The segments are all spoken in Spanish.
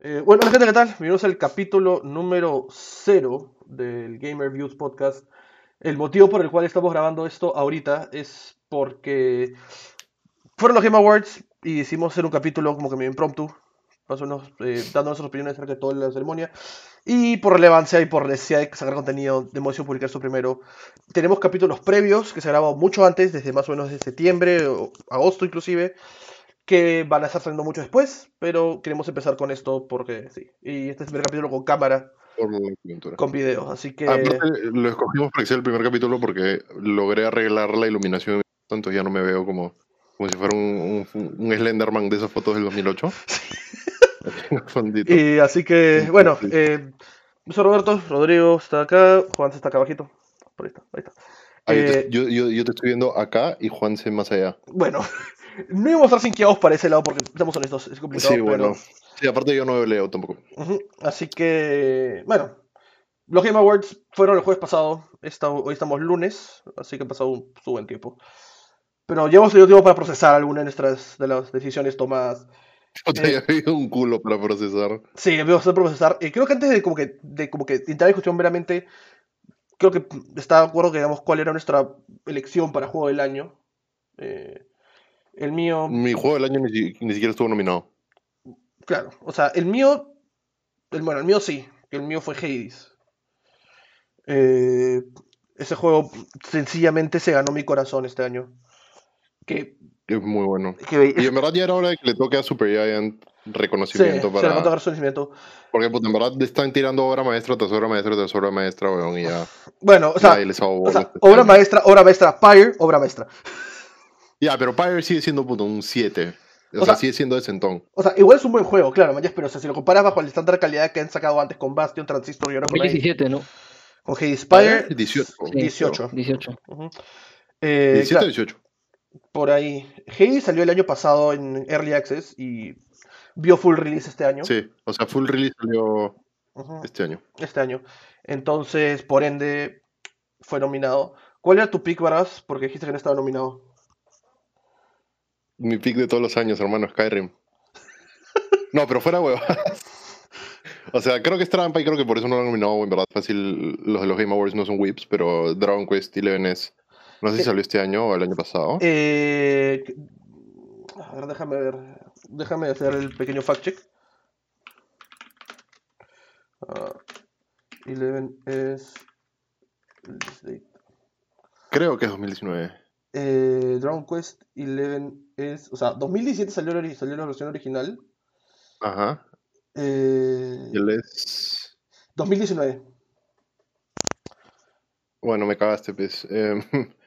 Eh, bueno, gente, ¿qué tal? Bienvenidos al capítulo número 0 del Gamer Views Podcast. El motivo por el cual estamos grabando esto ahorita es porque fueron los Game Awards y hicimos hacer un capítulo como que medio impromptu, más o menos eh, dando nuestras opiniones acerca de toda la ceremonia. Y por relevancia y por necesidad de sacar contenido, de emoción publicar esto primero. Tenemos capítulos previos que se grabaron mucho antes, desde más o menos de septiembre o agosto inclusive que van a estar saliendo mucho después, pero queremos empezar con esto porque sí. Y este es el primer capítulo con cámara, por la con video, así que... Aparte, lo escogimos para que sea el primer capítulo porque logré arreglar la iluminación, entonces ya no me veo como, como si fuera un, un, un Slenderman de esas fotos del 2008. Fondito. Y así que, bueno, eh, soy Roberto, Rodrigo está acá, Juan está acá abajito. Por ahí está, ahí está. Ahí te- Eh, yo, yo, yo te estoy viendo acá y Juanse más allá. bueno, no íbamos a estar sinqueados para ese lado porque, estamos honestos, es complicado, Sí, bueno. pero... Sí, aparte yo no leo tampoco. Ujú, Así que, bueno, los Game Awards fueron el jueves pasado, esta- hoy estamos lunes, así que ha pasado un, su buen tiempo. Pero llevamos tenido tiempo para procesar algunas de nuestras de las decisiones tomadas. Puta, Eh. ya había un culo para procesar. Sí, debemos hacer procesar. Y creo que antes de como que, de como que entrar en discusión meramente, creo que está de acuerdo que digamos cuál era nuestra elección para juego del año. Eh, el mío, Mi juego del año ni, ni siquiera estuvo nominado. claro, o sea, el mío, el, bueno, el mío sí, que el mío fue Hades. Eh, ese juego sencillamente se ganó mi corazón este año. Que, Es muy bueno. que Y en verdad ya era hora de que le toque a Super Giant sí, reconocimiento se le para... nota reconocimiento. Porque puta, en verdad le están tirando obra maestra tras obra maestra tras obra maestra, weón, y ya. Bueno, o sea, nadie les hago o sea, bolas. obra maestra, obra maestra, Pyre, obra maestra. Ya, pero Pyre sigue siendo puto un 7. O, O sea, sea- sigue siendo de centón. O sea, igual es un buen juego, claro, mañas, pero o sea, si lo comparas bajo el estándar de calidad que han sacado antes con Bastion, Transistor y ahora con, 2017, ¿no? con Hades Spire, 18. Sí. 18. 18. Ujú. Eh, 17 claro, 18. Por ahí. Hades salió el año pasado en Early Access y vio full release este año. Sí, o sea, full release salió este año. Este año. Entonces, por ende, fue nominado. ¿Cuál era tu pick, Varas? Porque dijiste que no estaba nominado. Mi pick de todos los años, hermano, Skyrim. No, pero fuera huevadas. O sea, creo que es trampa y creo que por eso no lo han nominado, en verdad. Fácil, los de los Game Awards no son whips, pero Dragon Quest 11 es. No sé si salió este año o el año pasado. Eh, a ver, déjame ver. Déjame hacer el pequeño fact check. Ah, 11 es. Creo que es 2019. Eh, Dragon Quest 11 es. O sea, 2017 salió, la salió la versión original. Ajá. Eh, él es. 2019. Bueno, me cagaste, pues. Eh,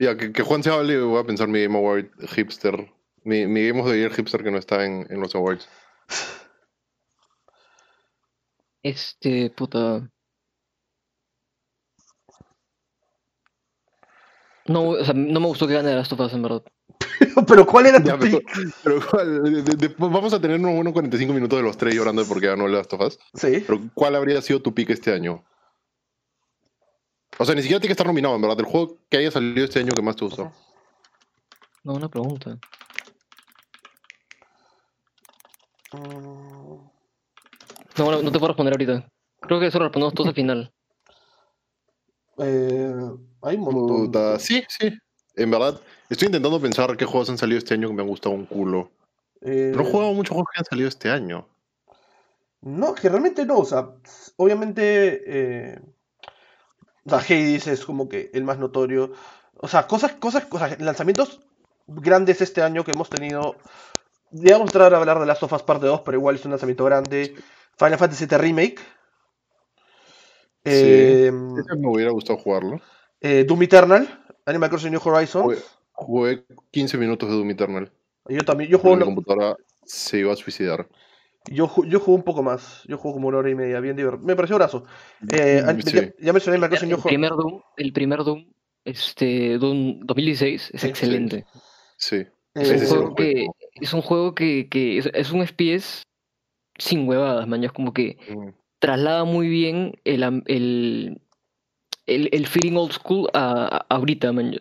ya, que, que Juan se hable y voy a pensar mi Game Award hipster. Mi, mi Game of the Year hipster que no está en, en los awards. Este, puta. No, o sea, no me gustó que gane Last of Us, en verdad. Pero ¿cuál era tu Ya, pero, pick? pero ¿cuál? De- de- de- vamos a tener unos buenos 45 minutos de los tres llorando de por qué ganó el Last of Us. Sí. Pero ¿cuál habría sido tu pick este año? O sea, ni siquiera tiene que estar nominado, en verdad. El juego que haya salido este año que más te gustó. No, una pregunta. Mm, No, no, no te puedo responder ahorita. Creo que eso lo respondemos todos al final. eh, hay un montón. Puta, sí, sí. En verdad, estoy intentando pensar qué juegos han salido este año que me han gustado un culo. Eh, No he jugado muchos juegos que han salido este año. No, que realmente no, o sea, obviamente, eh, o sea, Hades es como que el más notorio, o sea, cosas, cosas, cosas, lanzamientos grandes este año que hemos tenido, digamos entrar a hablar de Last of Us Parte 2, pero igual es un lanzamiento grande, Final Fantasy VII Remake, eh, Ese me hubiera gustado jugarlo. eh, Doom Eternal, Animal Crossing New Horizons, Jugué, jugué 15 minutos de Doom Eternal. yo también, yo juego, la computadora se iba a suicidar. Yo, yo juego un poco más, yo juego como una hora y media, bien divertido, me pareció brazo. Eh, Mm, Sí. ya, ya mencioné Animal Crossing El Horizons. primer Doom, el primer Doom, este, Doom 2016, es Sí, excelente. Sí. Eh, Es un sí juego que, es un juego que, que es, es un FPS sin huevadas, man. Es como que Mm. traslada muy bien el, el, el, el feeling old school a, a ahorita, man.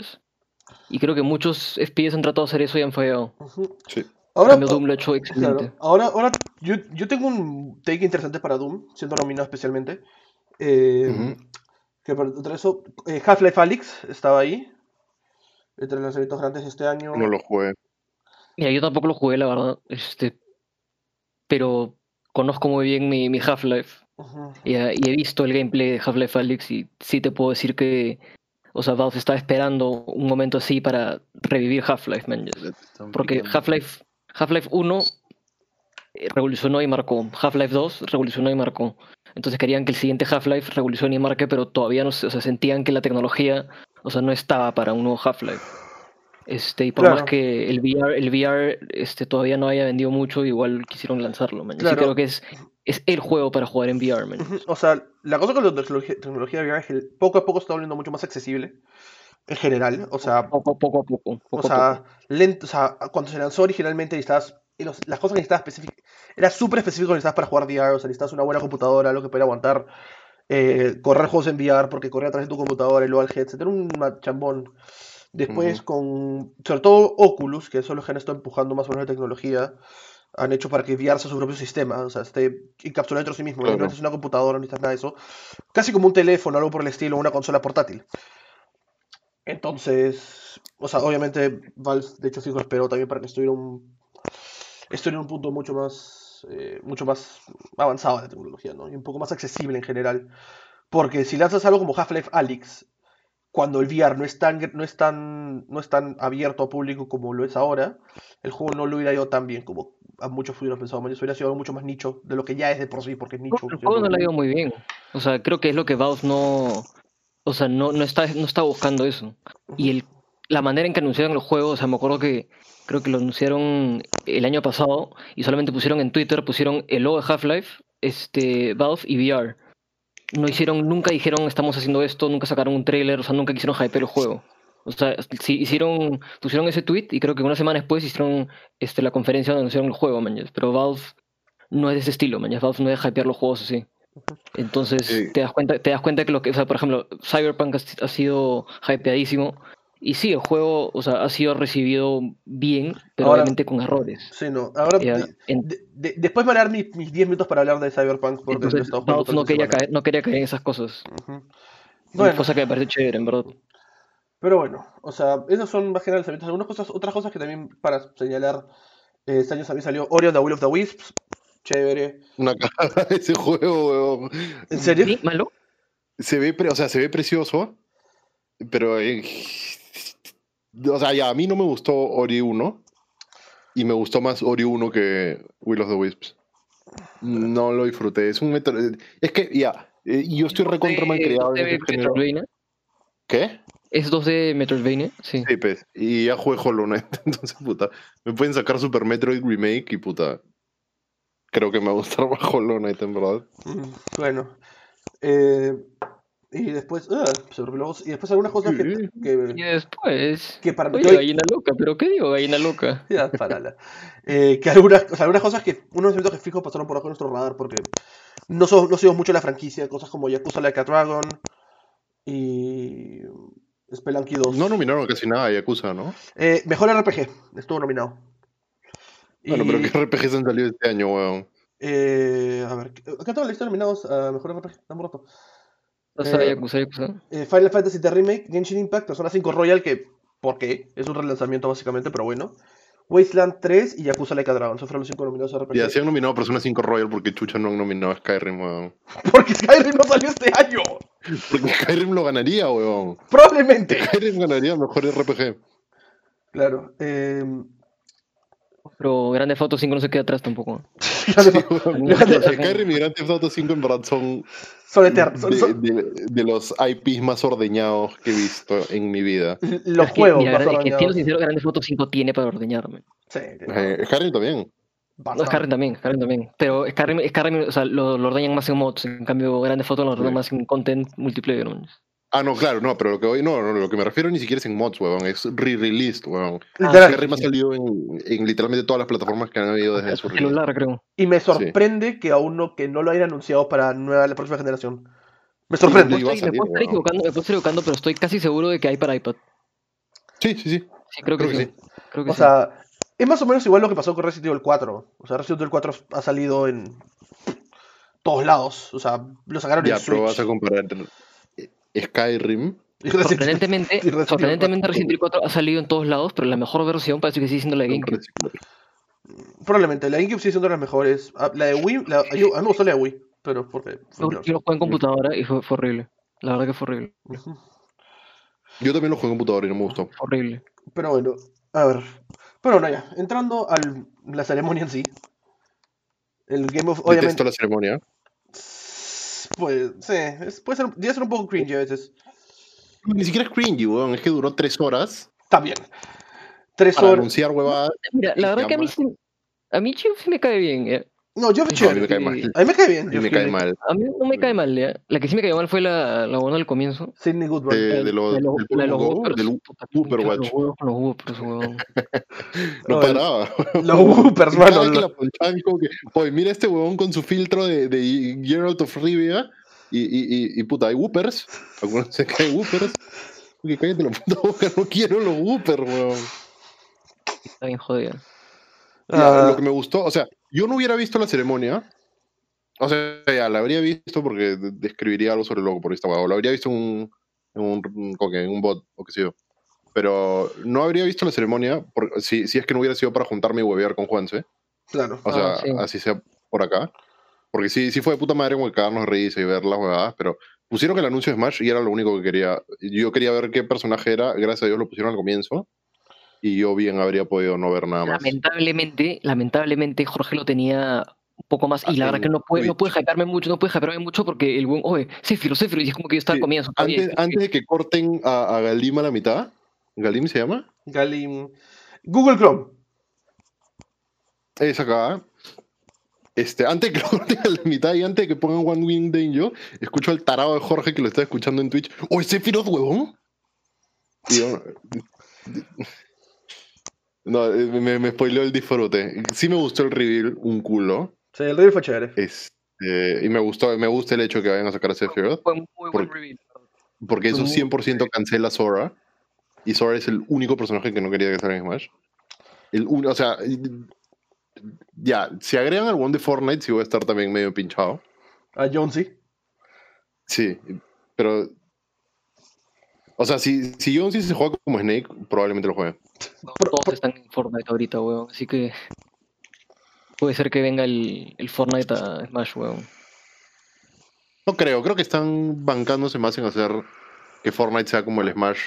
Y creo que muchos FPS han tratado de hacer eso y han fallado. Sí. Ahora, Cambio Doom lo ha hecho excelente. claro, ahora, ahora yo, yo tengo un take interesante para Doom, siendo nominado especialmente. Eh, que por eso, eh, Half-Life Alyx estaba ahí. Entre los lanzamientos grandes de este año. No lo jugué. Mira, yo tampoco lo jugué, la verdad. Este, pero conozco muy bien mi, mi Half-Life. Y he visto el gameplay de Half-Life Alyx y sí te puedo decir que, o sea, Valve estaba esperando un momento así para revivir Half-Life, man. Porque Half-Life Half-Life 1 eh, revolucionó y marcó. Half-Life 2 revolucionó y marcó. Entonces querían que el siguiente Half-Life revolucione y marque, pero todavía no se- o sea, sentían que la tecnología, o sea, no estaba para un nuevo Half-Life. Este, y por Claro. más que el VR, el VR este, todavía no haya vendido mucho, igual quisieron lanzarlo, man. Claro. creo que es, es el juego para jugar en VR, man. O sea, la cosa con la tecnología, tecnología VR es que poco a poco está volviendo mucho más accesible. En general. O sea, Poco, poco poco. poco O sea, lento, o sea, cuando se lanzó originalmente necesitabas, los- las cosas que necesitabas específicas, era súper específico que necesitabas para jugar VR, o sea, necesitabas una buena computadora, lo que pudiera aguantar eh, correr juegos en VR, porque corría a través de tu computadora y luego al headset, era un chambón. Después con, sobre todo Oculus, que son los que han estado empujando más o menos la tecnología, han hecho para que VR sea su propio sistema, o sea, esté encapsulado dentro de sí mismo, no necesitas una computadora, no necesitas nada de eso, casi como un teléfono, algo por el estilo, una consola portátil. Entonces, o sea, obviamente Valve, de hecho, fijo, esperó también para que estuviera un, estuviera en un punto mucho más, eh, mucho más avanzado de la tecnología, ¿no? Y un poco más accesible en general. Porque si lanzas algo como Half-Life Alyx, cuando el VR no es tan, no es tan, no es tan abierto a público como lo es ahora, el juego no lo hubiera ido tan bien como a muchos hubieran pensado. Mañana hubiera sido algo mucho más nicho de lo que ya es de por sí, porque es nicho. El juego no le ha ido muy bien. O sea, creo que es lo que Valve no. O sea, no, no, está, no está buscando eso. Y el, la manera en que anunciaron el juego, o sea, me acuerdo que creo que lo anunciaron el año pasado y solamente pusieron en Twitter, pusieron el logo de Half-Life, este, Valve y VR. No hicieron, nunca dijeron estamos haciendo esto, nunca sacaron un trailer, o sea, nunca quisieron hypear el juego. O sea, sí hicieron, pusieron ese tweet y creo que una semana después hicieron este, la conferencia donde anunciaron el juego, mañas. Pero Valve no es de ese estilo, mañas. Valve no es hypear los juegos así. Entonces Sí. te das cuenta, te das cuenta que lo que, o sea, por ejemplo, Cyberpunk ha, ha sido hypeadísimo. Y sí, el juego, o sea, ha sido recibido bien, pero Ahora- obviamente con errores. Sí, no. Ahora, Ya, de- en- de- de- después me voy a dar mis, mis 10 minutos para hablar de Cyberpunk, porque entonces, no de quería, caer, no quería caer en esas cosas. Una Bueno, cosa que me parece chévere, en verdad. pero bueno, o sea, esos son más generales lanzamientos. Algunas cosas, otras cosas que también para señalar, eh, este año también salió Ori and the Will of the Wisps, chévere. Una cagada ese juego, weón. ¿En serio? ¿Sí? ¿Malo? Se ve, pre- o sea, se ve precioso, pero. eh, o sea, ya, a mí no me gustó Ori 1. Y me gustó más Ori 1 que Will of the Wisps. No lo disfruté. Es un metro. Es que, ya, eh, yo estoy recontra mal criado en ¿Es ese género. Metroidvania? ¿Qué? ¿Es 2D Metroidvania? Sí. Sí, pues. Y ya jugué Hollow Knight. Entonces, puta. Me pueden sacar Super Metroid Remake y puta. Creo que me va a gustar Hollow Knight, en verdad. Mm, Bueno. Eh, y después, ah, sobre los- y después algunas cosas que, Y que, después... que para Oye, que hoy- gallina loca, ¿pero qué digo, gallina loca? Ya, párala. Eh, que algunas, o sea, algunas cosas que, unos eventos que fijo pasaron por abajo de nuestro radar porque no, so- no seguimos mucho la franquicia, cosas como Yakuza Like a Dragon y Spelunky 2. No nominaron casi nada a Yakuza, ¿no? Eh, mejor RPG, estuvo nominado. Bueno, Y, pero ¿qué RPGs han salido este año, weón? eh, a ver, acá tengo la lista de nominados a mejor RPG, rato. Eh, Yakuza, Yakuza. Eh, Final Fantasy The Remake, Genshin Impact, Persona 5 Royal, que, ¿por qué? Es un relanzamiento básicamente, pero bueno. Wasteland 3 y Yakuza Like a Dragon, esos fueron los 5 nominados a RPG. Ya, se han nominado Persona 5 Royal porque Chucha no han nominado a Skyrim, weón. Porque Skyrim no salió este año. Porque Skyrim lo ganaría, weón. Probablemente. Skyrim ganaría mejor RPG. Claro. Eh, Pero Grande Foto 5 no se queda atrás tampoco. Grande Sí. Grande- Skyrim y Grand Theft Auto 5 en verdad son son eternos. Son, de, son de- de los IPs más ordeñados que he visto en mi vida. los Es que, juegos mira, más Grande- es que siendo sincero, Grande Foto 5 tiene para ordeñarme. Sí, Eh, Skyrim también. No, bastante. Skyrim también, Skyrim también. Pero Skyrim, Skyrim o sea, lo, lo ordeñan más en mods. En cambio, Grande Foto lo ordeñan Sí. más en content multiplayer. ¿no? Ah, no, claro, no, pero lo que voy, no, no, lo que me refiero ni siquiera es en mods, weón, es re-released, weón. Literal. Skyrim ha salido en, en literalmente todas las plataformas que han habido desde su celular, creo. Y me sorprende que aún no, que no lo hayan anunciado para nueva, la próxima generación. Me sorprende. Sí, me salir, puedo estar equivocando, me puedo estar equivocando, pero estoy casi seguro de que hay para iPad. Sí, sí, sí. Sí, creo que, Creo que sí. Creo que O sí. sea, Es más o menos igual lo que pasó con Resident Evil 4. O sea, Resident Evil 4 ha salido en todos lados. O sea, lo sacaron Ya, en pero Switch. vas a comparar Skyrim. Sorprendentemente, sorprendentemente 4. Resident Evil 4 ha salido en todos lados, pero la mejor versión parece que sigue siendo la de GameCube. Probablemente, la GameCube sigue siendo de las mejores. Ah, La de Wii, la, yo- a mí me gustó la de Wii, pero porque Yo, yo lo jugué en computadora y fue, fue horrible. La verdad que fue horrible. Yo también lo jugué en computador y no me gustó. Horrible. Pero bueno, a ver. Pero bueno, ya, entrando a la ceremonia en sí. El Game of. Obviamente. Detesto la ceremonia. Pues, sí, es- puede ser, a ser un poco cringe a veces. Ni siquiera es cringy, weón. Es que duró tres horas También. Tres para horas. anunciar huevadas. Mira, la verdad que a mí a mí Chio sí me cae bien. No, Geoff No, a mí chévere. me cae Sí. mal. A mí me cae bien. A mí Geoff me cae mal. A mí no me cae mal, ¿ya? La que sí me cayó mal fue la, la buena del comienzo. Sidney Goodman. Eh, de los- de los, la de los Whoopers, del. Los Whoopers, huevón. No paraba. Los Whoopers, mano. que la ponchaban como que, oye, mira este huevón con su filtro de, de Geralt of Rivia y, y, y, y puta, hay Whoopers. Algunos se caen Whoopers. Oye, cállate la puta boca, no quiero los Whoopers, huevón. Está bien jodida. Ya, Ah, lo que me gustó, o sea, yo no hubiera visto la ceremonia. O sea, ya la habría visto porque de- describiría algo sobre el logo por esta hueá. O la habría visto en un, en un, en bot o qué sé yo. Pero no habría visto la ceremonia por- si, si es que no hubiera sido para juntarme y huevear con Juanse. claro. O Ah, sea, sí. así sea por acá. Porque sí, sí fue de puta madre como que cagarnos risa y ver las huevadas, pero pusieron el anuncio de Smash y era lo único que quería. Yo quería ver qué personaje era, gracias a Dios lo pusieron al comienzo. Y yo bien habría podido no ver nada más. Lamentablemente, lamentablemente Jorge lo tenía un poco más. Y la verdad que no puede, no puede hypearme mucho, no puede hypearme mucho porque el buen, oye, Céfiro, Céfiro, y es como que yo estaba Sí, comiendo. Antes, y- antes de que corten a, a Galim a la mitad, ¿Galim se llama? Galim. Google Chrome. Es acá. Este, antes de que lo corten a la mitad y antes de que pongan One Wing Danger, escucho al tarado de Jorge que lo está escuchando en Twitch. ¡Oh, ese Sephiroth, huevón! Y yo, no, eh, me, me spoileó el disfrute. Sí me gustó el reveal, un culo. Sí, el review fue chévere. Este, y me gustó, me gusta el hecho que vayan a sacar a Sephiroth, Fue un muy buen Por- reveal. porque eso Muy 100% cancela a Sora. Y Sora es el único personaje que no quería que estar en Smash. El un- o sea, ya, si agregan al one de Fortnite, sí voy a estar también medio pinchado. A Jonesy. Sí, pero. O sea, si, si Jonesy se juega como Snake, probablemente lo juegue. No, todos están en Fortnite ahorita, weón. Así que puede ser que venga el, el Fortnite a Smash, weón. No creo, creo que están bancándose más en hacer que Fortnite sea como el Smash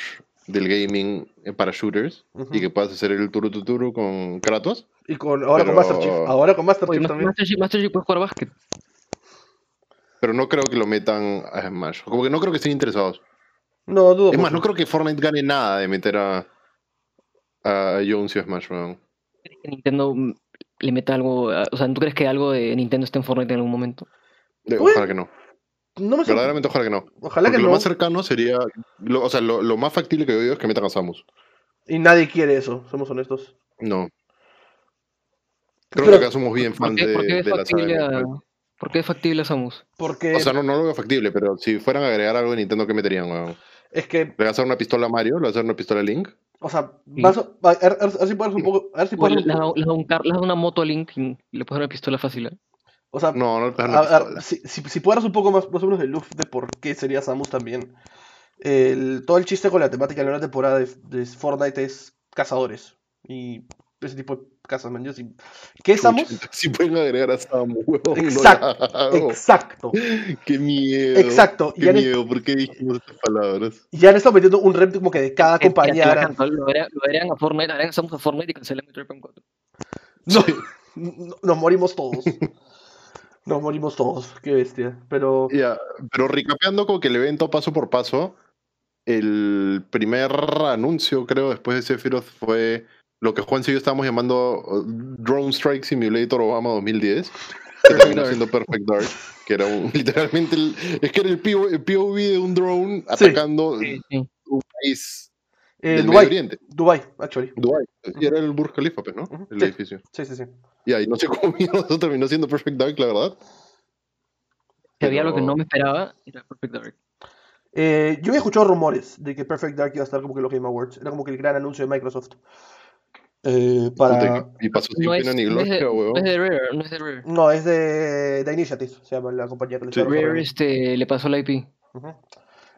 del gaming eh, para shooters y que puedas hacer el turu tu turu con Kratos. Y con, ahora con Master Chief. Ahora con Master Oye, Chief también. Master Chief, Master Chief puede jugar básquet. Pero no creo que lo metan a Smash. Como que no creo que estén interesados. No, dudo Es más, mucho. no creo que Fortnite gane nada de meter a, a Jonesy a Smash, weón. ¿Crees que Nintendo le meta algo? O sea, ¿tú crees que algo de Nintendo esté en Fortnite en algún momento? Ojalá que no. No me Verdaderamente ojalá que no. Ojalá Porque que lo no. más cercano sería. lo- o sea, lo, lo más factible que yo digo es que metan a Samus. Y nadie quiere eso, somos honestos. No. Creo Pero- que acá somos bien ¿Por fans qué, de, por qué de la saga. ¿Por qué es factible a Samus? Porque O sea, no, no lo veo factible, pero si fueran a agregar algo de Nintendo, ¿qué meterían, weón? Es que, ¿Le vas a hacer una pistola a Mario? ¿Le vas a hacer una pistola a Link? o sea, vas a, a, a- a ver si puedes un poco. A ver si puedes. le un dado una moto a Link y le puedes dar una pistola fácil. ¿eh? O sea, No, no a dar si, si, si puedas un poco más, más o menos de luz de por qué sería Samus también. El, todo el chiste con la temática de la nueva temporada de, de Fortnite es cazadores. Y ese tipo de cazas, man. Yo sí- ¿Qué es Samus? Si pueden agregar a no Exacto. Exacto, Qué miedo. exacto. Qué miedo. ¿Por qué dijimos estas palabras? y han estado metiendo un rep como que de cada compañía. ahora- Lo agregan a Fortnite, agregan a Samus a Fortnite y cancelan Metroid Prime 4. No, no- nos morimos todos. Nos morimos todos, qué bestia. Pero Ya, pero recapeando como que el evento paso por paso, el primer anuncio, creo, después de Sephiroth fue lo que Juan y yo estábamos llamando uh, Drone Strike Simulator Obama 2010, que terminó siendo Perfect Dark, que era un, literalmente, el- es que era el PO el POV de un drone atacando Sí, sí. un país eh, del Medio Dubai, Oriente, Dubai, actually. Dubái, y era el Burj Khalifa, pues, ¿no? El sí. edificio. Sí, sí, sí. Y ahí no sé cómo eso terminó siendo Perfect Dark, la verdad. Si había algo que Pero- no me esperaba, era Perfect Dark. Eh, yo había escuchado rumores de que Perfect Dark iba a estar como que en los Game Awards. Era como que el gran anuncio de Microsoft. Eh, para... Y pasó sin No es, pena ni no es de, gloria, no weón. es de Rare, no es de Rare. No, es de, de Initiative, se llama la compañía que lo está Rare este, le pasó la IP.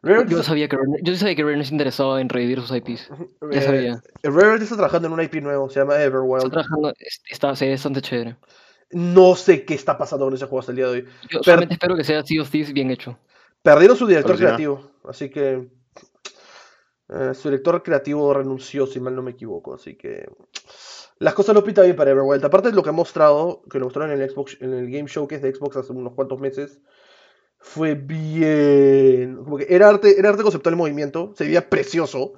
Rare, Yo sabía que Rare, yo sabía que Rare no se interesaba en revivir sus IPs. Ya eh, sabía. Rare está trabajando en un IP nuevo, se llama Está Everwild. trabajando, es- está, bastante chévere. No sé qué está pasando con ese juego hasta el día de hoy. Yo Per- solamente espero que sea Sea of Thieves bien hecho. Perdieron su director creativo, así que eh, su director creativo renunció, si mal no me equivoco, así que las cosas no pintan bien para Everwild. Aparte de lo que ha mostrado, que lo mostraron en el Xbox, en el Game Showcase de Xbox hace unos cuantos meses, fue bien, como que era arte, era arte conceptual en movimiento, se veía precioso,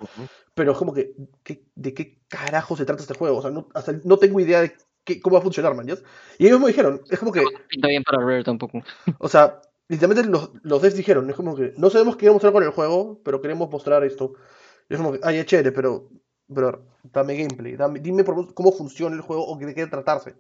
pero es como que ¿qué- de qué carajo se trata este juego, o sea, no, hasta no tengo idea de qué- cómo va a funcionar, man. Y ellos me dijeron, es como que Pinta bien para Rare tampoco. o sea, literalmente los, los devs dijeron, es como que no sabemos qué hacer con el juego, pero queremos mostrar esto. Y es como que, ay, es chévere, pero, dame gameplay, dame, dime por- cómo funciona el juego o de qué tratarse.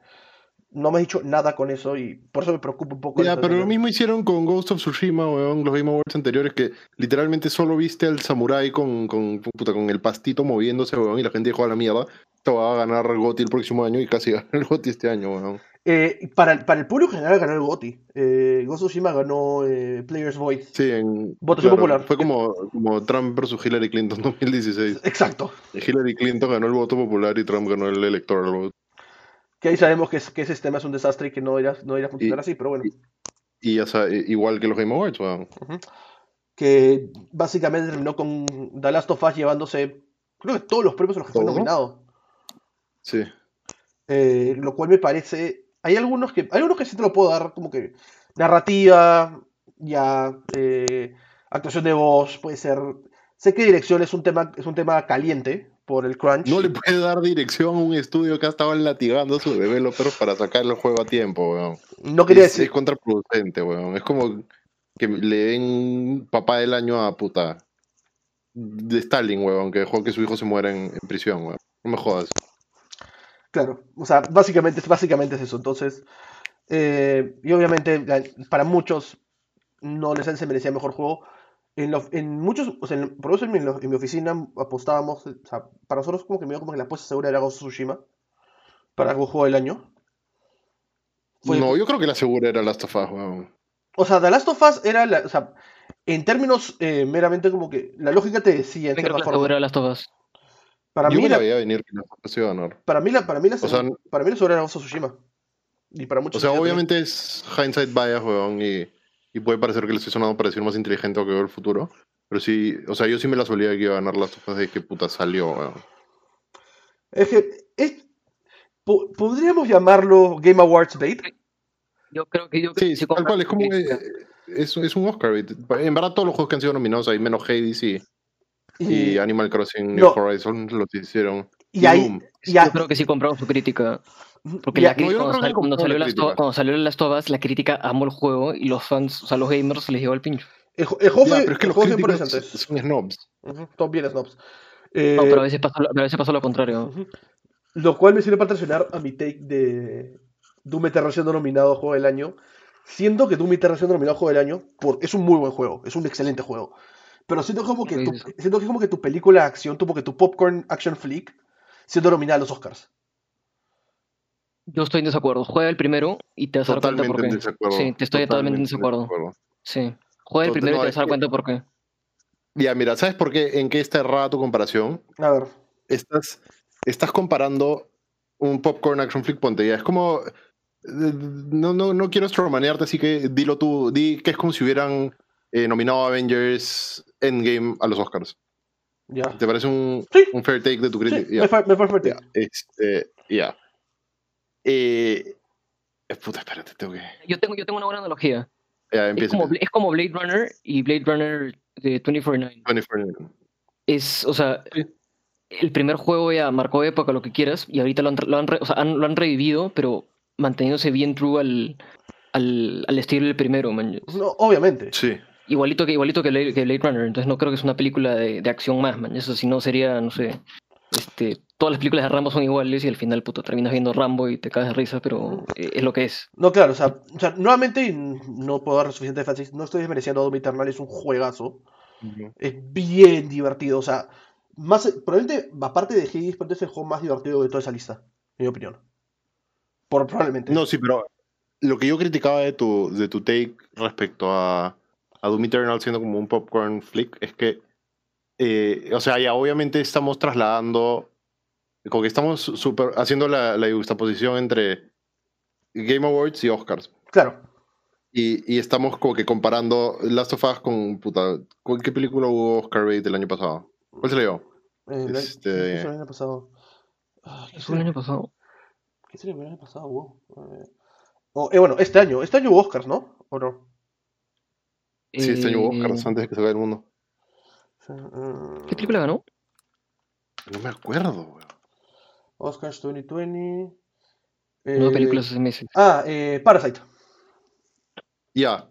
No me has dicho nada con eso y por eso me preocupa un poco. Ya, pero lo mismo hicieron con Ghost of Tsushima, weón, los Game Awards anteriores, que literalmente solo viste al samurái con, con, puta, con el pastito moviéndose, weón, y la gente dijo a la mierda. Esto va a ganar GOTY el próximo año y casi gana el GOTY este año, weón. Eh, para, el- para el público general ganó el GOTY. Eh, Tsushima ganó eh, Player's Voice. Sí, en. Votación popular. Fue como, como Trump versus Hillary Clinton 2016. Exacto. Hillary Clinton ganó el voto popular y Trump ganó el electoral vote. Que ahí sabemos que, es- que ese sistema es un desastre y que no irá, no irá a funcionar Y- así, pero bueno. Y ya sa- igual que los Game Awards. Ujú. que básicamente terminó con The Last of Us llevándose, creo que todos los premios a los que fue nominado. Sí. Eh, lo cual me parece. Hay algunos que. Hay algunos que sí te lo puedo dar, como que. Narrativa, ya. eh, actuación de voz, puede ser. Sé que dirección es un tema, es un tema caliente por el crunch. No le puede dar dirección a un estudio que ha estado latigando a sus developers para sacar el juego a tiempo, weón. No quería es, es decir. contraproducente, weón. Es como que le den papá del año a puta de Stalin, weón, que dejó que su hijo se muera en, en prisión, weón. No me jodas. Claro, o sea, básicamente, básicamente es eso. Entonces, eh, y obviamente para muchos no les se merecía mejor juego. En, lo- en muchos, o sea, en- por eso en mi, en mi oficina apostábamos, o sea, para nosotros como que medio como que la apuesta segura era Ghost of Tsushima para el juego del año. Fue- No, yo creo que la segura era Last of Us, weón. O sea, The Last of Us era, la, o sea, en términos eh, meramente como que la lógica te decía en creo cierta que la forma. segura de las tofas. Para yo mí, me la la, veía venir que of Us iba a ganar. para mí, la, para mí, la, O sea, para mí la segura era of Tsushima. Y para O muchos sea, decía también. obviamente es hindsight bias, weón, y, y puede parecer que le estoy sonando para decir más inteligente o que veo el futuro. Pero sí, o sea, yo sí me la solía que iba a ganar Last of Us de que puta salió, weón. Es que es- po- podríamos llamarlo Game Awards bait. Yo creo que yo Sí, sí tal cual, es como es, es un Oscar. bait. En verdad, todos los juegos que han sido nominados, hay menos Hades y, Y, y Animal Crossing No. New Horizons los hicieron. y ahí, y ahí- Yo creo que sí compraron su crítica. Porque la crítica, no cuando, sal- cuando salió la las crítica. cuando salió Last of Us, la crítica amó el juego y los fans, o sea, los gamers les llegó al pincho. el, el juego Ya, fue, pero es que el los juego críticos son snobs. Ujú, Todos bien snobs. Eh, No, pero a veces pasó, lo- a veces pasó lo contrario. Lo cual me sirve para traicionar a mi take de Doom Eternal siendo nominado a Juego del Año. Siento que Doom Eternal siendo nominado a Juego del Año por, es un muy buen juego, es un excelente juego. Pero siento como que tu, siento que como que tu película de acción, tu, como que tu popcorn action flick, siendo nominada a los Oscars. Yo estoy en desacuerdo. Juega el primero y te vas a dar cuenta por qué. Sí, te estoy totalmente en desacuerdo. Sí. Juega el primero y te vas a dar que- cuenta por qué. Ya, mira, ¿sabes por qué? ¿En qué está errada tu comparación? A ver. Estás, estás comparando un popcorn action flick, ponte ya. Es como. eh, No, no, no quiero estromanearte, así que dilo tú. Di que es como si hubieran eh, nominado a Avengers Endgame a los Oscars. Ya. ¿Te parece un, Sí. un fair take de tu Sí, crítica? me, Ya, fa- me parece ya, este, ya. Eh, eh, puta, espérate, tengo que. Yo tengo, yo tengo una buena analogía. Es como, Bla- es como Blade Runner y Blade Runner de 2049. 24. Es, o sea, Sí. el primer juego ya marcó época, lo que quieras, y ahorita lo han, lo han, re- o sea, han- lo han revivido, pero manteniéndose bien true al, al, al estilo del primero, man. No, obviamente. Sí. Igualito que, igualito que Blade, que Blade Runner, entonces no creo que es una película de, de acción más, man. Eso si no sería, no sé, este, todas las películas de Rambo son iguales y al final, puto, terminas viendo Rambo y te cagas de risa, pero eh, es lo que es. No, claro, o sea, o sea, nuevamente y no puedo dar suficiente énfasis, no estoy desmereciendo a Doom Eternal, es un juegazo. Es bien divertido, o sea, más, probablemente, aparte de Hades, probablemente es el juego más divertido de toda esa lista, en mi opinión. Por, probablemente. No, sí, pero lo que yo criticaba de tu, de tu take respecto a, a Doom Eternal siendo como un popcorn flick es que, eh, o sea, ya obviamente estamos trasladando, como que estamos super, haciendo la, la juxtaposición entre Game Awards y Oscars. Claro. Y, y estamos como que comparando Last of Us con, puta, ¿con qué película hubo Oscar bait el año pasado? ¿Cuál se le dio? Eh, Este- ¿qué fue el año pasado? Ah, ¿qué fue el año pasado. ¿Qué sería el año pasado? Wow. Eh, oh, eh, bueno, este año. Este año hubo Oscars, ¿no? ¿O no? Sí, este año hubo Oscars Eh, antes de que se vaya el mundo. Eh, ¿Qué película ganó? No me acuerdo, weón. Oscars 2020. No, eh, películas hace meses. Ah, eh, Parasite. Ya.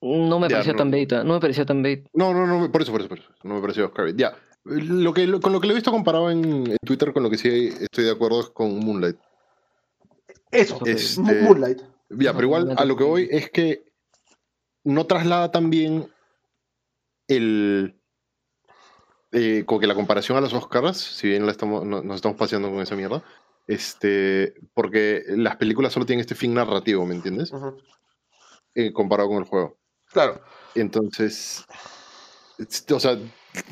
No me ya, parecía no. tan beta, no me parecía tan bait. No, no, no, por eso, por eso, por eso. No me pareció Oscar. Ya. Lo que, lo- con lo que lo he visto comparado en, en Twitter, con lo que sí estoy de acuerdo es con Moonlight. Eso, Este- Mo- Moonlight. Ya, pero igual Moonlight a lo que voy es que no traslada tan bien el. eh, como que la comparación a los Oscars, si bien la estamos, no- nos estamos paseando con esa mierda, este, porque las películas solo tienen este fin narrativo, ¿me entiendes? Eh, comparado con el juego. Claro. Entonces, es- o sea,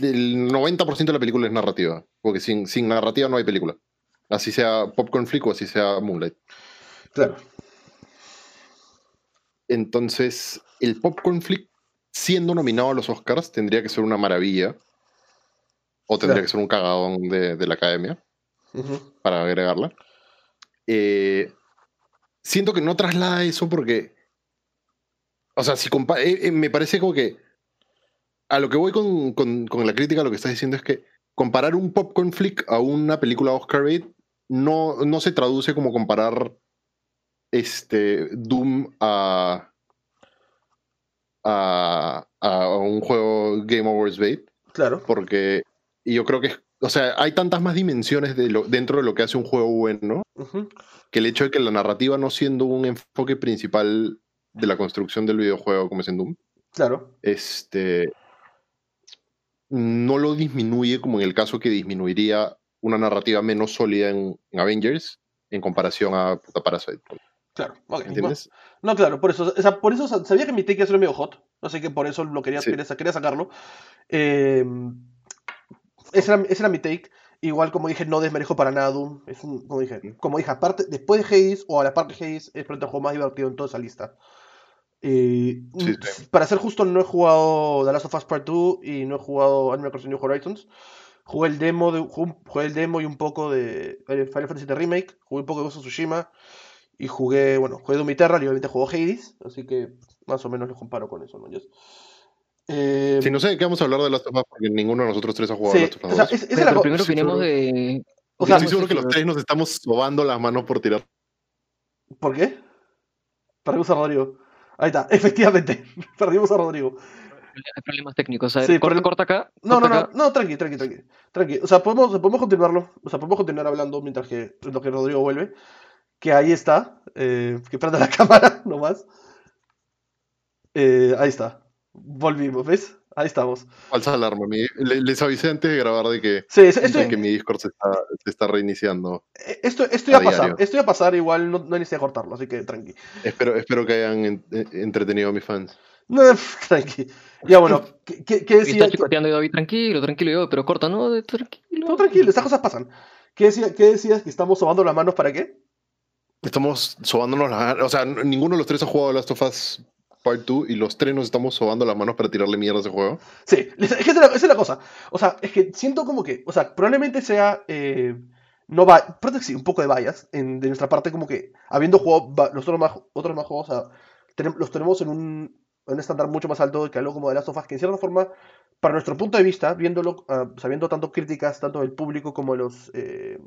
el 90% de la película es narrativa, porque sin, sin narrativa no hay película. Así sea Popcorn Flick o así sea Moonlight. Claro. Entonces, el Popcorn Flick, siendo nominado a los Oscars, tendría que ser una maravilla. O tendría Claro. que ser un cagadón de, de la academia para agregarla. Eh, siento que no traslada eso porque. O sea, si compa- eh, eh, me parece como que. A lo que voy con, con- con la crítica, lo que estás diciendo es que comparar un popcorn flick a una película Oscar bait no, no se traduce como comparar este Doom a, a, a un juego Game Awards bait Claro. porque yo creo que es- o sea hay tantas más dimensiones de lo, dentro de lo que hace un juego bueno que el hecho de que la narrativa no siendo un enfoque principal de la construcción del videojuego como es en Doom Claro. este no lo disminuye como en el caso que disminuiría una narrativa menos sólida en, en Avengers en comparación a puta Parasite Claro. Ok. ¿entiendes? No, claro, por eso. O sea, por eso sa- sabía que mi take iba a ser medio hot. Así que por eso lo quería, Sí. quería, quería sacarlo. Eh, ese, era, ese era mi take. Igual, como dije, no desmerezco para nada Doom. Es un, como dije, como dije, aparte, después de Hades o a la par de Hades, es el juego más divertido en toda esa lista. Eh, Sí, mm, sí. Para ser justo, no he jugado The Last of Us Part 2 y no he jugado Animal Crossing New Horizons. Jugué el demo, de, jugué, el demo y un poco de Final Fantasy Remake. Jugué un poco de Ghost of Tsushima. Y jugué, bueno, jugué Doom Eternal y obviamente jugó Hades. Así que más o menos lo comparo con eso, ¿no? Yes. Eh, Si no sé de qué vamos a hablar de Last of Us porque ninguno de nosotros tres ha jugado sí, Last of Us o sea, 2. es- esa es Pero, la primero sí, opinemos de. O sea, Estoy seguro que los tres nos estamos sobando las manos por tirar. ¿Por qué? Perdimos a Rodrigo. Ahí está, efectivamente. Perdimos a Rodrigo. Hay problemas técnicos. A ver, Sí, corta, corta acá. No, no, corta no, acá. no, tranqui, tranqui, tranqui. Tranqui. O sea, podemos, podemos continuarlo. O sea, podemos continuar hablando mientras que, lo que Rodrigo vuelve. Que ahí está. eh, que prenda la cámara nomás. Eh, ahí está. Volvimos, ¿ves? Ahí estamos. Falsa alarma. mi- le- les avisé antes de grabar de que, Sí, es- esto, de que mi Discord se está, se está reiniciando. esto, esto iba a a pasar. Esto iba a pasar, igual no, no hay necesidad de cortarlo, así que tranqui. Espero, espero que hayan en- eh, entretenido a mis fans. No, tranqui. Ya bueno, ¿qué, qué, qué Y decía? está chicoteando y David, tranquilo, tranquilo, yo, pero corta, ¿no? Tranquilo. No, tranquilo, estas cosas pasan. ¿Qué, decía, ¿Qué decías? ¿Que estamos sobando las manos para qué? Estamos sobándonos las O sea, ninguno de los tres ha jugado Last of Us Part 2 y los tres nos estamos sobando las manos para tirarle mierda a ese juego. Sí, es que esa es, la, cosa. O sea, es que siento como que, o sea, probablemente sea, eh, no va, sí, un poco de en, de nuestra parte, como que habiendo jugado va- los otros más, otros más juegos, o sea, los tenemos en un, en un estándar mucho más alto que algo como de Last of Us, que en cierta forma, para nuestro punto de vista, viéndolo, ah, sabiendo tanto críticas, tanto del público como de los, eh,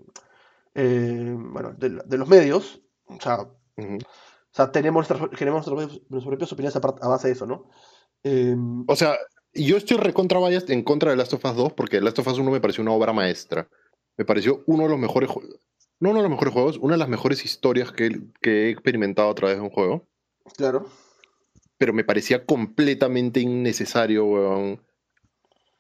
eh, bueno, de, los medios, o sea, o sea, tenemos nuestras, tenemos nuestras, nuestras propias opiniones a, base de eso, ¿no? Em, O sea, yo estoy recontra biased en contra de Last of Us 2 porque Last of Us 1 me pareció una obra maestra. Me pareció uno de los mejores juegos. No uno de los mejores juegos, una de las mejores historias que, que he experimentado a través de un juego. claro. Pero me parecía completamente innecesario, weón,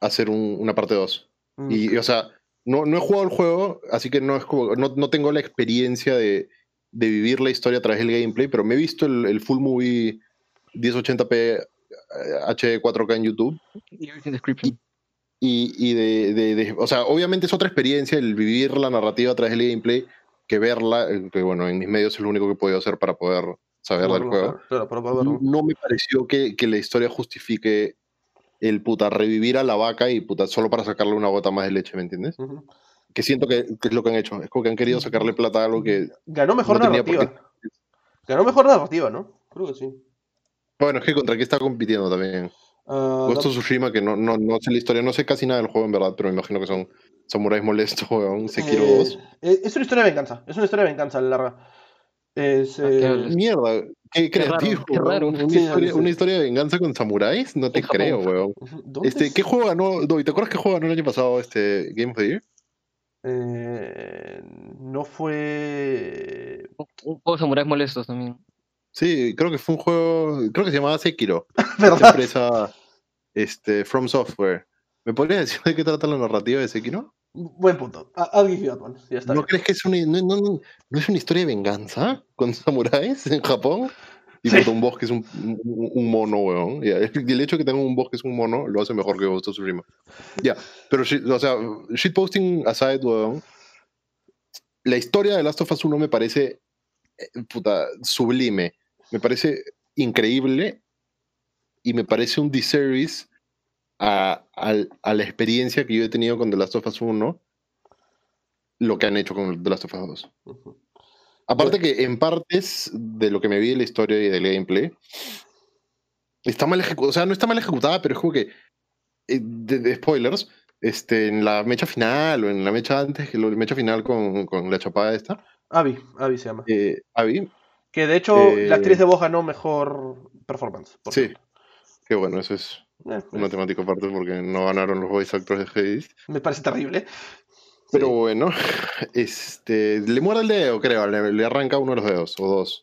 hacer un- una parte 2. Mm, Y, o sea, no, no he jugado el juego, así que no, es como, no, no tengo la experiencia de, de vivir la historia a través del gameplay, pero me he visto el, el full movie 1080p eh, HD 4K en YouTube. Y, y de, de- de- O sea, obviamente es otra experiencia el vivir la narrativa a través del gameplay que verla, eh, que bueno, en mis medios es lo único que he podido hacer para poder saber del juego. claro, Claro, verlo. No me pareció que, que la historia justifique el puta revivir a la vaca y puta solo para sacarle una gota más de leche, ¿me entiendes? Que siento que, que es lo que han hecho. Es como que han querido sacarle plata a algo que. Ganó mejor No narrativa. Ganó mejor narrativa, ¿no? Creo que sí. Bueno, es que contra qué está compitiendo también. Ah, Ghost no- of Tsushima, que no, no, no sé la historia, no sé casi nada del juego en verdad, pero me imagino que son samuráis molestos, weón. Sekiro eh, 2. eh, es una historia de venganza. Es una historia de venganza larga. Es, Ah, eh. Mierda, qué Qué raro, creativo. qué weón. raro. Una, Sí, historia, sí. una historia de venganza con samuráis, no te En creo, weón. ¿dónde Este, es? ¿Qué juego ganó? Doy, ¿Te acuerdas qué juego ganó el año pasado este Game of the Year? Eh, no fue. Un juego de samuráis molestos también. Sí, creo que fue un juego, creo que se llamaba Sekiro. Esta empresa este, From Software. ¿Me podrías decir de qué trata la narrativa de Sekiro? Buen punto. I'll give you that one. Ya está. ¿No bien. crees que es una, no, no- no- es una historia de venganza con samuráis en Japón? Y Sí. un bosque es un, un- un mono, weón. Y el hecho de que tenga un bosque es un mono lo hace mejor que Ghost of Tsushima. Ya, pero, shit- o sea, shitposting aside, weón. La historia de Last of Us 1 me parece, eh, puta, sublime. Me parece increíble y me parece un disservice a, al- a la experiencia que yo he tenido con The Last of Us 1 lo que han hecho con The Last of Us 2. Ujú. Aparte que en partes de lo que me vi de la historia y del gameplay, está mal ejecutada, o sea, no está mal ejecutada, pero es como que, eh, de, de spoilers, este, en la mecha final o en la mecha antes, que la mecha final con, con la chapada esta, Abby, Abby se llama. eh, Abby, Que de hecho Eh, la actriz de voz ganó mejor performance. por sí, que bueno, eso es Eh, una temática aparte porque no ganaron los voice actors de Hades. me parece terrible. Pero Sí. bueno, este, le muerde el dedo, creo, le, le arranca uno de los dedos, o dos.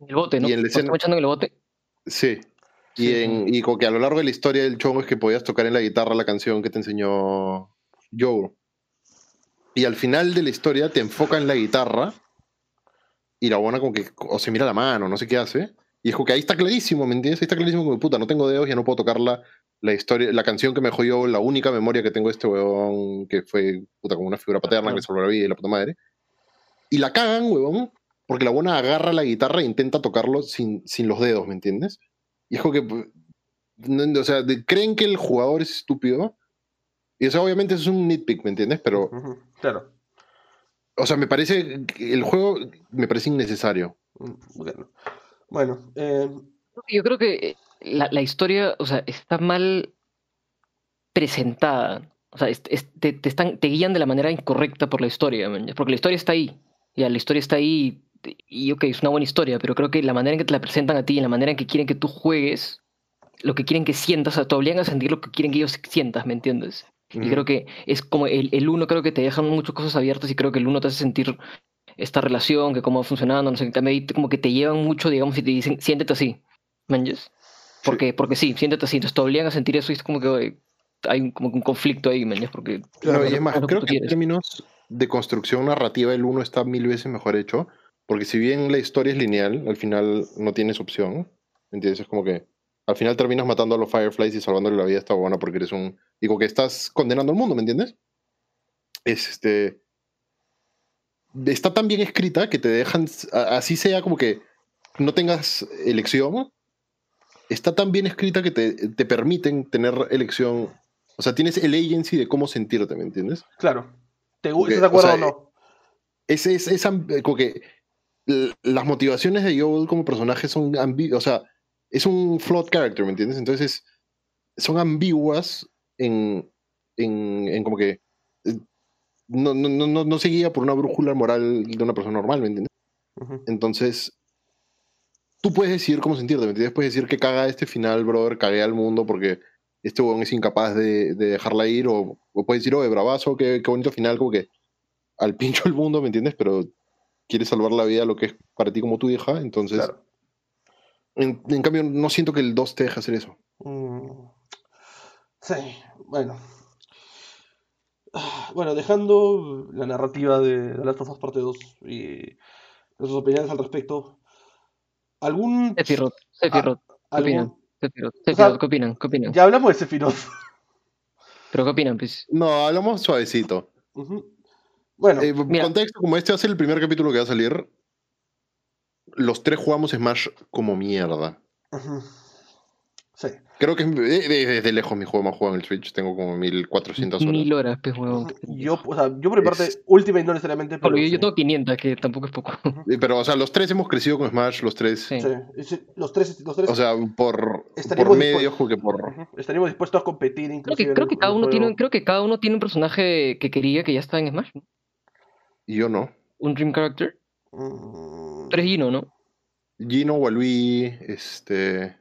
En el bote, ¿no? Y en la ¿Lo escena- estamos echando el bote? Sí. Y, Sí. en, y como que a lo largo de la historia del chongo es que podías tocar en la guitarra la canción que te enseñó Joe. Y al final de la historia te enfoca en la guitarra y la buena como que o se mira la mano, no sé qué hace. Y es como que ahí está clarísimo, ¿me entiendes? Ahí está clarísimo como, puta, no tengo dedos, ya no puedo tocar la, la historia, la canción que me yo, la única memoria que tengo de este huevón, que fue, puta, como una figura paterna que salvó la vida y la puta madre. Y la cagan, huevón, porque la buena agarra la guitarra e intenta tocarlo sin, sin los dedos, ¿me entiendes? Y es como que, no- o sea, de- creen que el jugador es estúpido. Y o sea, obviamente eso es un nitpick, ¿me entiendes? Pero, Claro. o sea, me parece, el juego me parece innecesario. Mm, Bueno, bueno eh, Yo creo que eh, la, la historia, o sea, está mal presentada. O sea, es- es- te, te están, te guían de la manera incorrecta por la historia, man, porque la historia está ahí. Ya, la historia está ahí y, ok, es una buena historia, pero creo que la manera en que te la presentan a ti, en la manera en que quieren que tú juegues, lo que quieren que sientas, o sea, te obligan a sentir lo que quieren que ellos sientas, ¿me entiendes? Y creo que es como el, el uno, creo que te dejan muchas cosas abiertas y creo que el uno te hace sentir esta relación, que cómo va funcionando, no sé, ahí como que te llevan mucho, digamos, y te dicen, siéntete así, ¿manches? Porque, porque sí, siéntete así, entonces te obligan a sentir eso y es como que hay un, como que un conflicto ahí, ¿manches? Porque... No, y es más, creo tú que en términos de construcción narrativa el 1 está mil veces mejor hecho, porque si bien la historia es lineal, al final no tienes opción, ¿entiendes? Es como que al final terminas matando a los Fireflies y salvándole la vida a esta buena porque eres un... Digo que estás condenando al mundo, ¿me entiendes? Este... Está tan bien escrita que te dejan, así sea como que no tengas elección, está tan bien escrita que te, te permiten tener elección, o sea, tienes el agency de cómo sentirte, ¿me entiendes? claro. ¿Te gu- Ok, ¿Estás de acuerdo o o, sea, no? es, es, es como que las motivaciones de Joel como personaje son ambiguas, o sea, es un flawed character, ¿me entiendes? Entonces, son ambiguas en, en, en como que eh, no, no, no, no- no se guía por una brújula moral de una persona normal, ¿me entiendes? Entonces, tú puedes decidir cómo sentirte, ¿me entiendes? Puedes decir que caga este final, brother, cagué al mundo porque este huevón es incapaz de, de dejarla ir, o, o puedes decir, oye, bravazo, qué, qué bonito final, como que al pincho el mundo, ¿me entiendes? Pero quieres salvar la vida lo que es para ti como tu hija, entonces, Claro. en, en cambio, no siento que el 2 te deje hacer eso. Mm, Sí, bueno. Ah, Bueno, dejando la narrativa de The Last of Us Parte 2 y nuestras opiniones al respecto, ¿algún... Sephiroth, Sephiroth, ¿qué algún- opinan? Sephiroth, sea, Sephiroth, ¿qué opinan? ¿Qué opinan? Ya hablamos de Sephiroth. ¿Pero qué opinan, pues? No, hablamos suavecito. Bueno, Eh, Mira. contexto, como este va a ser el primer capítulo que va a salir, los tres jugamos Smash como mierda. Sí. Creo que es de- de- desde lejos mi juego más jugado en el Switch. Tengo como 1400 horas. Mil horas, pues, huevón. Yo, o sea, yo por mi parte, Es- Ultimate no necesariamente, pero yo, tengo 500, que tampoco es poco. Pero, o sea, los tres hemos crecido con Smash, los tres. Sí. Los tres, los tres O sea, por, Estaríamos por medios, que por. estaríamos dispuestos a competir Creo inclusive. que, en creo que cada uno tiene, juego. creo que cada uno tiene un personaje que quería que ya está en Smash, ¿no? Y yo no. Un Dream Character. Mm, Tres Gino, ¿no? Gino, Walui, este.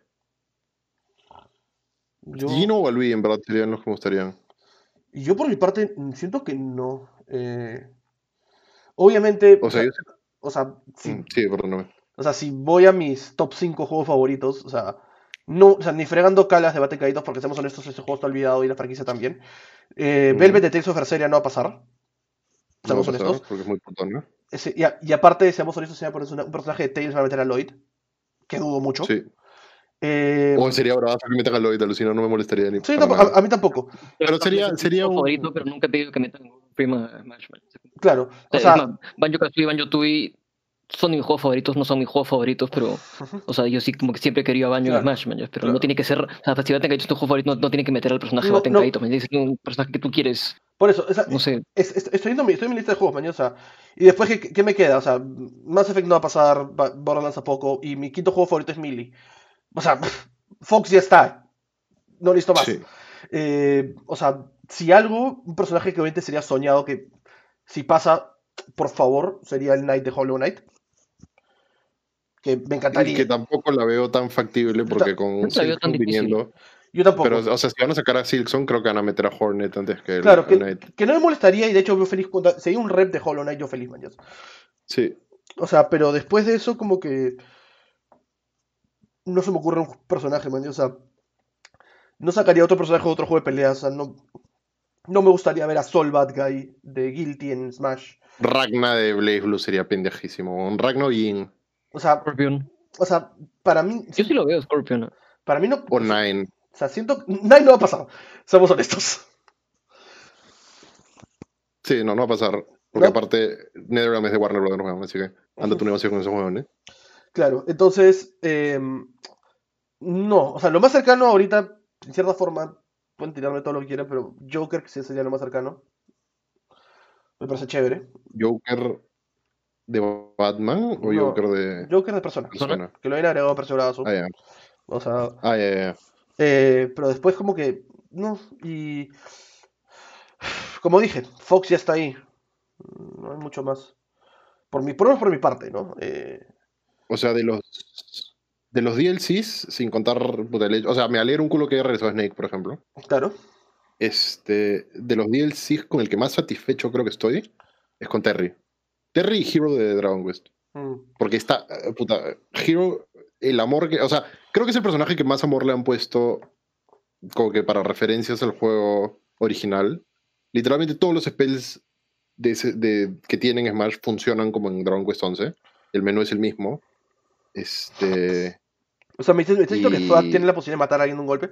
Yo, Gino o Walui, en verdad, serían los que me gustarían. yo por mi parte mm, siento que no. eh, obviamente, O sea, yo o sea, si, Mm, Sí, perdóname. o sea, si voy a mis top 5 juegos favoritos, o sea, no, o sea, ni fregando calas de bate caídos, porque seamos honestos, este juego está olvidado y la franquicia también. Eh, Ujú. Velvet de Tales of Berseria no va a pasar. No Seamos pasar, honestos. porque es muy putón, ¿no? Ese- y, a- y aparte, seamos honestos, se va a poner una- un personaje de Tales va a meter a Lloyd, que dudo mucho. Sí. Eh, O sería bravazo que metan a Lloyd, alucina, no me molestaría ni sí, nada. a, a mí tampoco. Pero sería- sería un- favorito, pero nunca he pedido que metan un prima man. Claro. O sea, Banjo Kazooie y Banjo Tooie son mis juegos favoritos, no son mis juegos favoritos, pero, o sea, yo sí como que siempre he querido a Banjo Claro, en Smash, man, pero claro. no tiene que ser, o sea, si Baten es tu juego favorito, no, no tiene que meter al personaje No, no. Kaitos, ¿me entiendes? Es un personaje que tú quieres, por eso, o sea, no sé, es- es- estoy, viendo mi, estoy en mi lista de juegos, mañana, o sea, y después, ¿qué, qué me queda? O sea, Mass Effect no va a pasar, Borderlands a poco, y mi quinto juego favorito es Melee. O sea, Fox ya está. No listo más. Sí. Eh, o sea, si algo, un personaje que obviamente sería soñado que si pasa, por favor, sería el Knight de Hollow Knight. Que me Y encantaría. que tampoco la veo tan factible porque con No viniendo. Yo tampoco. Pero, o sea, si van a sacar a Silkson, creo que van a meter a Hornet antes que el, claro, el que, Knight. que no me molestaría y de hecho veo feliz. Cuando, si hay un rep de Hollow Knight, yo feliz, mañana. Sí. O sea, pero después de eso, como que. No se me ocurre un personaje, man. O sea, no sacaría otro personaje de otro juego de peleas. O sea, no, no me gustaría ver a Sol Bad Guy de Guilty en Smash. Ragna de Blaze Blue sería pendejísimo. Un Ragna o Yin. O sea, Scorpion. o sea, para mí. Yo sí lo veo, Scorpion. Para mí no. O Nine. O sea, siento. Nine no va a pasar. Seamos honestos. Sí, no, no va a pasar. Porque ¿No? aparte, NetherRealm es de Warner Bros. así que anda tu negocio con esos huevones. Claro, entonces. em, no, o sea, lo más cercano ahorita, en cierta forma, pueden tirarme todo lo que quieran, pero Joker, que sí sería lo más cercano. Me parece chévere. Joker de Batman o No, Joker de Joker de persona. persona. Que lo hayan agregado a. Ah, ya. O sea, Ah, ya, ya. eh, pero después como que, no, y como dije, Fox ya está ahí. No hay mucho más. Por mi, por lo menos por mi parte, ¿no? Eh, O sea, de los de los DLCs, sin contar O sea, me alegra un culo que haya regresado Snake, por ejemplo. claro. Este, de los DLCs con el que más satisfecho creo que estoy es con Terry. Terry y Hero de Dragon Quest. Mm, Porque está, eh, puta, Hero, el amor que, o sea, creo que es el personaje que más amor le han puesto como que para referencias al juego original. Literalmente todos los spells de ese- de- que tienen en Smash funcionan como en Dragon Quest 11. El menú es el mismo. Este, O sea, me dices, me estás diciendo que Y- Thwad tiene la posibilidad de matar a alguien de un golpe.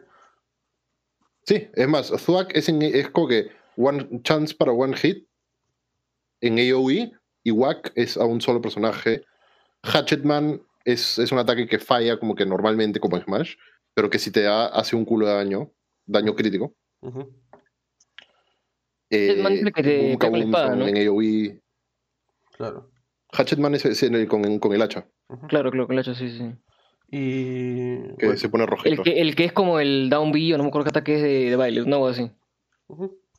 sí, es más, Thwack es, en- es como que one chance para one hit en AoE y Wack es a un solo personaje. Hatchetman es, es un ataque que falla como que normalmente como en Smash, pero que si te da hace un culo de daño, daño crítico. Ujú. Eh, Hatchetman el que te espada, Kaboom ¿no? En AoE. Claro. Hatchetman es, es en el- con, con el hacha. Claro, claro, con el hacha, sí, sí. Y. que bueno, se pone rojito. El que, el que es como el Down B, o no me acuerdo qué ataque es de, de baile, no algo así.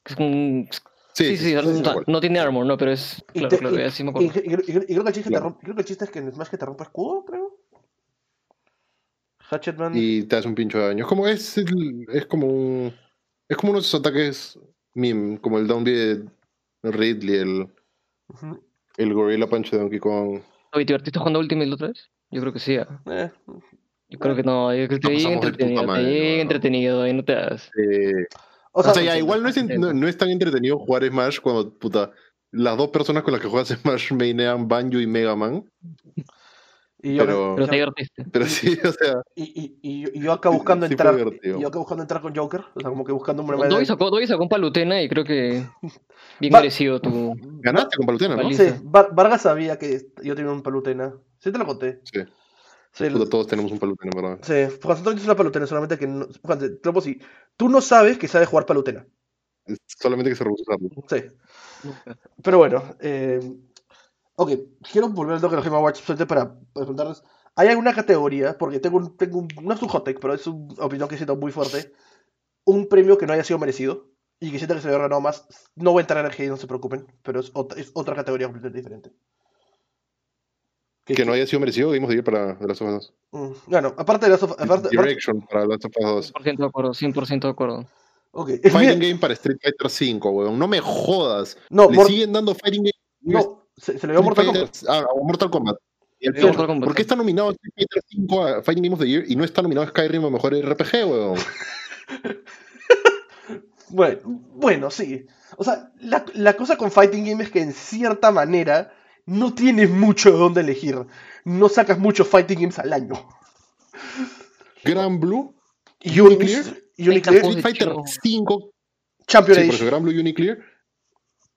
Es un- Sí, Sí, sí, no, sí, no- igual. no tiene armor, no, pero es. Y Claro, te- claro, y- ya sí me y- acuerdo. y- y- y creo que el chiste, Claro. te rompe- creo que el chiste es que en Smash que te rompe escudo, creo. Hatchetman. Y te hace un pincho de daño. Es como, es, el- es como un. Es como uno de esos ataques meme, como el Down B de Ridley, el, el Gorilla Punch de Donkey Kong. Oye, ¿te divertiste jugando Ultimate la otra vez? Yo creo que sí. ah. Eh, Yo creo que no, yo creo que de puta entretenido, madre, bien ¿no? entretenido, ahí no te das. Eh, O sea, sea, ya, igual no es, no, no es tan entretenido jugar Smash cuando, puta, las dos personas con las que juegas Smash mainean Banjo y Mega Man. Y yo, pero- Pero te divertiste. Pero sí, o sea, y, y- y- y yo acá buscando Sí entrar. yo acá buscando entrar con Joker. O sea, como que buscando un Dobby sacó, Dobby sacó un palutena y creo que bien Va- merecido tu. ganaste con Palutena, ¿no? Sí, Vargas sabía que yo tenía un palutena. Sí, te lo conté. Sí. Sí, Puta, todos tenemos un Palutena, ¿verdad? sí. Juan Antonio es una palutena, solamente que no. Juan, te- te lo pongo así, Tú no sabes que sabe jugar palutena. Solamente que se rehúsa a usarlo. Sí. Pero bueno, eh, ok, quiero volver al de Game Awards solamente para, preguntarles, ¿hay alguna categoría? Porque tengo, un, tengo un- no es un hot take, pero es una opinión que siento muy fuerte, un premio que no haya sido merecido y que sienta que se había ganado más, no voy a entrar en el GI, no se preocupen, pero es otra, es otra categoría completamente diferente. Que no haya sido merecido, of the Year para The Last of Us Mm, Bueno, aparte de las... Aparte, 2. aparte- Direction para The Last of Us 2. 100% de acuerdo, 100% de acuerdo. ok, Fighting Game para Street Fighter 5, weón. No me jodas. No, Le siguen dando Fighting Game. no, se, se le dio a Mortal Kombat. Ah, a Mortal Kombat. Y el Sí, peor, Mortal Kombat, ¿Por qué está nominado Street Fighter 5 a Fighting Game of the Year y no está nominado Skyrim a Mejor RPG, weón? Bueno, bueno, sí. O sea, la, la cosa con Fighting Game es que en cierta manera no tienes mucho de dónde elegir. No sacas muchos Fighting Games al año. Gran Blue, Y Uniclear, Uniclear, Street Fighter hecho- 5, Champion sí, eso Gran Blue y Uniclear.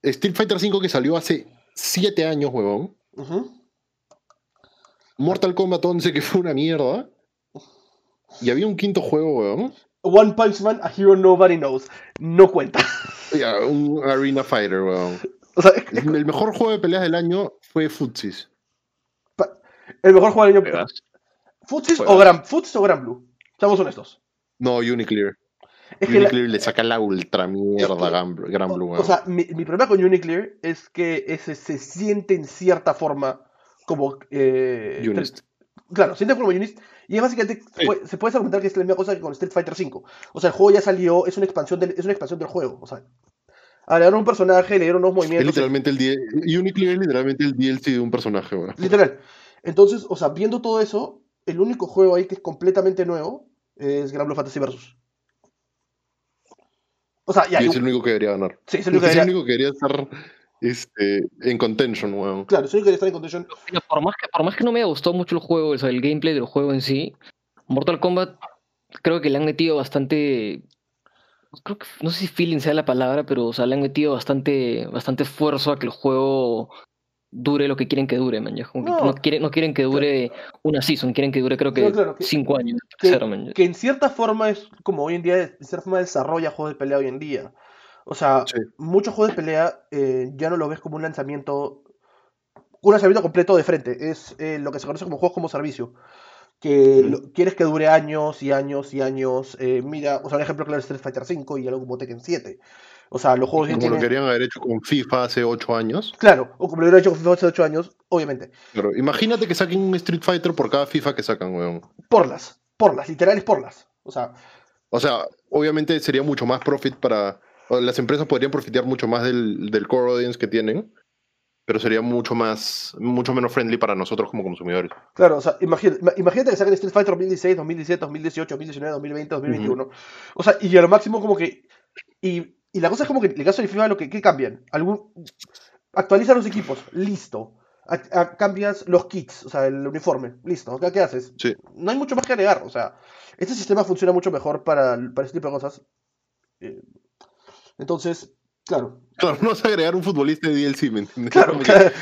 Street Fighter 5 que salió hace 7 años, weón. Ujú. Mortal Kombat 11 que fue una mierda. Y había un quinto juego, weón. One Punch Man, A Hero Nobody Knows. No cuenta. Un Arena Fighter, weón. O sea, es- es- El mejor juego de peleas del año fue Futsis. el mejor juego del año. Futsis o. Gran, Futsis o Gran Blue. Seamos honestos. No, Uniclear. Es la- Uniclear le saca la ultra mierda Es Gran Gran Blue, o, sea, mi, mi problema con Uniclear es que ese se siente en cierta forma como. Eh, Unist. Claro, siente como Unist. Y es básicamente, Sí. se puede argumentar que es la misma cosa que con Street Fighter V. O sea, el juego ya salió, es una expansión del, es una expansión del juego. O sea, agregaron un personaje, le dieron unos Es movimientos. literalmente el Uniclear es literalmente el DLC de un personaje, weón. Literal. Entonces, o sea, viendo todo eso, el único juego ahí que es completamente nuevo es Gran Blue Fantasy Versus. O sea, ya, Y es el único que debería ganar. sí, es el único que el debería- único que debería estar este, en contention, weón. Claro, es el único que debería estar en contention. Mira, por más que por más que no me haya gustado mucho el juego, o sea, el gameplay del juego en sí, Mortal Kombat creo que le han metido bastante creo que no sé si feeling sea la palabra, pero o sea, le han metido bastante bastante esfuerzo a que el juego dure lo que quieren que dure, man. que No. Quieren, no quieren que dure una season, quieren que dure creo que No, claro, que- cinco años. que- man, en cierta forma es como hoy en día, en cierta forma desarrolla juegos de pelea hoy en día. O sea, Sí. muchos juegos de pelea eh, ya no lo ves como un lanzamiento, un lanzamiento completo de frente. Es eh, lo que se conoce como juegos como servicio. Que lo- quieres que dure años y años y años. eh, mira, o sea, un ejemplo claro es Street Fighter V y algo como Tekken 7. O sea, los juegos ya Como lo querían haber hecho con FIFA hace 8 años. Claro, o como lo hubiera hecho con FIFA hace 8 años, obviamente. Pero imagínate que saquen un Street Fighter por cada FIFA que sacan, weón. Porlas, porlas, literales porlas. O sea, O sea, obviamente sería mucho más profit para. Las empresas podrían profitear mucho más del, del core audience que tienen, pero sería mucho más, mucho menos friendly para nosotros como consumidores. Claro, o sea, imagínate, ima- imagínate que saquen Street Fighter 2016, 2017, 2018, 2019, 2020, 2021. O sea, y a lo máximo como que... Y, y la cosa es como que en el caso de FIFA lo que ¿qué cambian. Algún, actualizan los equipos, listo. A- a- cambias los kits, o sea, el uniforme, listo. ¿Qué, qué haces? Sí. No hay mucho más que agregar, o sea, este sistema funciona mucho mejor para, para este tipo de cosas. Eh, entonces, claro. Claro, no vas a agregar un futbolista de DLC, ¿me entiendes? Claro, que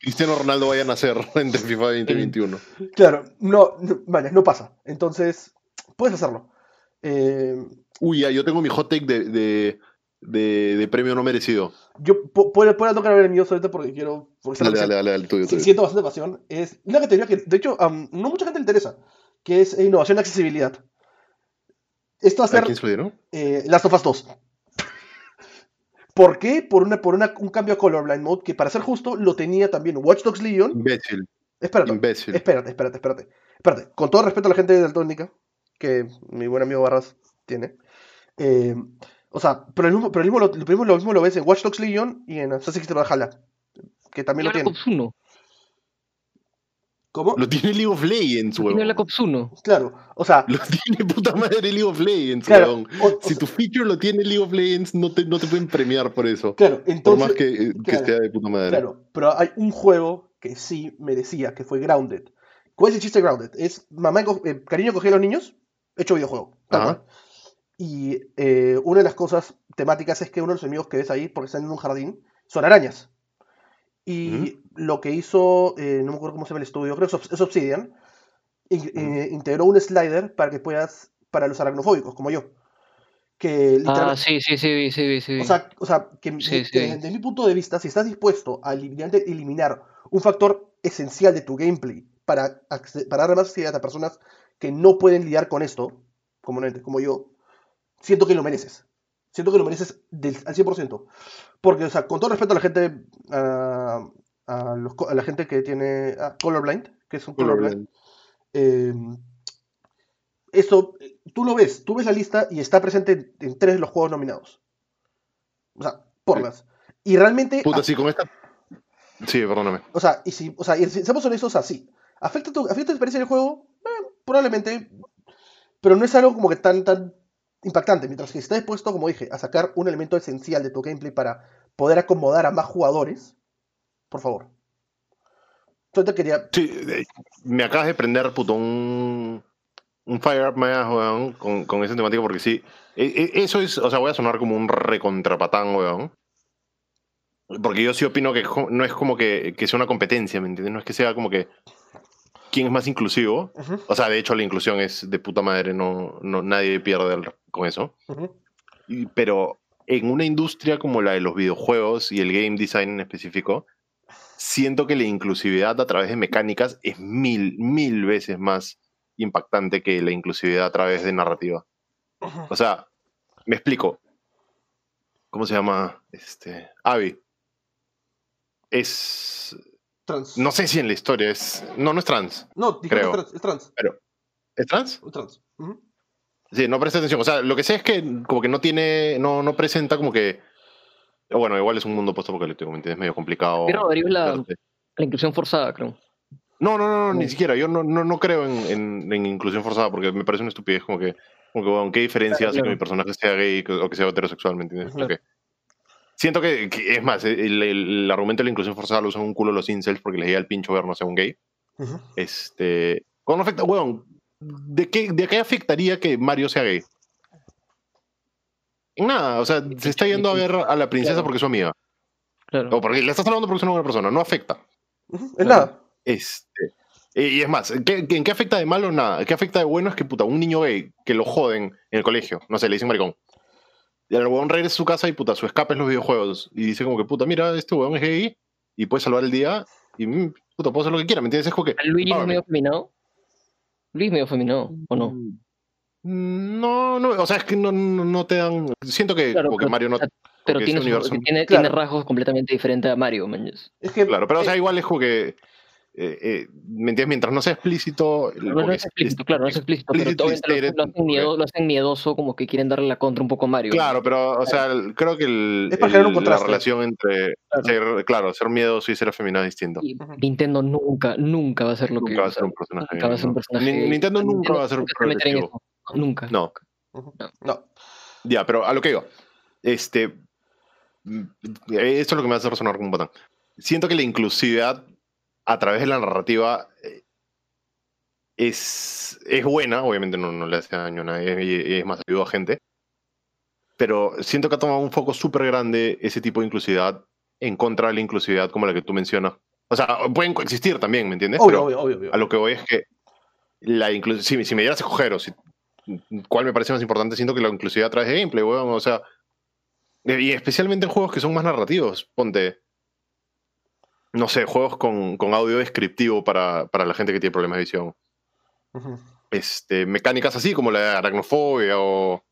Cristiano Ronaldo vaya a nacer entre FIFA 2021. claro, no, no, vaya, no pasa. Entonces, puedes hacerlo. Eh, Uy, ya, yo tengo mi hot take de, de, de, de premio no merecido. Yo pu- puedo, puedo tocar el mío ahorita porque quiero. Porque Dale, dale, dale, dale, tuyo, tuyo. siento bastante pasión. Es una categoría que, de hecho, no mucha gente le interesa. Que es innovación y accesibilidad. Esto va a ¿A ser quién se lo dieron? eh, Last of Us 2. ¿Por qué? Por, una, por una- un cambio a Colorblind Mode que, para ser justo, lo tenía también Watch Dogs Legion. Imbécil, Espérate, imbécil. espérate, espérate, espérate. Espérate, con todo respeto a la gente de Daltónica, que mi buen amigo Barras tiene. Eh, o sea, pero, el mismo, pero el mismo lo, lo mismo, lo mismo lo ves en Watch Dogs Legion y en Assassin's Creed Valhalla. Que también lo Black tiene. Ops 1. ¿Cómo? Lo tiene League of Legends, Tiene weón. Black Ops 1. Claro, o sea, Lo tiene puta madre League of Legends, claro, weón. o- o Si sea, tu feature lo tiene League of Legends, no te, no te pueden premiar por eso. claro, por entonces, más que, que claro, esté de puta madre. claro, pero hay un juego que sí merecía, que fue Grounded. ¿Cuál es el chiste de Grounded? Es mamá, eh, cariño cogía a los niños, hecho videojuego. Ajá. Y eh, una de las cosas temáticas es que uno de los enemigos que ves ahí, porque están en un jardín, son arañas. Y lo que hizo, eh, no me acuerdo cómo se llama el estudio, creo que es Obs- es Obsidian, in- eh, integró un slider para que puedas, para los aracnofóbicos, como yo. Que Ah, literalmente, sí, sí, sí, sí, sí. o sea, o sea, que, Sí, que sí. desde mi punto de vista, si estás dispuesto a eliminar, un factor esencial de tu gameplay para, para dar más accesibilidad a personas que no pueden lidiar con esto, como, como yo, siento que lo mereces. Siento que lo mereces del, al 100%. Porque, o sea, con todo respeto a la gente, a, a los a la gente que tiene a Colorblind, que es un colorblind, eh, eso, eh, tú lo ves, tú ves la lista y está presente en, en tres de los juegos nominados. O sea, porlas. Y realmente, Puta, sí, con esta. Sí, perdóname. o sea, y si, o sea, y si seamos honestos, así. ¿Afecta tu, afecta tu experiencia del juego? Eh, probablemente. Pero no es algo como que tan, tan impactante. Mientras que si estás dispuesto, como dije, a sacar un elemento esencial de tu gameplay para poder acomodar a más jugadores, por favor. Yo te quería. Sí, me acabas de prender, puto, un, un fire up más, weón, con, con esa temática, porque sí, e- e- eso es, o sea, voy a sonar como un recontrapatán, weón. Porque yo sí opino que no es como que, que sea una competencia, ¿me entiendes? No es que sea como que quién es más inclusivo. O sea, de hecho la inclusión es de puta madre, no, no nadie pierde al- con eso. Y- Pero en una industria como la de los videojuegos y el game design en específico, siento que la inclusividad a través de mecánicas es mil, mil veces más impactante que la inclusividad a través de narrativa. O sea, me explico. ¿Cómo se llama? Este. Abby. Es. Trans. No sé si en la historia es. No, no es trans. No, creo. es trans. Es trans. ¿Es trans? es trans. Ujú. Sí, no presta atención. O sea, lo que sé es que como que no tiene, no, no presenta como que... Bueno, igual es un mundo post-apocalíptico, ¿me entiendes? Es medio complicado. Pero Darío, la, la inclusión forzada, creo. No, no, no, no, ni siquiera. Yo no, no, no creo en, en- en inclusión forzada porque me parece una estupidez como que, como que bueno, ¿qué diferencia Claro, hace que claro. mi personaje sea gay que- o que sea heterosexual, ¿me entiendes? Claro. Porque siento que, que- es más, el, el- el argumento de la inclusión forzada lo usan un culo los incels porque les llega el pincho ver no sea un gay. Ujú. Este, ¿Cómo no afecta? Weón, ¿de qué, ¿de qué afectaría que Mario sea gay? En Nada, o sea, se está yendo a ver a la princesa Claro. porque es su amiga. Claro. O porque le estás hablando porque es una buena persona. No afecta. Es nada. Este, y es más, ¿qué, qué- ¿en qué afecta de malo? Nada. ¿Qué afecta de bueno? Es que, puta, un niño gay que lo joden en el colegio, no sé, le dicen maricón. Y el huevón regresa a su casa y, puta, su escape es los videojuegos. Y dice como que, puta, mira, este huevón es gay y puede salvar el día y, mm, puta, puedo hacer lo que quiera, ¿me entiendes? Es como que... ¿Luigi es págame. medio feminado? Luigi es medio feminado, ¿o no? Mm, No, no, o sea, es que no, no, no te dan... Siento que, Claro, como que pero- Mario no... Pero porque tiene, universo- tiene, Claro. tiene rasgos completamente diferentes a Mario, man. Es que. Claro, pero o sea, igual es como que... eh, eh, ¿Me entiendes? Mientras no sea explícito... No, no es explícito, claro, no es explícito, pero explicitly obviamente lo, lo hacen miedo- lo hacen miedoso, como que quieren darle la contra un poco a Mario. Claro, pero, o sea, el- creo que el, Es para un el- contraste. la relación entre Claro. ser, claro, ser miedoso y ser afeminado es distinto. Y. Nintendo nunca, nunca va a ser lo que Nunca va a ser un personaje. nunca va a ser un ¿no? personaje Ni- gay. Nintendo nunca va a ser progresivo. eso. Nunca. No. No. ya, pero a lo que digo. Este. mm, Esto es lo que me hace resonar como un botón. Siento que la inclusividad a través de la narrativa eh, es, es buena, obviamente no, no le hace daño a nadie y, es más, ayuda a gente. Pero siento que ha tomado un foco súper grande ese tipo de inclusividad en contra de la inclusividad como la que tú mencionas. O sea, pueden coexistir también, ¿me entiendes? Obvio, Pero obvio, obvio, obvio. a lo que voy es que la si, si me dieras a escoger o si, cuál me parece más importante, siento que la inclusividad a través de gameplay, weón. O sea, y especialmente en juegos que son más narrativos. Ponte, no sé, juegos con, con audio descriptivo para, para la gente que tiene problemas de visión. Este, mecánicas así como la aracnofobia o...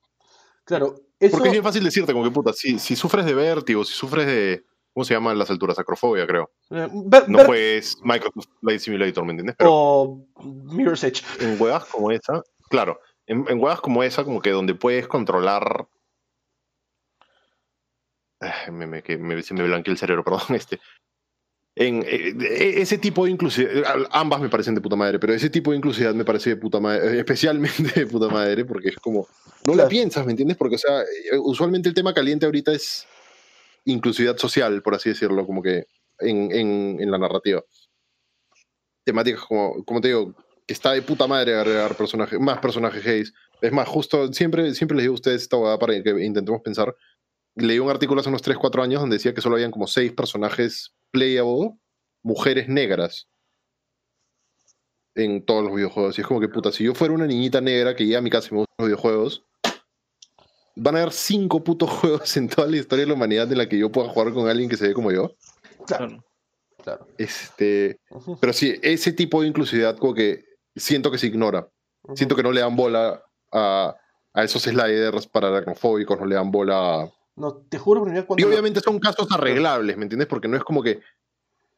Claro, eso. Porque es bien fácil decirte como que puta, si, si sufres de vértigo, si sufres de... ¿Cómo se llama en las alturas? Acrofobia, creo. eh, ver- No ver- juegues Microsoft Flight Simulator, ¿me entiendes? Pero O Mirror's Edge. en huevas como esa, claro, en, en huevas como esa, como que donde puedes controlar. Me, me, me- se me blanqueó el cerebro, perdón. Este. En eh, eh, ese tipo de inclusividad, ambas me parecen de puta madre, pero ese tipo de inclusividad me parece de puta madre, especialmente de puta madre, porque es como, no la Claro. piensas, ¿me entiendes? Porque, o sea, eh, usualmente el tema caliente ahorita es inclusividad social, por así decirlo, como que en, en, en la narrativa. Temáticas como, como te digo, que está de puta madre agregar personajes, más personajes gays. Es más, justo siempre, siempre les digo a ustedes esta hueá para que intentemos pensar. Leí un artículo hace unos 3, 4 años donde decía que solo habían como 6 personajes playable, mujeres negras en todos los videojuegos. Y es como que, puta, si yo fuera una niñita negra que llega a mi casa y me gustan los videojuegos, van a haber 5 putos juegos en toda la historia de la humanidad en la que yo pueda jugar con alguien que se ve como yo. Claro, Claro. Este, pero sí, ese tipo de inclusividad como que siento que se ignora. Siento que no le dan bola a, a esos sliders para aracnofóbicos, no le dan bola a... No, te juro, primero Y cuando... obviamente son casos arreglables, ¿me entiendes? Porque no es como que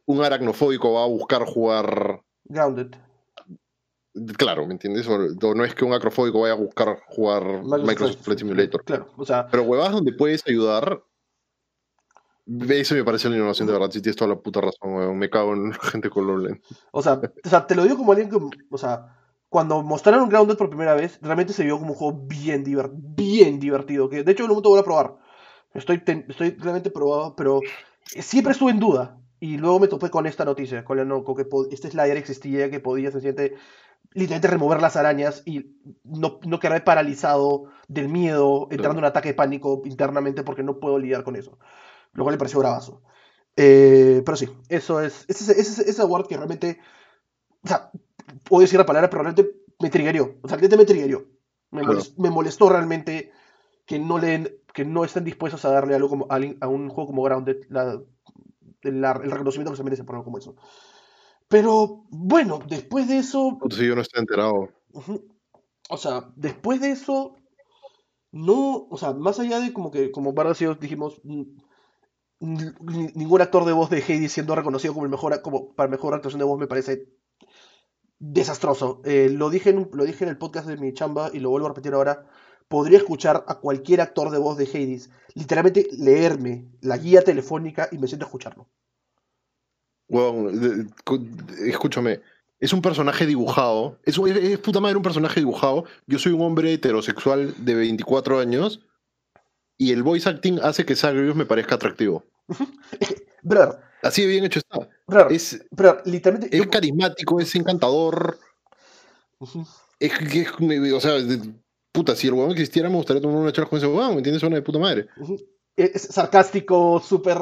un aracnofóbico va a buscar jugar... Grounded. Claro, ¿me entiendes? O, no es que un acrofóbico vaya a buscar jugar Microsoft, Flight Simulator. Claro, o sea, Pero huevadas donde puedes ayudar... Eso me parece la innovación de verdad. Si tienes toda la puta razón, weón. Me cago en la gente colorblind. o sea, o sea, te lo digo como alguien que, o sea, cuando mostraron Grounded por primera vez, realmente se vio como un juego bien, diver- bien divertido, que de hecho en un momento voy a probar. Estoy, estoy realmente probado, pero siempre estuve en duda. Y luego me topé con esta noticia, con, la no- con que este slider existía, que podía sencillamente, literalmente remover las arañas y no, no quedar paralizado del miedo, entrando en un ataque de pánico internamente porque no puedo lidiar con eso. Lo cual le pareció bravazo. Eh, pero sí, eso es, ese, ese, ese award que realmente, o sea, puedo decir la palabra, pero realmente me triggerió. O sea, realmente me triggerió. Me, Claro. molest- me molestó realmente que no, le, que no estén dispuestos a darle algo como, a, un juego como Grounded la- la- el reconocimiento que se merece por algo como eso. Pero bueno, después de eso, si yo no estoy enterado. O sea, después de eso, no, o sea, más allá de como que, como varios dijimos, ningún actor de voz de Hades siendo reconocido como el mejor, como para mejor actuación de voz me parece desastroso. Eh, lo dije en, lo dije en el podcast de mi chamba y lo vuelvo a repetir ahora. Podría escuchar a cualquier actor de voz de Hades, literalmente leerme la guía telefónica y me siento a escucharlo. Cu- escúchame, es un personaje dibujado, es, un- es, es puta madre un personaje dibujado. Yo soy un hombre heterosexual de 24 años y el voice acting hace que Zagreus me parezca atractivo. Brother, Así de bien hecho está. brother, Es, brother, literalmente. es yo- carismático, es encantador. Es, que es- o sea, puta, si el weón existiera me gustaría tomar una charla con ese weón, ¿me entiendes? Suena de puta madre. Es sarcástico, súper.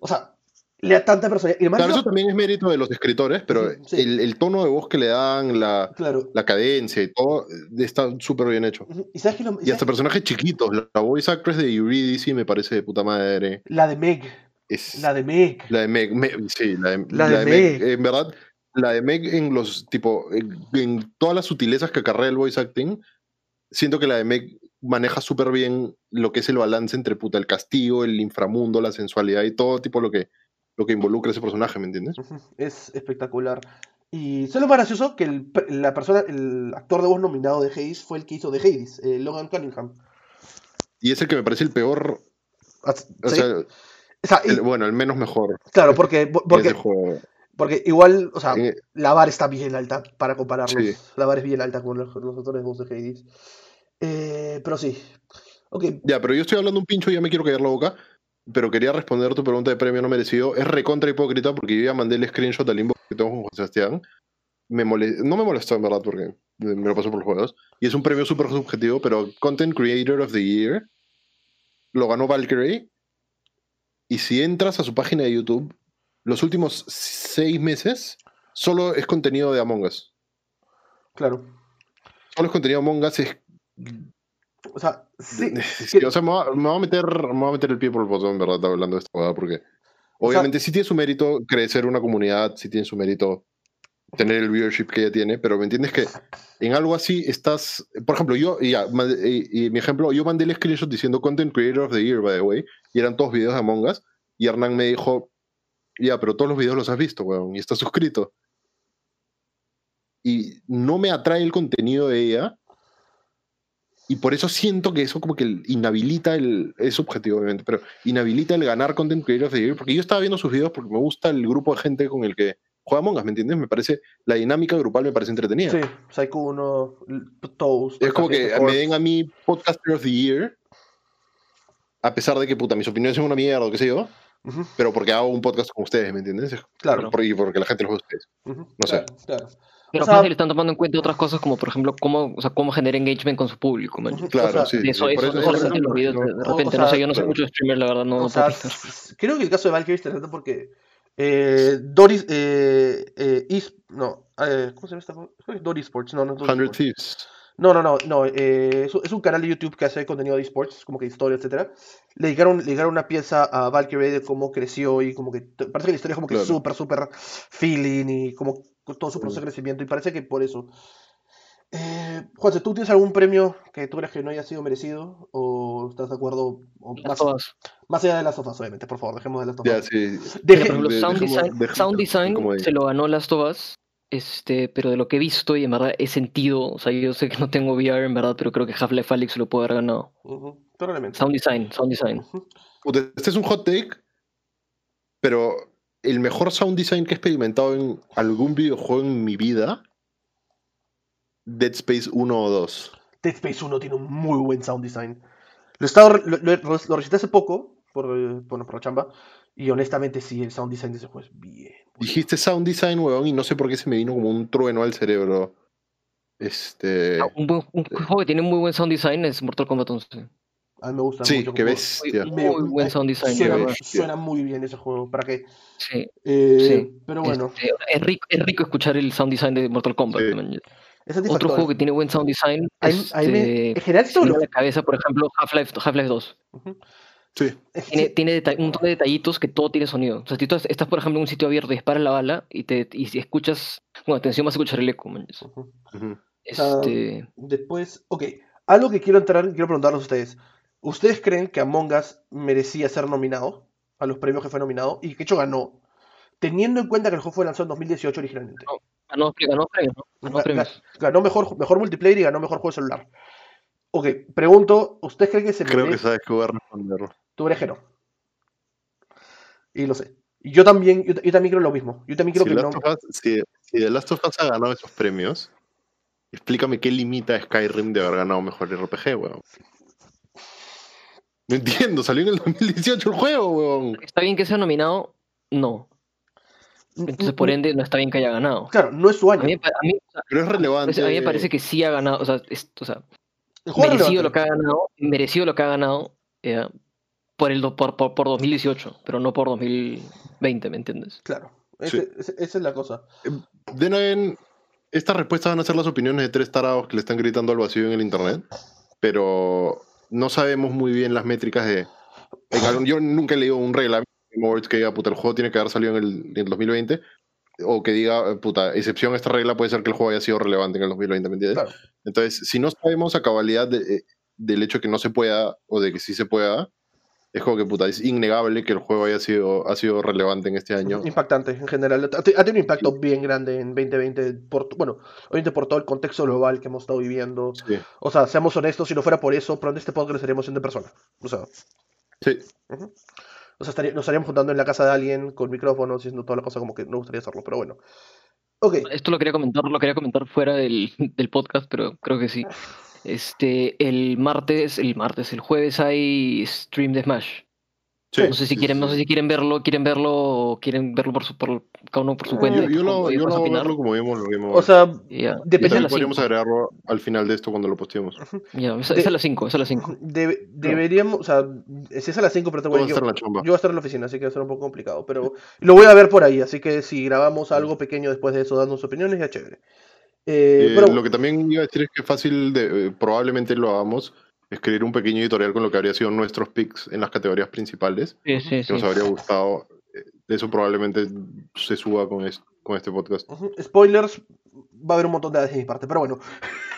O sea, le da tanta personalidad. Y Claro, no- eso también es mérito de los escritores, pero Ujú, sí. el, el tono de voz que le dan, la, Claro. la cadencia y todo, eh, está súper bien hecho. ¿Y sabes qué? lo- y Y hasta personajes chiquitos. La la voice actress de Eurydice me parece de puta madre. La de Meg. Es La de Meg. la de Meg. Me- sí, la de, La la de de Meg. Meg. En verdad, la de Meg en los, tipo, en, en todas las sutilezas que acarrea el voice acting, siento que la de Meg maneja súper bien lo que es el balance entre puta el castigo, el inframundo, la sensualidad y todo tipo lo que, lo que involucra ese personaje, ¿me entiendes? Es espectacular. Y solo más gracioso que el, la persona, el actor de voz nominado de Hades fue el que hizo de Hades, eh, Logan Cunningham. Y es el que me parece el peor, Ah, o ¿sí? sea, O sea, y- el- bueno, el menos mejor claro, porque, porque. Porque igual, o sea, Eh, la vara está bien alta para compararlos. Sí. La vara es bien alta con los, los actores de de Hades. Eh, pero sí. Ya, pero yo estoy hablando un pincho y ya me quiero callar la boca. Pero quería responder tu pregunta de premio no merecido. Es recontra hipócrita porque yo ya mandé el screenshot al inbox que tengo con José Sebastián. Me mole- No me molestó en verdad porque me lo pasó por los juegos. Y es un premio súper subjetivo, pero Content Creator of the Year lo ganó Valkyrie. Y si entras a su página de YouTube, los últimos seis meses solo es contenido de Among Us. claro. Solo es contenido de Among Us. Es O sea, sí. Sí, o sea, me va a meter, me va a meter el pie por el botón, en verdad, hablando de esta jugada, porque obviamente sí tiene su mérito crecer una comunidad, sí tiene su mérito tener el viewership que ella tiene, pero me entiendes que en algo así estás, por ejemplo, yo, y ya, y, y mi ejemplo, yo mandé el screenshot diciendo Content Creator of the Year, by the way, y eran todos videos de Among Us, y Hernán me dijo, ya, pero todos los videos los has visto, weón, y estás suscrito. Y no me atrae el contenido de ella, Y por eso siento que eso como que inhabilita el. Es subjetivo, obviamente, pero inhabilita el ganar Content Creator of the Year. Porque yo estaba viendo sus videos porque me gusta el grupo de gente con el que juega Among Us, ¿me entiendes? Me parece. La dinámica grupal me parece entretenida. Sí, Psycho 1, Toast. Es como que me den a mí Podcaster of the Year. A pesar de que, puta, mis opiniones son una mierda o qué sé yo. Pero porque hago un podcast con ustedes, ¿me entiendes? Claro. Por- y porque la gente los ve a ustedes. no sé. Claro, claro. Pero O sea- fácil están tomando en cuenta otras cosas como por ejemplo cómo, o sea, cómo generar engagement con su público, man. Claro, o sea, sí. Eso, eso, eso- eso eso los videos de o repente, sea, no sé, yo no sé mucho de streamer, la verdad, no, O no sea, creo que el caso de Valkyrie es interesante porque eh, Doris, eh, eh, is- no, eh, ¿cómo se llama esta? Doris Sports, no, no es Doris 100 Sports. Thieves. No, no, no, no, eh, es, un- es un canal de YouTube que hace contenido de esports, como que historia, etcétera. Le dedicaron, le dedicaron una pieza a Valkyrie de cómo creció y como que parece que la historia es como que Claro. súper, súper feeling y como todo su proceso de crecimiento y parece que por eso. Eh, Juanse, ¿tú tienes algún premio que tú crees que no haya sido merecido o estás de acuerdo? O Las más, todas. más allá de las sofas, obviamente, por favor, dejemos de las Ya, sofas. sí. Deje- por ejemplo, de- Sound dejemos- Design, dejemos- Sound Design se lo ganó Last of Us, este, pero de lo que he visto y en verdad he sentido, o sea, yo sé que no tengo VR en verdad, pero creo que Half-Life Alyx lo puede haber ganado. Ujú, probablemente. Sound Design, Sound Design. Este es un hot take, pero el mejor sound design que he experimentado en algún videojuego en mi vida, Dead Space 1 o 2. Dead Space 1 tiene un muy buen sound design. Lo, he estado, lo, lo, lo recité hace poco por, eh, por, por la chamba y honestamente sí, el sound design de ese juego es bien. Dijiste sound design, weón, y no sé por qué se me vino como un trueno al cerebro. Este. Ah, Un, buen- un juego que tiene muy buen sound design es Mortal Kombat 11. A mí me gusta Sí, mucho. qué como- bestia. Muy, muy buen eh, sound design. Suena, suena muy bien ese juego. ¿Para qué? Sí, Eh, Sí. Pero bueno, este, es, rico, es rico escuchar el sound design de Mortal Kombat. Sí. es Otro juego que tiene buen sound design A mí- es a mí me- este, en general a la cabeza, por ejemplo, Half-Life Half-Life 2. Ujú. Sí. Tiene, sí, tiene deta- un montón de detallitos que todo tiene sonido. O sea, si tú estás, por ejemplo, en un sitio abierto y disparas la bala y, te, y si escuchas con atención vas a escuchar el eco. man. Este, Después, ok, algo que quiero entrar, quiero preguntarles a ustedes. ¿Ustedes creen que Among Us merecía ser nominado a los premios que fue nominado y que de hecho ganó? Teniendo en cuenta que el juego fue lanzado en 2018 originalmente. ganó, ganó premios, ¿no? Ganó Ga- premios. ga- Ganó mejor, mejor multiplayer y ganó mejor juego de celular. Ok, pregunto, ¿ustedes creen que se Creo que sabes que voy a responder. Tú eres que no. Y lo sé. Yo también, yo, yo también creo lo mismo. Yo también creo Si, que Last no. of Us- si- si The Last of Us ha ganado esos premios, explícame qué limita a Skyrim de haber ganado mejor RPG, weón. No entiendo, salió en el 2018 el juego, weón. ¿Está bien que sea nominado? No. Entonces, por ende, no está bien que haya ganado. Claro, no es su A año. mí, a mí, o sea, Pero es relevante. a mí me parece que sí ha ganado. O sea, es- o sea merecido lo que ha ganado, merecido lo que ha ganado eh, por, el, por, por, por 2018, pero no por 2020, ¿me entiendes? Claro, Sí. ese- ese- esa es la cosa. De nuevo, en- estas respuestas van a ser las opiniones de tres tarados que le están gritando al vacío en el internet, pero no sabemos muy bien las métricas de. yo nunca he leído un reglamento que diga, puta, el juego tiene que haber salido en el, en el 2020, o que diga, puta, excepción a esta regla puede ser que el juego haya sido relevante en el 2020, ¿me entiendes? Claro. Entonces, si no sabemos a cabalidad de- eh, del hecho que no se pueda o de que sí se pueda, es como que puta, es innegable que el juego haya sido, ha sido relevante en este año. Impactante en general. Ha, tenido un impacto bien grande en 2020, por, bueno, obviamente por todo el contexto global que hemos estado viviendo. Sí, O sea, seamos honestos, si no fuera por eso, pronto este podcast lo estaríamos haciendo en persona. O sea, sí. ujú. o estaría- nos estaríamos juntando en la casa de alguien con micrófonos, haciendo toda la cosa como que no gustaría hacerlo, pero bueno. Esto lo quería comentar, lo quería comentar fuera del, del podcast, pero creo que sí. Este, el martes, el martes, el jueves hay stream de Smash. Sí, No sé si sí, quieren, sí. no sé si quieren verlo, quieren verlo, o quieren verlo por su, por, cada uno por su Eh, cuenta. Yo, yo lo, como yo lo verlo como vimos lo vimos. o sea, Y ya. depende la podríamos cinco. agregarlo al final de esto cuando lo posteemos. Ya, esa, De- esa es la 5, esa es la 5. de- deberíamos, o sea, si es a las 5, pero te voy Vamos a yo, estar en la chamba. yo voy a estar en la oficina, así que va a ser un poco complicado, pero lo voy a ver por ahí, así que si grabamos algo pequeño después de eso, dando sus opiniones, ya chévere. Eh, Eh, pero- Lo que también iba a decir es que fácil, de, eh, probablemente lo hagamos, escribir un pequeño editorial con lo que habría sido nuestros picks en las categorías principales, Sí, sí, que sí. nos habría gustado. Eh, Eso probablemente se suba con, es- con este podcast. Spoilers, va a haber un montón de ads de mi parte, pero bueno.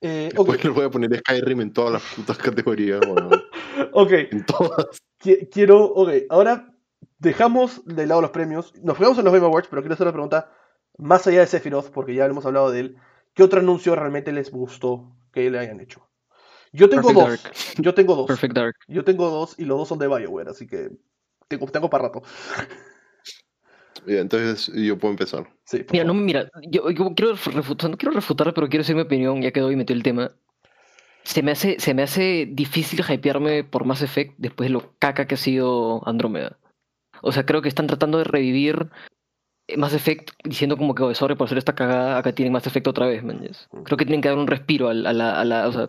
Eh, ok, Después les voy a poner Skyrim en todas las putas categorías, ok, en todas. qui- quiero, ok, ahora dejamos de lado los premios, nos fijamos en los Game Awards, pero quiero hacer una pregunta más allá de Sephiroth, porque ya hemos hablado de él. ¿Qué otro anuncio realmente les gustó que le hayan hecho? Yo tengo Perfect dos. Dark. Yo tengo dos. Perfect Dark. Yo tengo dos y los dos son de BioWare, así que tengo, tengo para rato. Entonces yo puedo empezar. Sí, Mira, no, mira, yo, yo quiero refutar, no quiero refutar, pero quiero decir mi opinión, ya que hoy metió el tema. Se me hace, se me hace difícil hypearme por Mass Effect después de lo caca que ha sido Andrómeda. O sea, creo que están tratando de revivir Mass Effect diciendo como que, "Oye, sorry por hacer esta cagada, acá tienen Mass Effect otra vez, man. yes". Creo que tienen que dar un respiro al- a la, a la, o sea,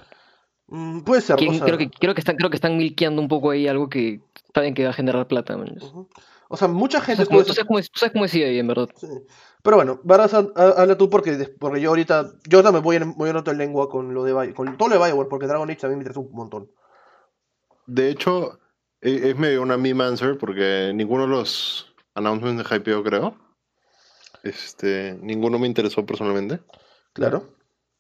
Mm, puede ser. quieren- o sea, creo que, creo que están, creo que están milkeando un poco ahí algo que saben que va a generar plata, man. O sea, mucha Tú gente sabes cómo- puede tú sabes cómo es, tú sabes cómo es en verdad. Sí. Pero bueno, ha- habla tú porque, porque yo ahorita, yo también voy en, voy en otra lengua con lo de con todo lo de Bioware, porque Dragon Age también me interesa un montón. De hecho, e- es medio una meme answer porque ninguno de los announcements de hypeo, creo. Este, ninguno me interesó personalmente. Claro.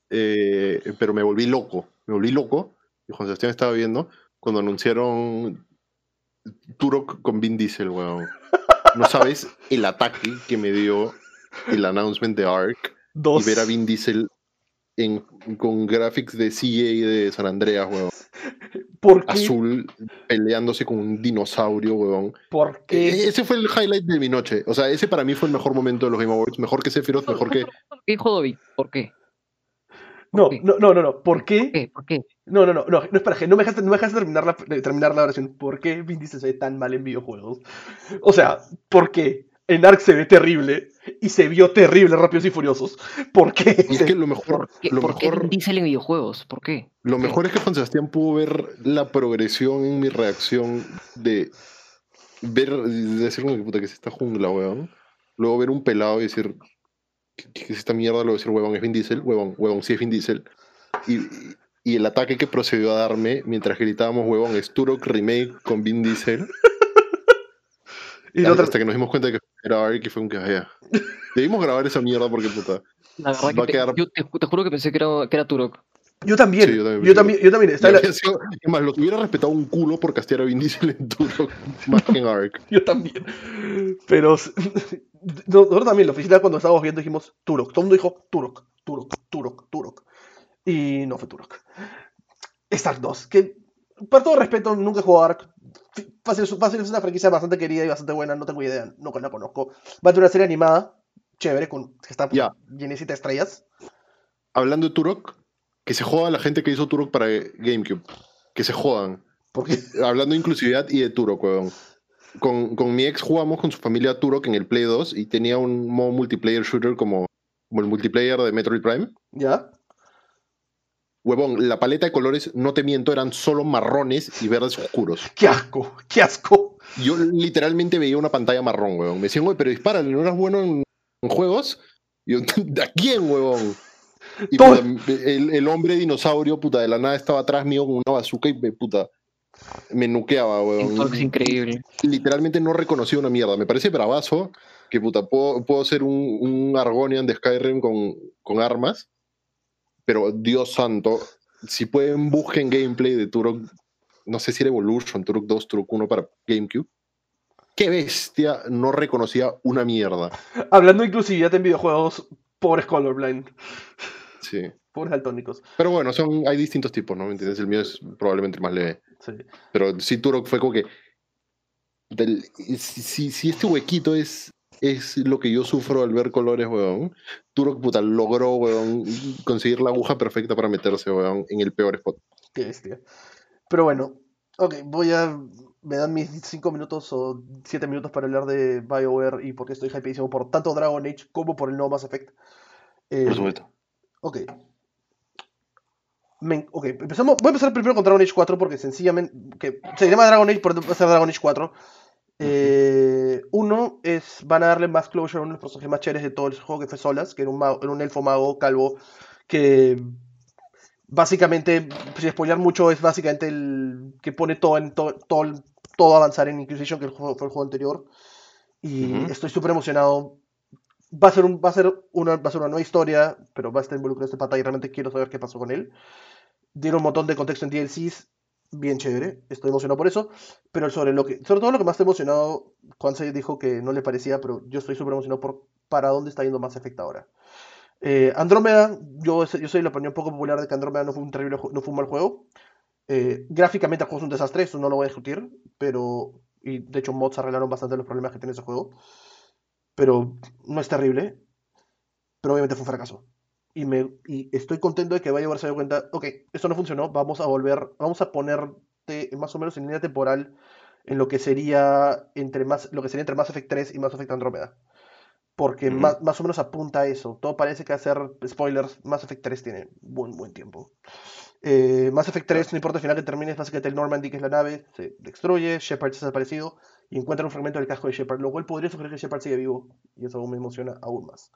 Eh, pero me volví loco. Me volví loco. Y Juan Sebastián estaba viendo cuando anunciaron Turok con Vin Diesel, weón. No sabes el ataque que me dio el announcement de Ark Dos. y ver a Vin Diesel en, con graphics de CA de San Andreas, weón. ¿Por qué? Azul peleándose con un dinosaurio, weón. ¿Por E- qué? Ese fue el highlight de mi noche. O sea, ese para mí fue el mejor momento de los Game Awards. Mejor que Sephiroth, mejor que. ¿Qué Dobby? ¿Por qué? No, qué? no, no, no, no. ¿Por ¿Por qué? qué? ¿Por qué? No, no, no, no, no espera, que no me dejaste, no me dejaste terminar, la, de terminar la oración. ¿Por qué Vin Diesel se ve tan mal en videojuegos? O sea, ¿por qué? En Ark se ve terrible y se vio terrible en Rápidos y Furiosos. ¿Por qué? Es que lo mejor, ¿Por qué, lo por qué mejor, Vin Diesel en videojuegos? ¿Por qué? lo ¿Por qué? mejor es que Juan Sebastián pudo ver la progresión en mi reacción de ver, de decir puta que es esta jungla, weón. Luego ver un pelado y decir, ¿qué, es esta mierda? Luego decir, huevón, es Vin Diesel, huevón, huevón, sí es Vin Diesel. Y, y el ataque que procedió a darme mientras gritábamos, huevón, es Turok Remake con Vin Diesel. Y la otra- Hasta que nos dimos cuenta de que era Ark y fue un que vaya. Debimos grabar esa mierda porque puta. La verdad Va a que te, quedar- yo te, te juro que pensé que era, que era Turok. Yo también, Sí, yo también, yo también, yo también, la- sido- más, lo hubiera respetado un culo por castear a Vin Diesel en Turok más que en Ark. yo también. Pero nosotros también, la oficina cuando estábamos viendo dijimos Turok. Todo el mundo dijo Turok, Turok, Turok, Turok. Y no fue Turok. Ark 2, que por todo respeto nunca he jugado a Ark. Fácil, fácil es una franquicia bastante querida y bastante buena, no tengo idea, no la conozco. Va a tener una serie animada, chévere, con, que está Ya. llenecita de estrellas. Hablando de Turok, que se joda la gente que hizo Turok para GameCube. Que se jodan. Porque Hablando de inclusividad y de Turok, weón. Con, con mi ex jugamos con su familia Turok en el Play 2 y tenía un modo multiplayer shooter como, como el multiplayer de Metroid Prime. ¿Ya? Huevón, la paleta de colores, no te miento, eran solo marrones y verdes oscuros. ¡Qué asco! ¡Qué asco! Yo literalmente veía una pantalla marrón, huevón. Me decían, güey, pero dispárale, ¿no eras bueno en, en juegos? Y yo, ¿a quién, huevón? Y Todo- puta, el, el hombre dinosaurio, puta, de la nada estaba atrás mío con una bazooka y me, puta, me nuqueaba, es increíble. Literalmente no reconocía una mierda. Me parece bravazo que, puta, puedo, puedo ser un, un Argonian de Skyrim con, con armas, pero Dios santo, si pueden busquen gameplay de Turok, no sé si era Evolution, Turok 2, Turok 1 para GameCube. Qué bestia, no reconocía una mierda. Hablando de inclusividad en videojuegos, pobres colorblind, Sí. pobres daltónicos. Pero bueno, son, hay distintos tipos, ¿no? ¿Me entiendes? El mío es probablemente el más leve. Sí. Pero sí, Turok fue como que. del- si, si- este huequito es, es lo que yo sufro al ver colores, weón. Turok, puta, logró, weón, conseguir la aguja perfecta para meterse, weón, en el peor spot. Qué bestia. Pero bueno, ok, voy a. Me dan mis 5 minutos o 7 minutos para hablar de BioWare y porque estoy hypeísimo por tanto Dragon Age como por el nuevo Mass Effect. Eh, Ok. Me- ok, empezamos, voy a empezar primero con Dragon Age 4 porque sencillamente. Que se llama Dragon Age, pero va a ser Dragon Age 4. Eh, uno es. Van a darle más closure a uno de los personajes más chéveres de todo el juego que fue Solas, que era un, mago- era un elfo mago calvo que. Básicamente, sin spoiler mucho, es básicamente el que pone todo en todo, todo, avanzar en Inquisition, que el juego- fue el juego anterior. Y estoy súper emocionado va a ser, un, va, a ser una, va a ser una nueva historia, pero va a estar involucrado este pata y realmente quiero saber qué pasó con él. Dieron un montón de contexto en DLCs, bien chévere, estoy emocionado por eso, pero sobre, lo que, sobre todo lo que más estoy emocionado, Juan se dijo que no le parecía, pero yo estoy súper emocionado por para dónde está yendo Mass Effect ahora. Eh, Andrómeda, yo, yo soy la opinión poco popular de que Andrómeda no fue un terrible, no fue un mal juego. Eh, gráficamente el juego es un desastre, eso no lo voy a discutir, pero y de hecho mods arreglaron bastante los problemas que tiene ese juego. Pero no es terrible, pero obviamente fue un fracaso. Y, me, y estoy contento de que vaya a haberse dado cuenta, ok, esto no funcionó, vamos a volver, vamos a ponerte más o menos en línea temporal en lo que sería entre más, lo que sería entre Mass Effect 3 y Mass Effect Andrómeda. Porque más, más o menos apunta a eso. Todo parece que hacer spoilers, Mass Effect 3 tiene buen, buen tiempo. Eh, Mass Effect 3, no importa el final que termine, es básicamente el Normandy, que es la nave, se destruye, Shepard se ha desaparecido y encuentra un fragmento del casco de Shepard, lo cual podría sugerir que Shepard sigue vivo y eso aún me emociona aún más.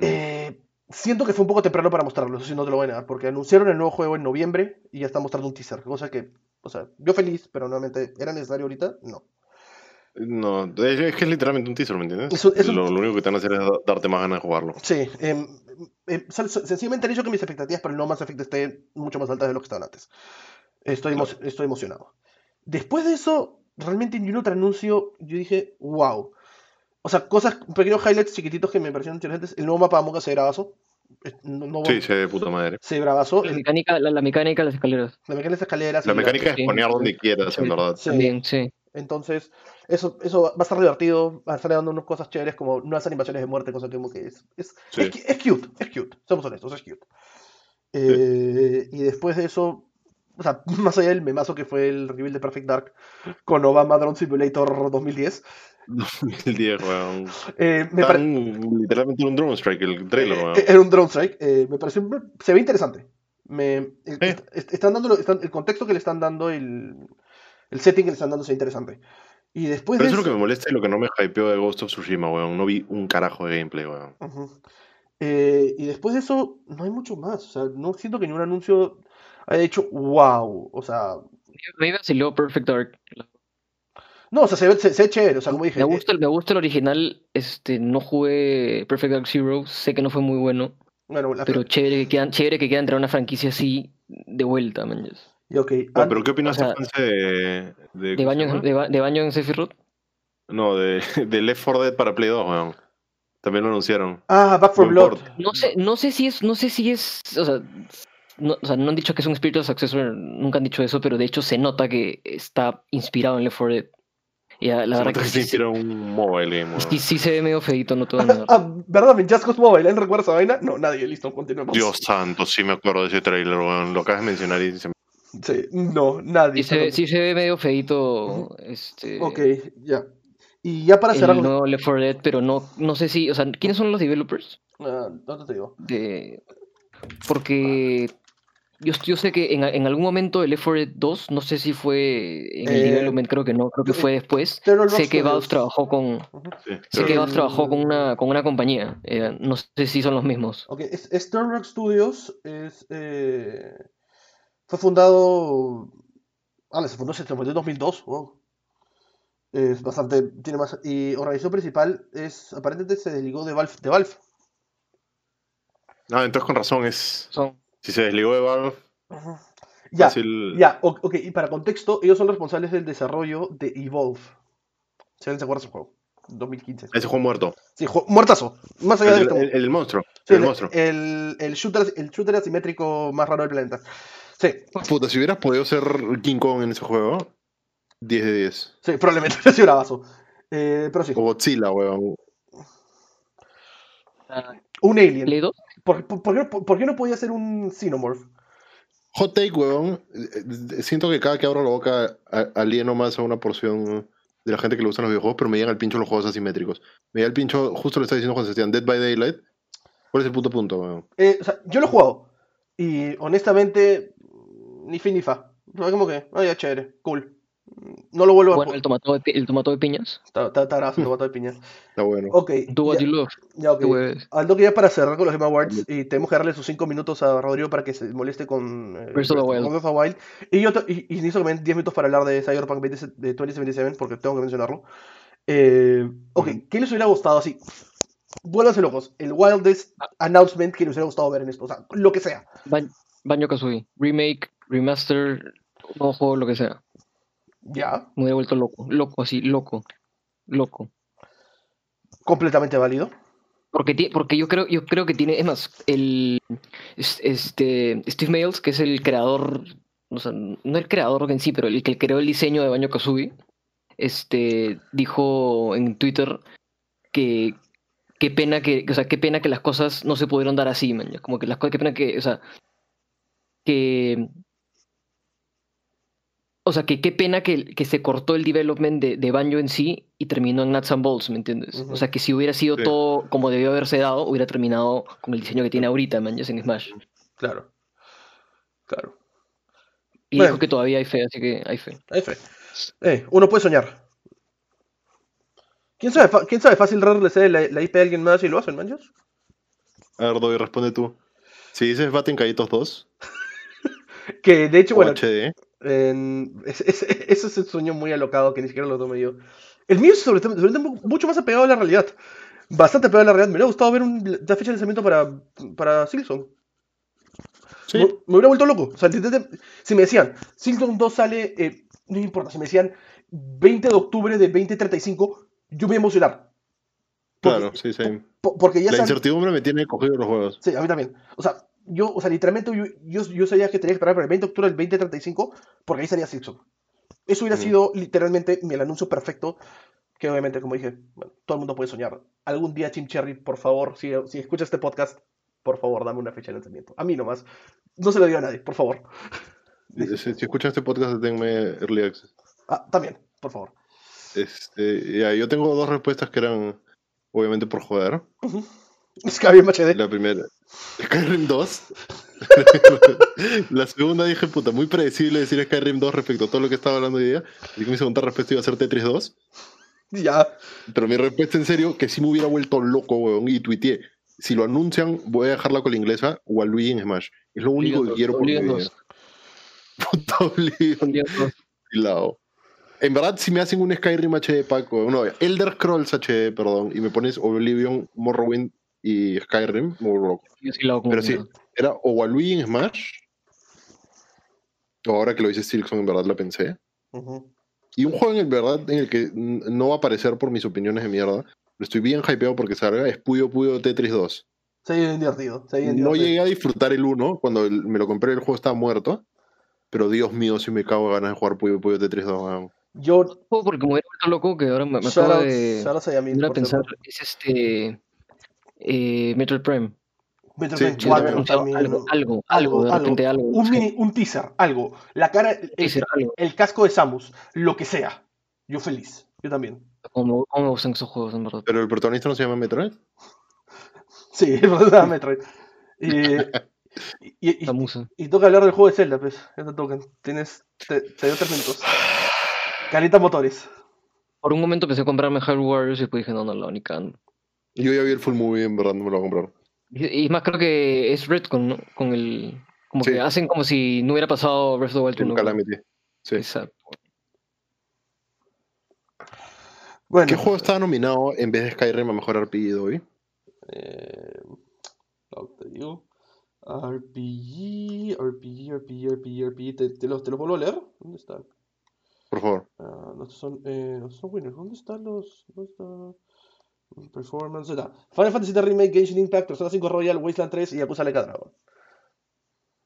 Eh, siento que fue un poco temprano para mostrarlo, eso sí no te lo voy a negar, porque anunciaron el nuevo juego en noviembre y ya están mostrando un teaser, cosa que, o sea, yo feliz, pero nuevamente, ¿era necesario ahorita? No. No, es que es literalmente un teaser, ¿me entiendes? Es un- es un- Lo, lo único que te van a hacer es da- darte más ganas de jugarlo. Sí, em, em, sen- sen- sencillamente han dicho que mis expectativas para el No Mass Effect estén mucho más altas de lo que estaban antes. Estoy, emo- estoy emocionado. Después de eso, realmente en un otro anuncio, yo dije, wow. O sea, cosas, pequeños highlights chiquititos que me parecieron interesantes. El nuevo mapa de Us se bravazo. No, no- Sí, se ve de puta madre. se bravazo. La El- mecánica, la, la mecánica de las escaleras. la mecánica de las escaleras. La mecánica es sí, poner sí. donde quieras, en verdad. Sí. También, sí. Entonces, eso, eso va a estar divertido. Va a estar dando unas cosas chéveres como nuevas animaciones de muerte, cosa que es. Es, Sí. es, es cute, es cute. Somos honestos, es cute. Eh, Y después de eso, o sea, más allá del memazo que fue el reveal de Perfect Dark con Obama Drone Simulator 2010, El 10, weón. eh, me Tan literalmente un drone strike el trailer, eh, weón. era un drone strike. eh, me pareció, se ve interesante. Me, eh, est- est- están dando, están- el contexto que le están dando, el, el setting que le están dando, es interesante. Y después Pero de eso es lo que me molesta y lo que no me hypeó de Ghost of Tsushima, weón. No vi un carajo de gameplay, weón. Ujú. Eh, y después de eso, no hay mucho más. O sea, no siento que ningún anuncio haya hecho wow. O sea, Me vaciló Perfect Dark. no, o sea, se ve, se, se ve chévere. O sea, como dije, Me eh, gusta, el- me gusta el original. Este, no jugué Perfect Dark Zero. Sé que no fue muy bueno. bueno, la- Pero chévere que quieran, chévere que quieran traer una franquicia así de vuelta, man. yes. y ok, Bueno, an- pero ¿qué opinaste, o sea, de... De, De ¿cómo se baño, de, ba- de baño en Sephiroth. No, de, de Left 4 Dead para Play 2, weón. También lo anunciaron. ah, Back for Blood. No sé, no sé si es, no sé si es, o sea, no, o sea, no han dicho que es un Spiritual Successor, nunca han dicho eso, pero de hecho se nota que está inspirado en Left 4 Dead. Y a- la Se verdad que que se sí, un mobile game, sí, sí se ve medio feito, no te voy a negar. Ah, ¿verdad? Just Cause Mobile, ¿alguien recuerda esa vaina? No, nadie, listo, continuemos. Dios santo, sí me acuerdo de ese trailer, weón. Lo acabas de mencionar y se me... Sí, no, nadie. Sí se, ve- sí se ve medio feito, este, Ok, ya. Y ya para cerrar. nuevo Left 4 Dead, pero no, no sé si, o sea, ¿quiénes son los developers? Ah, no te digo. de porque yo, yo sé que en, en algún momento el Left 4 Dead 2, no sé si fue en el Eh, development, creo que no, creo que fue después. Sé que Valve trabajó con. Sí, sé que Valve trabajó con una con una compañía, eh, no sé si son los mismos. Ok, es, es Studios es, eh, fue fundado. Ah, se fundó, se fundó en 2002. Wow. Es bastante. Tiene más. Y organización principal es. Aparentemente se desligó de Valve. De Valve. Ah, entonces con razón es... Son Si se desligó de Valve, Ya, fácil... ya. Ok, y para contexto, ellos son responsables del desarrollo de Evolve. Si alguien se acuerda de ese juego. 2015. Ese juego muerto. Sí, ju- muertazo. Más allá El, de el, esto. el monstruo. Sí, el el, monstruo. el, el shooter, el shooter asimétrico más raro del planeta. Sí, Puta, si hubieras podido ser King Kong en ese juego, 10 de 10. sí, probablemente ha sido bravazo. Eh, pero sí, O Godzilla, weón. un alien. Play 2. ¿Por, por, por qué, por- qué no podía ser un Xenomorph? Hot take, weón. Eh, eh, Siento que cada que abro la boca alieno más a una porción de la gente que le gustan los videojuegos, pero me llegan al pincho los juegos asimétricos. Me llega al pincho, justo lo está diciendo Juan Sebastián, Dead by Daylight. ¿Cuál es el puto punto, weón? Eh, o sea, yo lo he jugado. Y honestamente, ni fin ni fa. Como que, ah, ya chévere, cool. No lo vuelvo a Bueno, jugar. el tomato de, pi- el tomato de piñas. Está, está, está bravazo, tomato de piña. Está bueno. Ok, Do what ya, you love. ya, ok. qué hueves. Aldo que ya para cerrar con los Game Awards y tenemos que darle sus 5 minutos a Rodrigo para que se moleste con eh, Breath of the Wild. Y yo y, y necesito también 10 minutos para hablar de Cyberpunk 20, de 2077 porque tengo que mencionarlo. Eh, ok. ¿qué les hubiera gustado así? Vuélvanse locos. El wildest announcement que les hubiera gustado ver en esto. O sea, lo que sea. Ba- Banjo Kazooie. Remake, remaster, juego, lo que sea. Ya, Me hubiera vuelto loco. Loco, así, loco. Loco. completamente válido. Porque, porque yo creo, yo creo que tiene, es más, el es- este Steve Mails, que es el creador, o sea, no el creador en sí, pero el que creó el diseño de Banjo Kazooie, este dijo en Twitter que qué pena que, o sea, qué pena que las cosas no se pudieron dar así, man. Como que las cosas, qué pena que, o sea, que o sea, que qué pena que, que se cortó el development de, de Banjo en sí y terminó en Nuts and Bolts, ¿me entiendes? O sea, que si hubiera sido Sí. todo como debió haberse dado, hubiera terminado con el diseño que tiene ahorita, man, ya en Smash. Claro. Claro. Y Bueno. dijo que todavía hay fe, así que hay fe. Hay fe. Eh, uno puede soñar. ¿Quién sabe, ¿Quién sabe fácil raro le cede la, la IP a alguien más y lo hacen, manches? A ver, Doy, responde tú. Si dices Baten Caítos 2, Que de hecho, o bueno, HD, en- ese, ese- ese es el sueño muy alocado que ni siquiera lo tomé yo. El mío es sobre, todo- sobre todo mu- mucho más apegado a la realidad. Bastante apegado a la realidad. Me hubiera gustado ver un- la fecha de lanzamiento para, para Silson. sí, Me, me hubiera vuelto loco. O sea, si me decían, Silson 2 sale, eh, no me importa, si me decían 20 de octubre de 2035, yo me voy a emocionar. Porque, claro, sí, sí. po- porque ya La incertidumbre me tiene cogido los juegos. Sí, a mí también. O sea, yo, o sea, literalmente yo, yo, yo sabía que tenía que esperar para el 20 de octubre del 2035 porque ahí salía Silson. Eso hubiera Ujú. sido literalmente el anuncio perfecto que obviamente, como dije, bueno, todo el mundo puede soñar. Algún día, Chim Cherry, por favor, si, si escuchas este podcast, por favor, dame una fecha de lanzamiento. A mí nomás. No se lo digo a nadie, por favor. Si, si escuchan este podcast, denme Early Access. Ah, también, por favor. Este, ya, yo tengo dos respuestas que eran, obviamente, por joder. Ujú. Skyrim HD. La primera, Skyrim 2. la segunda dije, puta, muy predecible decir Skyrim 2 respecto a todo lo que estaba hablando hoy día. Y que mi segunda respuesta iba a ser Tetris 2. Ya. Pero mi respuesta en serio, que sí me hubiera vuelto loco, weón, y tuiteé. Si lo anuncian, voy a dejarla con la inglesa o a Luigi en Smash. Es lo único que quiero por mi vida. dos. Puta Oblivion, Obligan dos. lado. En verdad, si me hacen un Skyrim HD pack, weón, no, Elder Scrolls HD, perdón, y me pones Oblivion, Morrowind y Skyrim, vuelvo loco. Yo sí lo hago como Pero sí, era o Waluigi en Smash, o ahora que lo dice Silkson, en verdad la pensé. Y un juego en el verdad en el que no va a aparecer por mis opiniones de mierda, pero estoy bien hypeado porque salga, es Puyo Puyo Tetris 2. Se bien divertido. Se bien No llegué a disfrutar el 1, cuando el- me lo compré el juego estaba muerto, pero Dios mío, si me cago de ganas de jugar Puyo Puyo Tetris 2. weón. Yo, Juego porque me hubiera vuelto loco que ahora me, me acabo de out a Yamin, pensar, es este eh, Metroid Prime. Metroid Sí, Prime sí, 4 también. también. algo, algo, Algo, algo, de algo. repente algo. Un, sí. mini, un teaser, algo. La cara, el, Teaser, algo. el casco de Samus, lo que sea. Yo feliz. Yo también. Como, como me gustan esos juegos, en verdad. Pero el protagonista no se llama Metroid. Sí, es verdad, Metroid. Y, y, y, La musa. y toca hablar del juego de Zelda, pues. Ya te tocan. Tienes. Te, te doy tres minutos. Carita Motores. Por un momento pensé comprarme Hyrule Warriors y después dije, no, no, la única. Yo ya vi el full movie, en verdad no me lo voy a comprar. Y, y más creo que es Redcon, ¿no? Con el. Como Sí. que hacen como si no hubiera pasado Breath of the Wild El 1. Calamity. Sí. Exacto. Bueno. ¿Qué juego estaba nominado en vez de Skyrim a mejor RPG de hoy? Eh, te digo. RPG, RPG, RPG, RPG, RPG. ¿Te, te los, ¿Te los vuelvo a leer? ¿Dónde están? Por favor. Ah, no son, eh, no son winners. ¿Dónde están los.? ¿Dónde está? Performance. está. Final Fantasy VII Remake, Genshin Impact, Persona 5 Royal, Wasteland 3 y Yakuza Like Dragon.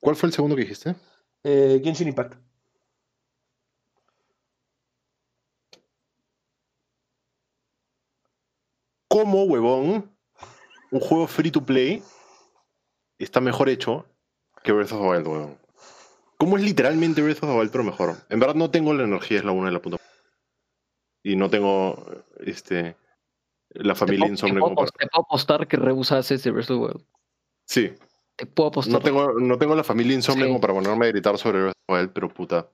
¿Cuál fue el segundo que dijiste? Eh, Genshin Impact. ¿Cómo, huevón, un juego free to play está mejor hecho que Breath of the Wild, huevón? ¿Cómo es literalmente Breath of the Wild, pero mejor? En verdad no tengo la energía, es la una de la puta. Y no tengo este la familia insomne te puedo te puedo apostar que Rebus hace ese Breath of the Wild. Sí, Te puedo apostar. no tengo, no tengo la familia insomne Sí. como para ponerme a gritar sobre Wild, pero puta.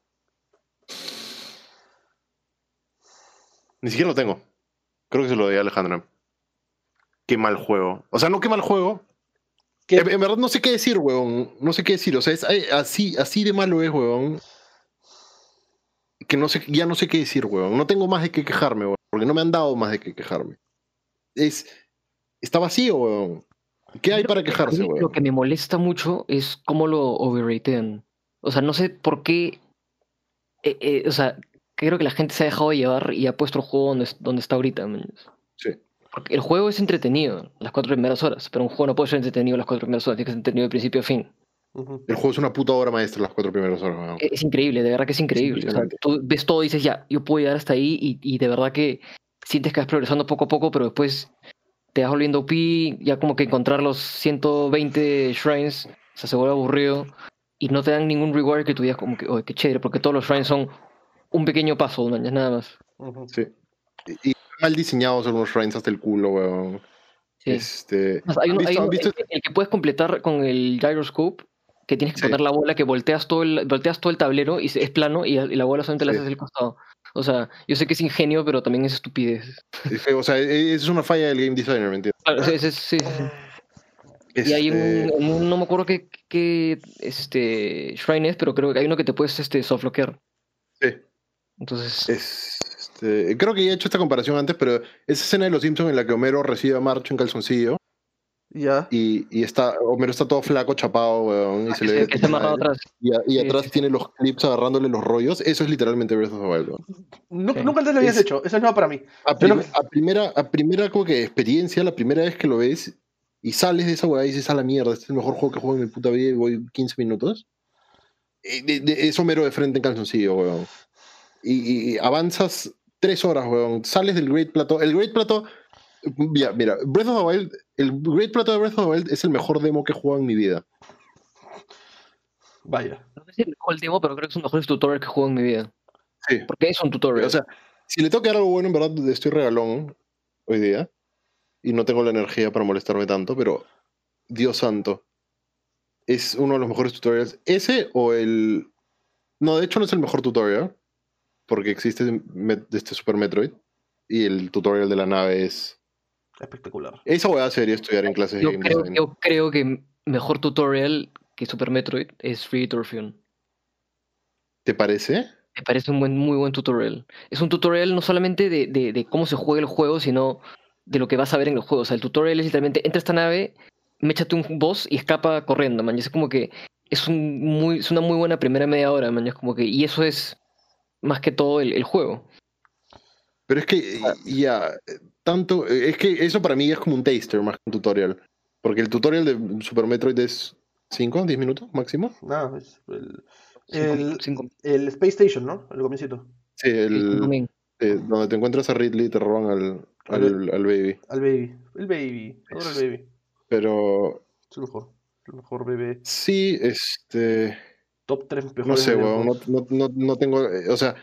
Ni siquiera lo tengo. Creo que se lo doy a Alejandra. Qué mal juego. O sea, no qué mal juego. ¿Qué? En, en verdad no sé qué decir, huevón. No sé qué decir. O sea, es así, así de malo es, huevón. Que no sé, ya no sé qué decir, huevón. No tengo más de qué quejarme, huevón. Porque no me han dado más de qué quejarme. Es. Está vacío, huevón. ¿Qué hay para quejarse, mí Lo que me molesta mucho es cómo lo overratean. O sea, no sé por qué. eh, eh, o sea, creo que la gente se ha dejado llevar y ha puesto el juego donde, donde está ahorita. man. Sí. Porque el juego es entretenido las cuatro primeras horas, pero un juego no puede ser entretenido las cuatro primeras horas, tiene que ser entretenido de principio a fin. El juego es una puta obra maestra las cuatro primeras horas. weón. Es, increíble, de verdad que es increíble. O sea, tú ves todo y dices, ya, yo puedo llegar hasta ahí y, y de verdad que sientes que vas progresando poco a poco, pero después te vas volviendo OP, ya como que encontrar los 120 shrines, o sea, se vuelve aburrido y no te dan ningún reward que tú digas como que, oye, qué chévere, porque todos los shrines son un pequeño paso, ya nada más. Sí. Y, y mal diseñados algunos shrines hasta el culo, weón. Sí. Este, Hay ¿han uno, hay visto- han uno- visto el, el que puedes completar con el gyroscope, que tienes que Sí. poner la bola, que volteas todo el, volteas todo el tablero y es plano y, y la bola solamente la haces del costado. O sea, yo sé que es ingenio, pero también es estupidez. O sea, e- es una falla del game designer, ¿me entiendes? Claro, sí, sí, sí. Y hay un, Este, un- no me acuerdo qué, qué, este, shrine es, pero creo que hay uno que te puedes este, sí, Entonces, es- este, creo que ya he hecho esta comparación antes, pero esa escena de los Simpsons en la que Homero recibe a Marcho en calzoncillo Ya. y, y está, Homero está todo flaco, chapado, weón, y se que, le se- ve que está amarrado atrás. y, a- y Sí, atrás sí, sí. tiene los clips agarrándole los rollos. Eso es literalmente Breath of the Wild. weón. Nu- Sí. Nunca antes lo habías Es- hecho, eso es nuevo para mí. A, prim- a primera, a primera como que experiencia, la primera vez que lo ves y sales de esa weá y dices a la mierda, este es el mejor juego que juego en mi puta vida y voy 15 minutos. Eh, de- de- es Homero de frente en calzoncillo, weón. Y, y avanzas tres horas, weón. Sales del Great Plateau. El Great Plateau. Ya, mira, Breath of the Wild. El Great Plateau de Breath of the Wild es el mejor demo que he jugado en mi vida. Vaya. No sé si el mejor el demo, pero creo que es un mejor tutorial que juego en mi vida. Sí. Porque es un tutorial. O sea, si le dar algo bueno, en verdad estoy regalón hoy día. Y no tengo la energía para molestarme tanto, pero Dios santo. Es uno de los mejores tutorials. Ese o el. No, de hecho no es el mejor tutorial. Porque existe este Super Metroid. Y el tutorial de la nave es. Espectacular. Esa voy a sería estudiar en clases de yo, game creo, design. yo creo que mejor tutorial que Super Metroid es Free Torfion. ¿Te parece? Me parece un buen, muy buen tutorial. Es un tutorial no solamente de, de- de cómo se juega el juego, sino de lo que vas a ver en el juego. O sea, el tutorial es literalmente, entra a esta nave, méchate un boss y escapa corriendo, man. Y es como que es, un muy, es una muy buena primera media hora, man. Y Es como que, y eso es más que todo el, el juego. Pero es que ya, tanto, es que eso para mí es como un taster más que un tutorial. Porque el tutorial de Super Metroid es 5, 10 minutos máximo. Nada, es el, el, cinco- el Space Station, ¿no? El comiencito. Sí, el, eh, donde te encuentras a Ridley y te roban al, Al al, al baby. Al baby. El baby. Adoro el baby. Pero Es el mejor. El mejor bebé. sí, este, Top 3 mejores no sé, weón, no, no, no, no tengo, eh, o sea,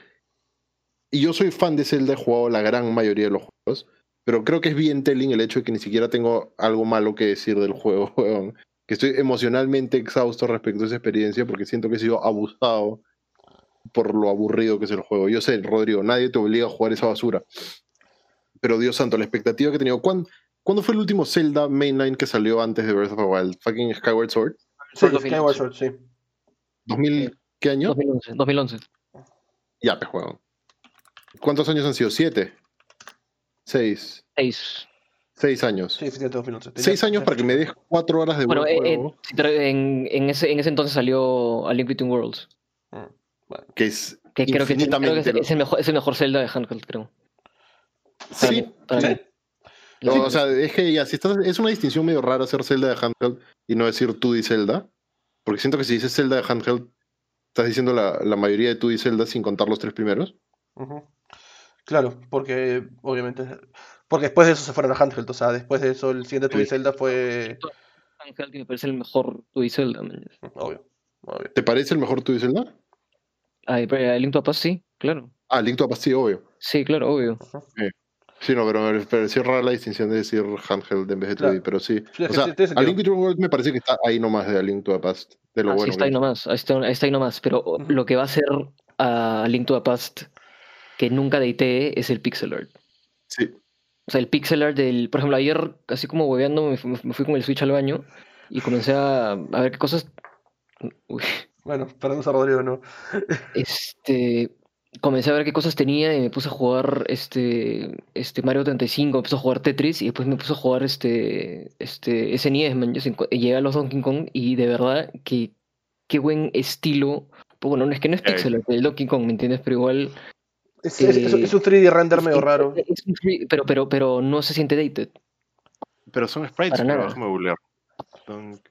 y yo soy fan de Zelda, he jugado la gran mayoría de los juegos, pero creo que es bien telling el hecho de que ni siquiera tengo algo malo que decir del juego, weón. Que estoy emocionalmente exhausto respecto a esa experiencia porque siento que he sido abusado por lo aburrido que es el juego. Yo sé, Rodrigo, nadie te obliga a jugar esa basura. Pero Dios santo, la expectativa que he tenido. ¿Cuándo, ¿cuándo fue el último Zelda Mainline que salió antes de Breath of the Wild? ¿Fucking Skyward Sword? Sí, Skyward. Sword, sí. ¿2000 qué año? 2011. 2011. Ya, pues, weón. ¿Cuántos años han sido? ¿Siete? ¿Seis? Seis. Seis años. Sí, efectivamente 2011. Tenía- Seis años para que me des cuatro horas de Bueno, buen eh, eh, juego, en, en ese, en ese entonces salió A Link Between Worlds. Mm, bueno. que es Que creo que, es, el- creo que es, el- es el mejor, es el mejor Zelda de handheld, creo. Para sí, mí, para sí. mí. No, o sea, es que ya, si estás, es una distinción medio rara hacer Zelda de handheld y no decir 2D Zelda. Porque siento que si dices Zelda de handheld, estás diciendo la, la mayoría de 2D Zelda sin contar los tres primeros. Ujú. Claro, porque obviamente. Porque después de eso se fueron a Handheld. O sea, después de eso el siguiente Sí. sí. Zelda fue. Handheld me parece el mejor 2D Zelda. man. Obvio. obvio. ¿Te parece el mejor 2D Zelda? Ah, pero A Link to Past sí, claro. Ah, Link to Past, sí, obvio. Sí, claro, obvio. Sí, no, pero me pareció rara la distinción de decir handheld en vez de 2D, Claro. pero sí. Sí, O que sea, sí, A. Link Between Worlds me parece que está ahí nomás de A Link to the Past. De lo Ah, sí, bueno. está ahí que nomás. Ahí está, ahí está ahí nomás. Pero lo que va a hacer a Link to the Past, que nunca deité, es el pixel art. Sí. O sea, el pixel art del. Por ejemplo, ayer, así como hueveando, me, fu- me fui con el Switch al baño y comencé a, a ver qué cosas. Uy, Bueno, perdón a Rodrigo, no. este. Comencé a ver qué cosas tenía y me puse a jugar este, este Mario 35, me puse a jugar Tetris y después me puse a jugar este, este SNES, man. Yo llegué a los Donkey Kong y de verdad que qué buen estilo. Pues bueno, no es que no es pixel art el Donkey Kong, ¿me entiendes? Pero igual Es, es- es- Eh, es un 3D render medio es- raro. es un free- pero, pero, pero no se siente dated. Pero son sprites, nada. déjame googlear.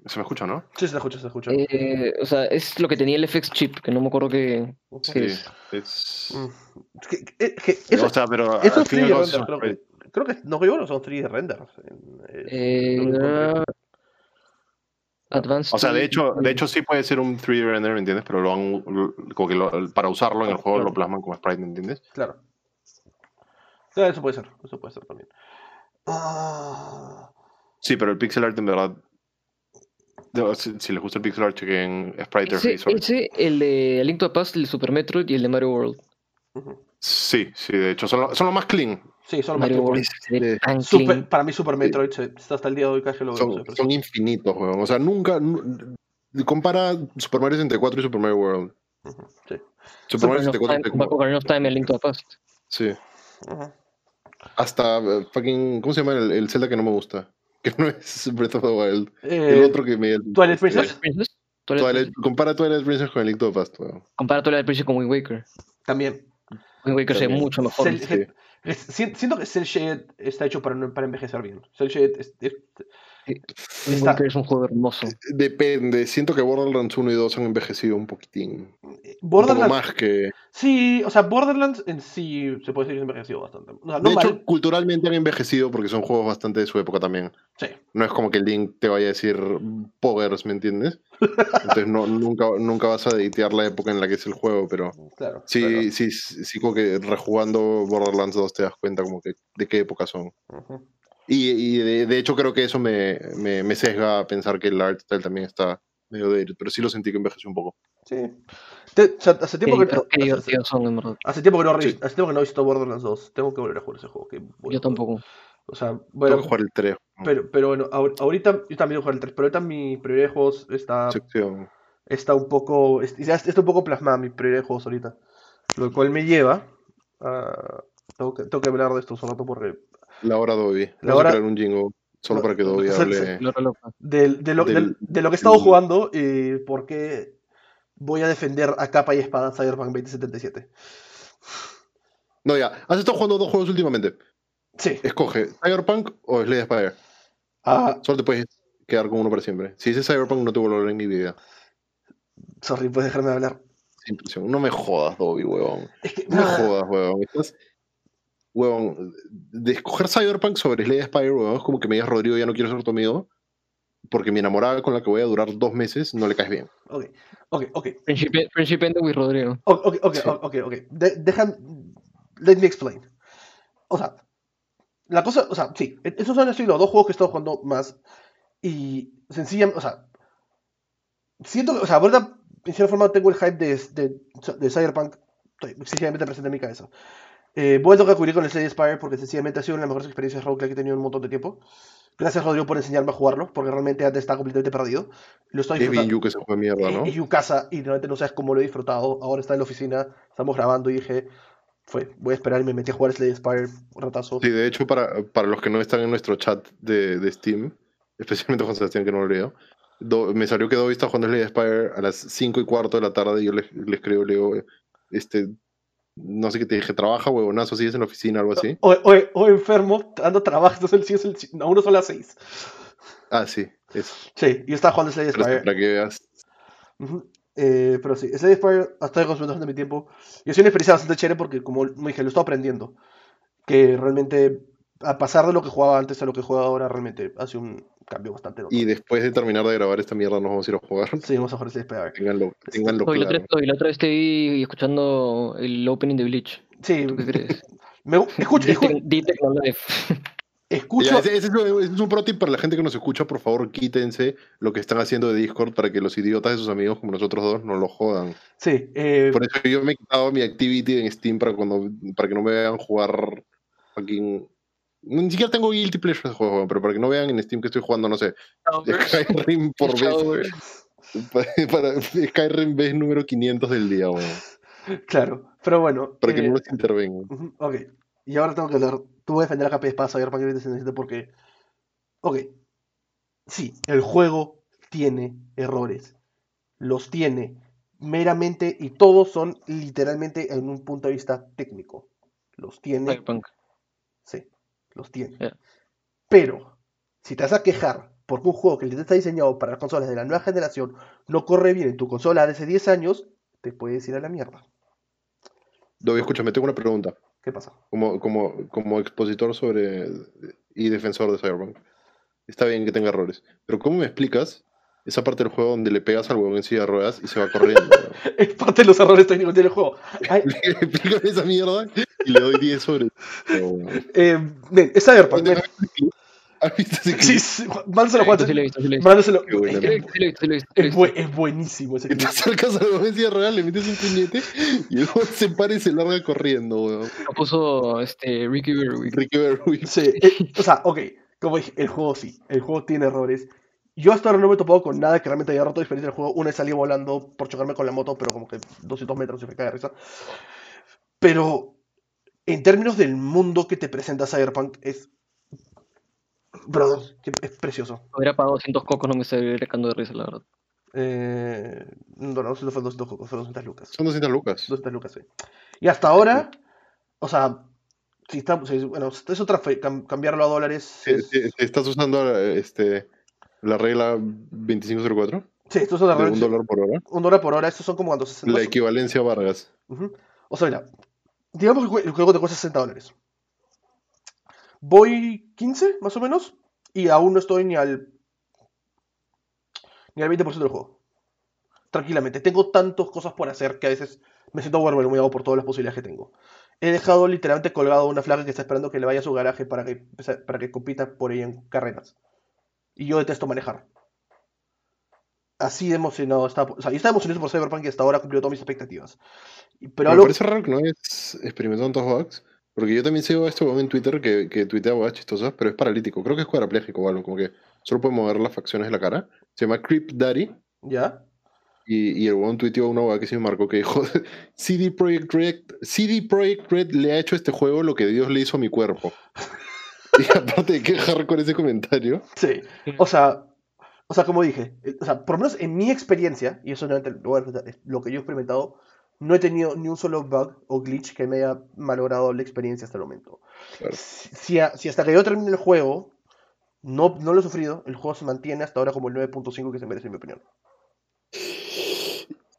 Se me escucha, ¿no? Sí, se escucha, se escucha. Eh, o sea, es lo que tenía el FX chip, que no me acuerdo que. Sí. Es. Es... Mm. Que- que- eso, o sea, pero eso al es fin y al 3D cabo render, son creo que. Creo que no, yo no son 3D renders. en- en- Eh. Advanced. O sea, de 3D, hecho, de hecho sí puede ser un 3D render, ¿me entiendes? Pero lo han, lo- como que lo- para usarlo en el juego Claro. lo plasman como sprite, ¿me entiendes? Claro. Sí, eso puede ser, eso puede ser también. Ah, Sí, pero el pixel art en verdad... Si, si les gusta el pixel art, chequen Sprite Ese, ese, el de Link to the Past, el de Super Metroid y el de Mario World. ujú. Sí, sí, de hecho, son, lo- son los más clean. Sí, son los más Sí. tan Super- clean. para mí Super Metroid se- está hasta el día de hoy casi lo veo. Son, infinitos, weón. O sea, nunca... nu- compara Super Mario 64 y Super Mario World. Sí. Super Mario Ocarina of 64 Time- es como- Ocarina of Time y A Link to the Past. Sí. Hasta eh, fucking... ¿Cómo se llama el, el Zelda que no me gusta? Que no es Breath of the Wild. Eh, el otro que me... Twilight Princess. Twilight Princess. Twilight Twilight- Princess. compara Twilight Princess con el Link to the Past, weón. Compara Twilight Princess con Wind Waker. También. Wind Waker se ve mucho mejor. Cel- sí. es- si- siento que Cell Shade está hecho para, no- para envejecer bien. Cell Shade es- es- está- es un juego hermoso. Depende. Siento que Borderlands 1 y 2 han envejecido un poquitín. Un Borderlands. más que... Sí, o sea, Borderlands en sí se puede decir que ha envejecido bastante. O sea, no de hecho, culturalmente han envejecido porque son juegos bastante de su época también. Sí. No es como que el Link te vaya a decir poggers, ¿me entiendes? Entonces no, nunca, nunca vas a editear la época en la que es el juego, pero Claro. sí, claro. sí, sí, sí como que rejugando Borderlands 2 te das cuenta como que de qué época son. Y, y de, de hecho creo que eso me, me, me sesga a pensar que el art style también está medio de pero sí lo sentí que envejeció un poco. Sí. Te- o sea, hace tiempo que, hace, hace tiempo no, Sí. hace tiempo que no he visto Borderlands 2. Tengo que volver a jugar ese juego. que voy Yo a- tampoco. O sea, Tengo bueno, que jugar el 3. pero, pero bueno, ahor- ahorita yo también voy a jugar el 3, pero ahorita mi prioridad de juegos está, sección. está un poco, es- ya está un poco plasmada mi prioridad de juegos ahorita. Lo cual me lleva a... Tengo que, tengo que hablar de esto un rato porque La hora Dobby. La Vamos hora- a crear un jingle solo para que Dobby sí, sí. hable. De, lo, Del- del- de lo que he estado jugando y por qué voy a defender a capa y espada Cyberpunk 2077. No, ya. Has estado jugando dos juegos últimamente. Sí. Escoge Cyberpunk o Slay the Spire. Ah, Solo te puedes quedar con uno para siempre. Si dices Cyberpunk, no te vuelvo a hablar en mi vida. sorry, puedes dejarme hablar. Sin presión. No me jodas, Dobby, huevón. Es que, No me jodas, huevón. Estás. Huevón, de escoger Cyberpunk sobre Slay Spire, huevón, es como que me digas, Rodrigo, ya no quiero ser tu amigo. Porque mi enamorada con la que voy a durar dos meses no le caes bien. Ok, ok, ok. Friendship, friendship with Rodrigo. Ok, ok, ok, Sí. ok, ok. De- dejan. Let me explain. O sea, la cosa, o sea, sí, esos son así los dos juegos que he estado jugando más. Y sencillamente, o sea, siento que, o sea, ahorita, en cierta forma, tengo el hype de, de, de Cyberpunk estoy sencillamente presente en mi cabeza. Eh, voy a cubrir con el Slay Spire porque sencillamente ha sido una de las mejores experiencias roguelike que he tenido en un montón de tiempo. Gracias, Rodrigo, por enseñarme a jugarlo, porque realmente antes estaba completamente perdido. Lo estoy disfrutando. que se fue mierda, ¿no? Y Yukasa, y realmente no sabes cómo lo he disfrutado. Ahora está en la oficina, estamos grabando y dije, fue, voy a esperar y me metí a jugar Slay Spire un ratazo. Sí, de hecho, para, para los que no están en nuestro chat de, de Steam, especialmente Juan Sebastián, que no lo leo, Do- me salió que Dobby está jugando Slay the Spire a las 5 y cuarto de la tarde y yo le, le escribo, le digo, este, no sé qué te dije, trabaja, huevonazo, sigues en la oficina, algo así. O, o, o enfermo, ando trabajo, entonces el, sí es el, aún no son las 6. Ah, sí, eso. Sí, yo estaba jugando Slay es Spire. para que veas. Eh, pero sí, Slay Spire hasta consumiendo bastante mi tiempo. Y sido una experiencia bastante chévere porque, como me dije, lo estoy aprendiendo. Que realmente, a pasar de lo que jugaba antes a lo que juego ahora, realmente hace un cambio bastante Y después de terminar de grabar esta mierda, nos vamos a ir a jugar. Sí, vamos a jugar Slay Spire. Ténganlo, ténganlo Hoy la, otra, claro. hoy la otra vez te vi escuchando el opening de Bleach. Sí, ¿Tú qué crees? me, escucho, escucho, Ya, ese, ese ese es un pro tip para la gente que nos escucha. Por favor, quítense lo que están haciendo de Discord para que los idiotas de sus amigos, como nosotros dos, no lo jodan. sí, eh, Por eso yo me he quitado mi activity en Steam para, cuando, para que no me vean jugar fucking. Ni siquiera tengo guilty pleasure de juego, pero para que no vean en Steam que estoy jugando, no sé, Skyrim por vez. Para, para- Skyrim vez número 500 del día, weón. claro, pero bueno. Para que eh, no nos intervengan. Ok, y ahora tengo que hablar. Tú voy a defender a capa y espada Cyberpunk 2077 porque. Ok, sí, el juego tiene errores. Los tiene. meramente y todos son literalmente en un punto de vista técnico. Los tiene, Cyberpunk. sí, los tiene. Pero, si te vas a quejar porque un juego que está diseñado para las consolas de la nueva generación no corre bien en tu consola de hace 10 años, te puedes ir a la mierda. Dobby, escúchame, tengo una pregunta. ¿Qué pasa? Como, como, como expositor sobre y defensor de Cyberpunk. Está bien que tenga errores. Pero ¿cómo me explicas esa parte del juego donde le pegas al huevón en silla de ruedas y se va corriendo? Es parte de los errores técnicos del juego. Ay, Explícame esa mierda y le doy 10 sobre. Eh, ven, es Cyberpunk. ¿Has visto ese clip? Sí, sí, mándaselo, Juan. Sí lo he visto, sí lo he visto. Sí lo he Es, visto. bu- es buenísimo ese Que te clip. acercas al huevón en silla de ruedas, le metes un puñete y el huevón se para y se larga corriendo, weón. Lo puso este, Ricky Berwick. Ricky Berwick. Sí, eh, o sea, ok, como dije, el juego sí, el juego tiene errores. Yo hasta ahora no me he topado con nada que realmente haya roto la experiencia del juego. Una salí volando por chocarme con la moto, pero como que 200 metros y me cae de risa. Pero en términos del mundo que te presenta Cyberpunk, es. Brother, que es precioso. Hubiera pagado 200 cocos, no me estaría recando de risa, la verdad. Eh, no, no, no fue 200, fue 200 lucas. Son 200 lucas. 200 lucas, sí. Y hasta ahora, o sea, si está, si- bueno, es otra fe- cam- cambiarlo a dólares. Es- eh, ¿Estás usando este, la regla 2504? sí, esto es otra De regla, un dólar por hora. un dólar por hora, estos son como cuando 60 La equivalencia a Vargas. O sea, mira, digamos que el jue- el juego te cuesta 60 dólares. Voy 15, más o menos, y aún no estoy ni al ni al 20% del juego. Tranquilamente, tengo tantas cosas por hacer que a veces me siento overwhelmado por todas las posibilidades que tengo. He dejado literalmente colgado una flaca que está esperando que le vaya a su garaje para que, para que compita por ella en carreras. Y yo detesto manejar. Así de emocionado estaba. O sea, yo estaba emocionado por Cyberpunk y hasta ahora cumplió todas mis expectativas. Pero me algo, parece raro que no hayas experimentado tantos bugs. Porque yo también sigo a este en Twitter que, que tuitea chistosas, pero es paralítico. Creo que es cuadrapléjico o algo, como que solo puede mover las facciones de la cara. Se llama Creep Daddy. ¿Ya? Y, y el huevón tuiteó una hueá que sí me marcó que dijo: CD Projekt Red, CD Projekt Red le ha hecho a este juego lo que Dios le hizo a mi cuerpo. y aparte de quejar con ese comentario, Sí. O sea, o sea, como dije, eh, o sea, por lo menos en mi experiencia, y eso no es lo que yo he experimentado, no he tenido ni un solo bug o glitch que me haya malogrado la experiencia hasta el momento. Claro. Si, si a- si hasta que yo termine el juego no, no lo he sufrido, el juego se mantiene hasta ahora como el 9.5 que se merece en mi opinión.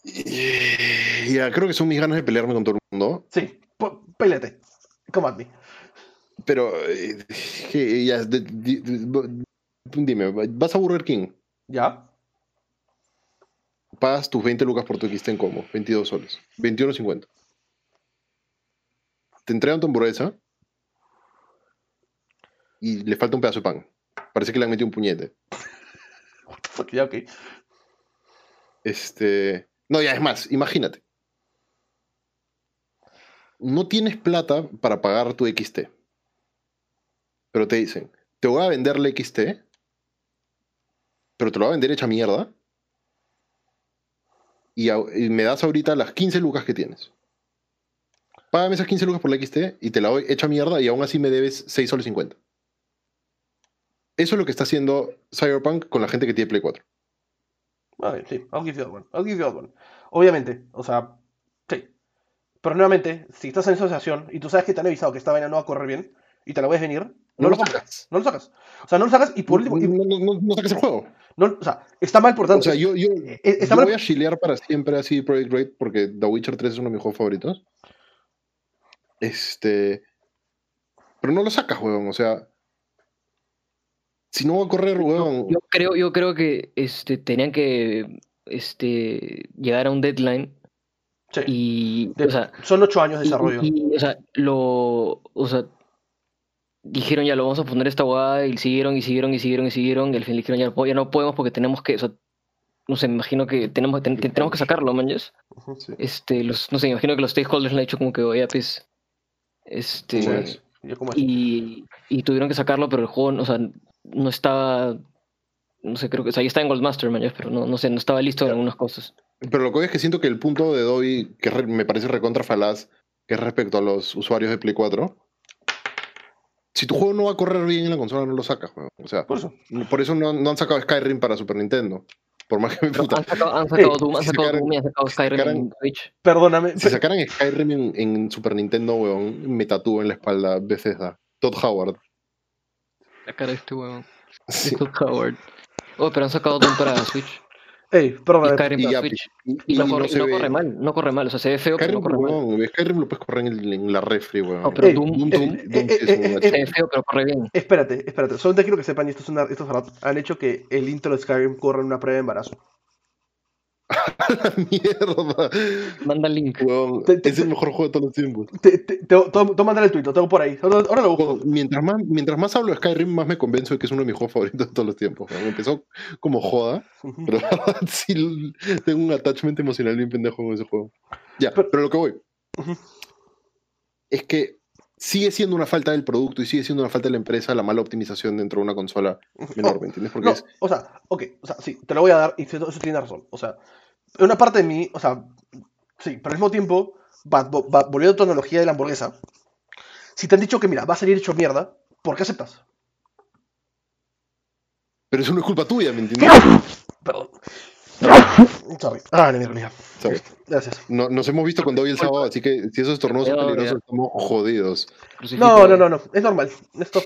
y ya creo que son mis ganas de pelearme con todo el mundo. Sí, po- pélate. Come at me. Pero, eh, ya, de- de- de- dime, vas a Burger King, ¿Ya? pagas tus 20 lucas por tu XT en combo, 22 soles, 21.50. Te entregan tu hamburguesa y le falta un pedazo de pan. Parece que le han metido un puñete. What the fuck, ya, ok. Este. No, ya es más, imagínate. No tienes plata para pagar tu XT. Pero te dicen, te voy a vender la XT, pero te lo voy a vender hecha mierda. Y, a- y me das ahorita las 15 lucas que tienes. Págame esas 15 lucas por la XT y te la doy hecha mierda y aún así me debes 6 soles 50. Eso es lo que está haciendo Cyberpunk con la gente que tiene Play 4. Vale, sí, I'll give you that one. I'll give you that one. Obviamente, o sea, sí. Pero nuevamente, si estás en esa situación y tú sabes que te han avisado que esta vaina no va a correr bien y te la ves venir, no, lo compras. No lo sacas. O sea, no lo sacas y por último, no, no, no- no saques el juego. no- o sea, está mal por tanto. O sea, yo, yo, eh, está yo mal- voy a chilear para siempre así Project Red porque The Witcher 3 es uno de mis juegos favoritos. Este. Pero no lo sacas, huevón. O sea. Si no va a correr, huevón. Yo creo, yo creo que este, tenían que este, llegar a un deadline Sí. y, De- o sea, son ocho años de y- desarrollo. y, o sea, lo, o sea, dijeron ya lo vamos a poner esta guada y siguieron y siguieron y siguieron y siguieron y al fin dijeron ya, no ya no podemos porque tenemos que, o sea, no sé, me imagino que tenemos, ten- ten- tenemos que sacarlo, manches. Sí. Este, los, no sé, me imagino que los stakeholders le han dicho como que, oye, pues, este, y, y tuvieron que sacarlo, pero el juego, o sea, no estaba, no sé, creo que, o sea, ya está en Goldmaster, man, pero no, no sé, no estaba listo en algunas cosas. Pero lo que es que siento que el punto de Dobby, que me parece recontra falaz, que es respecto a los usuarios de Play 4. Si tu juego no va a correr bien en la consola, no lo sacas, huevón. O sea, Por eso. por eso no, no han sacado Skyrim para Super Nintendo. Por más que me puta. han sacado, han sacado Ey, Doom, han si sacaran- Doom y han sacado si Skyrim sacaran- en Switch. Perdóname. Si sacaran Skyrim en, en Super Nintendo, weón, me tatúo en la espalda Bethesda. Todd Howard. La cara de este. Sí. De Todd Howard. Oh, pero han sacado Doom para Switch. Ey, Y perdóname. Skyrim Y para ya, Switch. Y, Y no, y corre, y se no ve- corre mal, no corre mal. O sea, se ve feo, pero Skyrim, no corre mal. weón, Skyrim lo puedes correr en, el- en la refri, weón. No, pero Ey, Doom, Doom, Doom, Doom, eh, Doom eh, es eh, eh, se ve feo, pero corre bien. Espérate, espérate. Solamente quiero que sepan, y esto es, una, esto es verdad, han hecho que el intro de Skyrim corra en una prueba de embarazo. Mierda. Manda el link. Weón, Te- te- es el mejor juego de todos los tiempos. Te, te, te, te, te voy a mandar el tweet, lo tengo por ahí. Ahora, ahora lo busco. Weón, Mientras más, mientras más hablo de Skyrim, más me convenzo de que es uno de mis juegos favoritos de todos los tiempos. weón. Empezó como joda, pero la verdad sí tengo un attachment emocional bien pendejo con ese juego. Ya, Pero- pero, lo que voy es que sigue siendo una falta del producto y sigue siendo una falta de la empresa la mala optimización dentro de una consola menor, Oh, ¿me entiendes? Porque No, es, o sea, ok, o sea, sí, te lo voy a dar y eso, eso tiene razón. O sea, una parte de mí, o sea, sí, pero al mismo tiempo, va, va- volviendo a tu analogía de la hamburguesa, si te han dicho que, mira, va a salir hecho mierda, ¿por qué aceptas? pero eso no es culpa tuya, ¿me entiendes? Perdón. Sorry. Ah, la mierda, mía. ¿Sabes? Gracias. No, nos hemos visto con Dobby el sábado, así que si esos estornudos son peligrosos, estamos jodidos. No, no, no, no, es normal. Esto.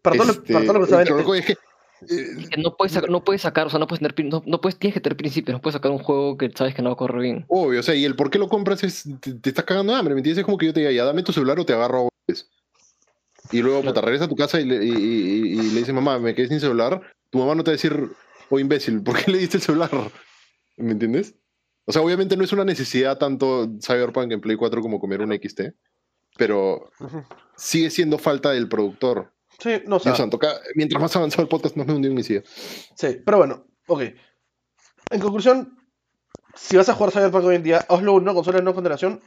Para todo, lo- Este, para todo lo que saben. es Que No puedes, sacar, no puedes sacar, o sea, no puedes tener, no, no puedes, tienes que tener principios, no puedes sacar un juego que sabes que no va a correr bien. Obvio, o sea, y el por qué lo compras es, te, te estás cagando de hambre, ¿me entiendes? Es como que yo te diga, ya dame tu celular o te agarro a. Y luego, Claro. puta, regresas a tu casa y le, y, y- y le dices, mamá, me quedé sin celular. Tu mamá no te va a decir, oh imbécil, ¿por qué le diste el celular? ¿Me entiendes? O sea, obviamente no es una necesidad tanto Cyberpunk en Play 4 como comer un XT, pero sigue siendo falta del productor. Sí, no, ca- mientras más avanzado el podcast, más me hundió en mi silla. sí, pero bueno, ok. En conclusión, si vas a jugar Cyberpunk hoy en día, hazlo una consola de nueva generación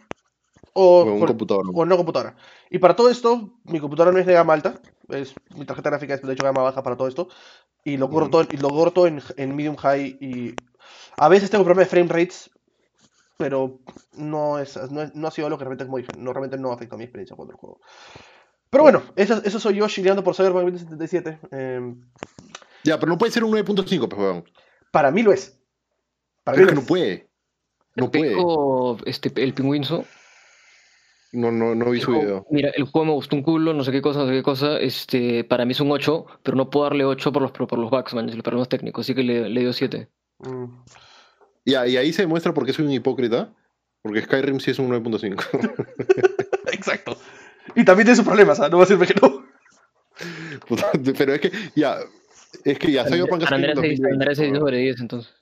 o, O un con- computador. o una computadora. Y para todo esto, mi computadora no es de gama alta, es, mi tarjeta gráfica es de hecho gama baja para todo esto, y lo corro todo, y lo corro todo en, en medium high, y a veces tengo problemas de frame rates, pero no, es, no, es- no ha sido lo que realmente, como dije, no, realmente no afecta a mi experiencia jugando el juego. Pero bueno, eso, eso soy yo chileando por Cyberpunk 2077. eh, Ya, pero no puede ser un 9.5, pues, weón. para mí lo es. Para Pero mí es que lo no puede. No puede. Pico, este, el pingüinzo. No, no, no vi su video. Mira, el juego me gustó un culo, no sé qué cosa, no sé qué cosa. Este, para mí es un 8, pero no puedo darle 8 por los, por los bugs, man, los problemas técnicos, así que le, le dio 7. Mm. Ya, y ahí se demuestra por qué soy un hipócrita. Porque Skyrim sí es un 9.5. Exacto. Y también tiene sus problemas, ¿ah? no va a decirme que no. Pero es que, ya. Es que ya, Cyberpunk Andrés 6 2020, weón. sobre 10, entonces.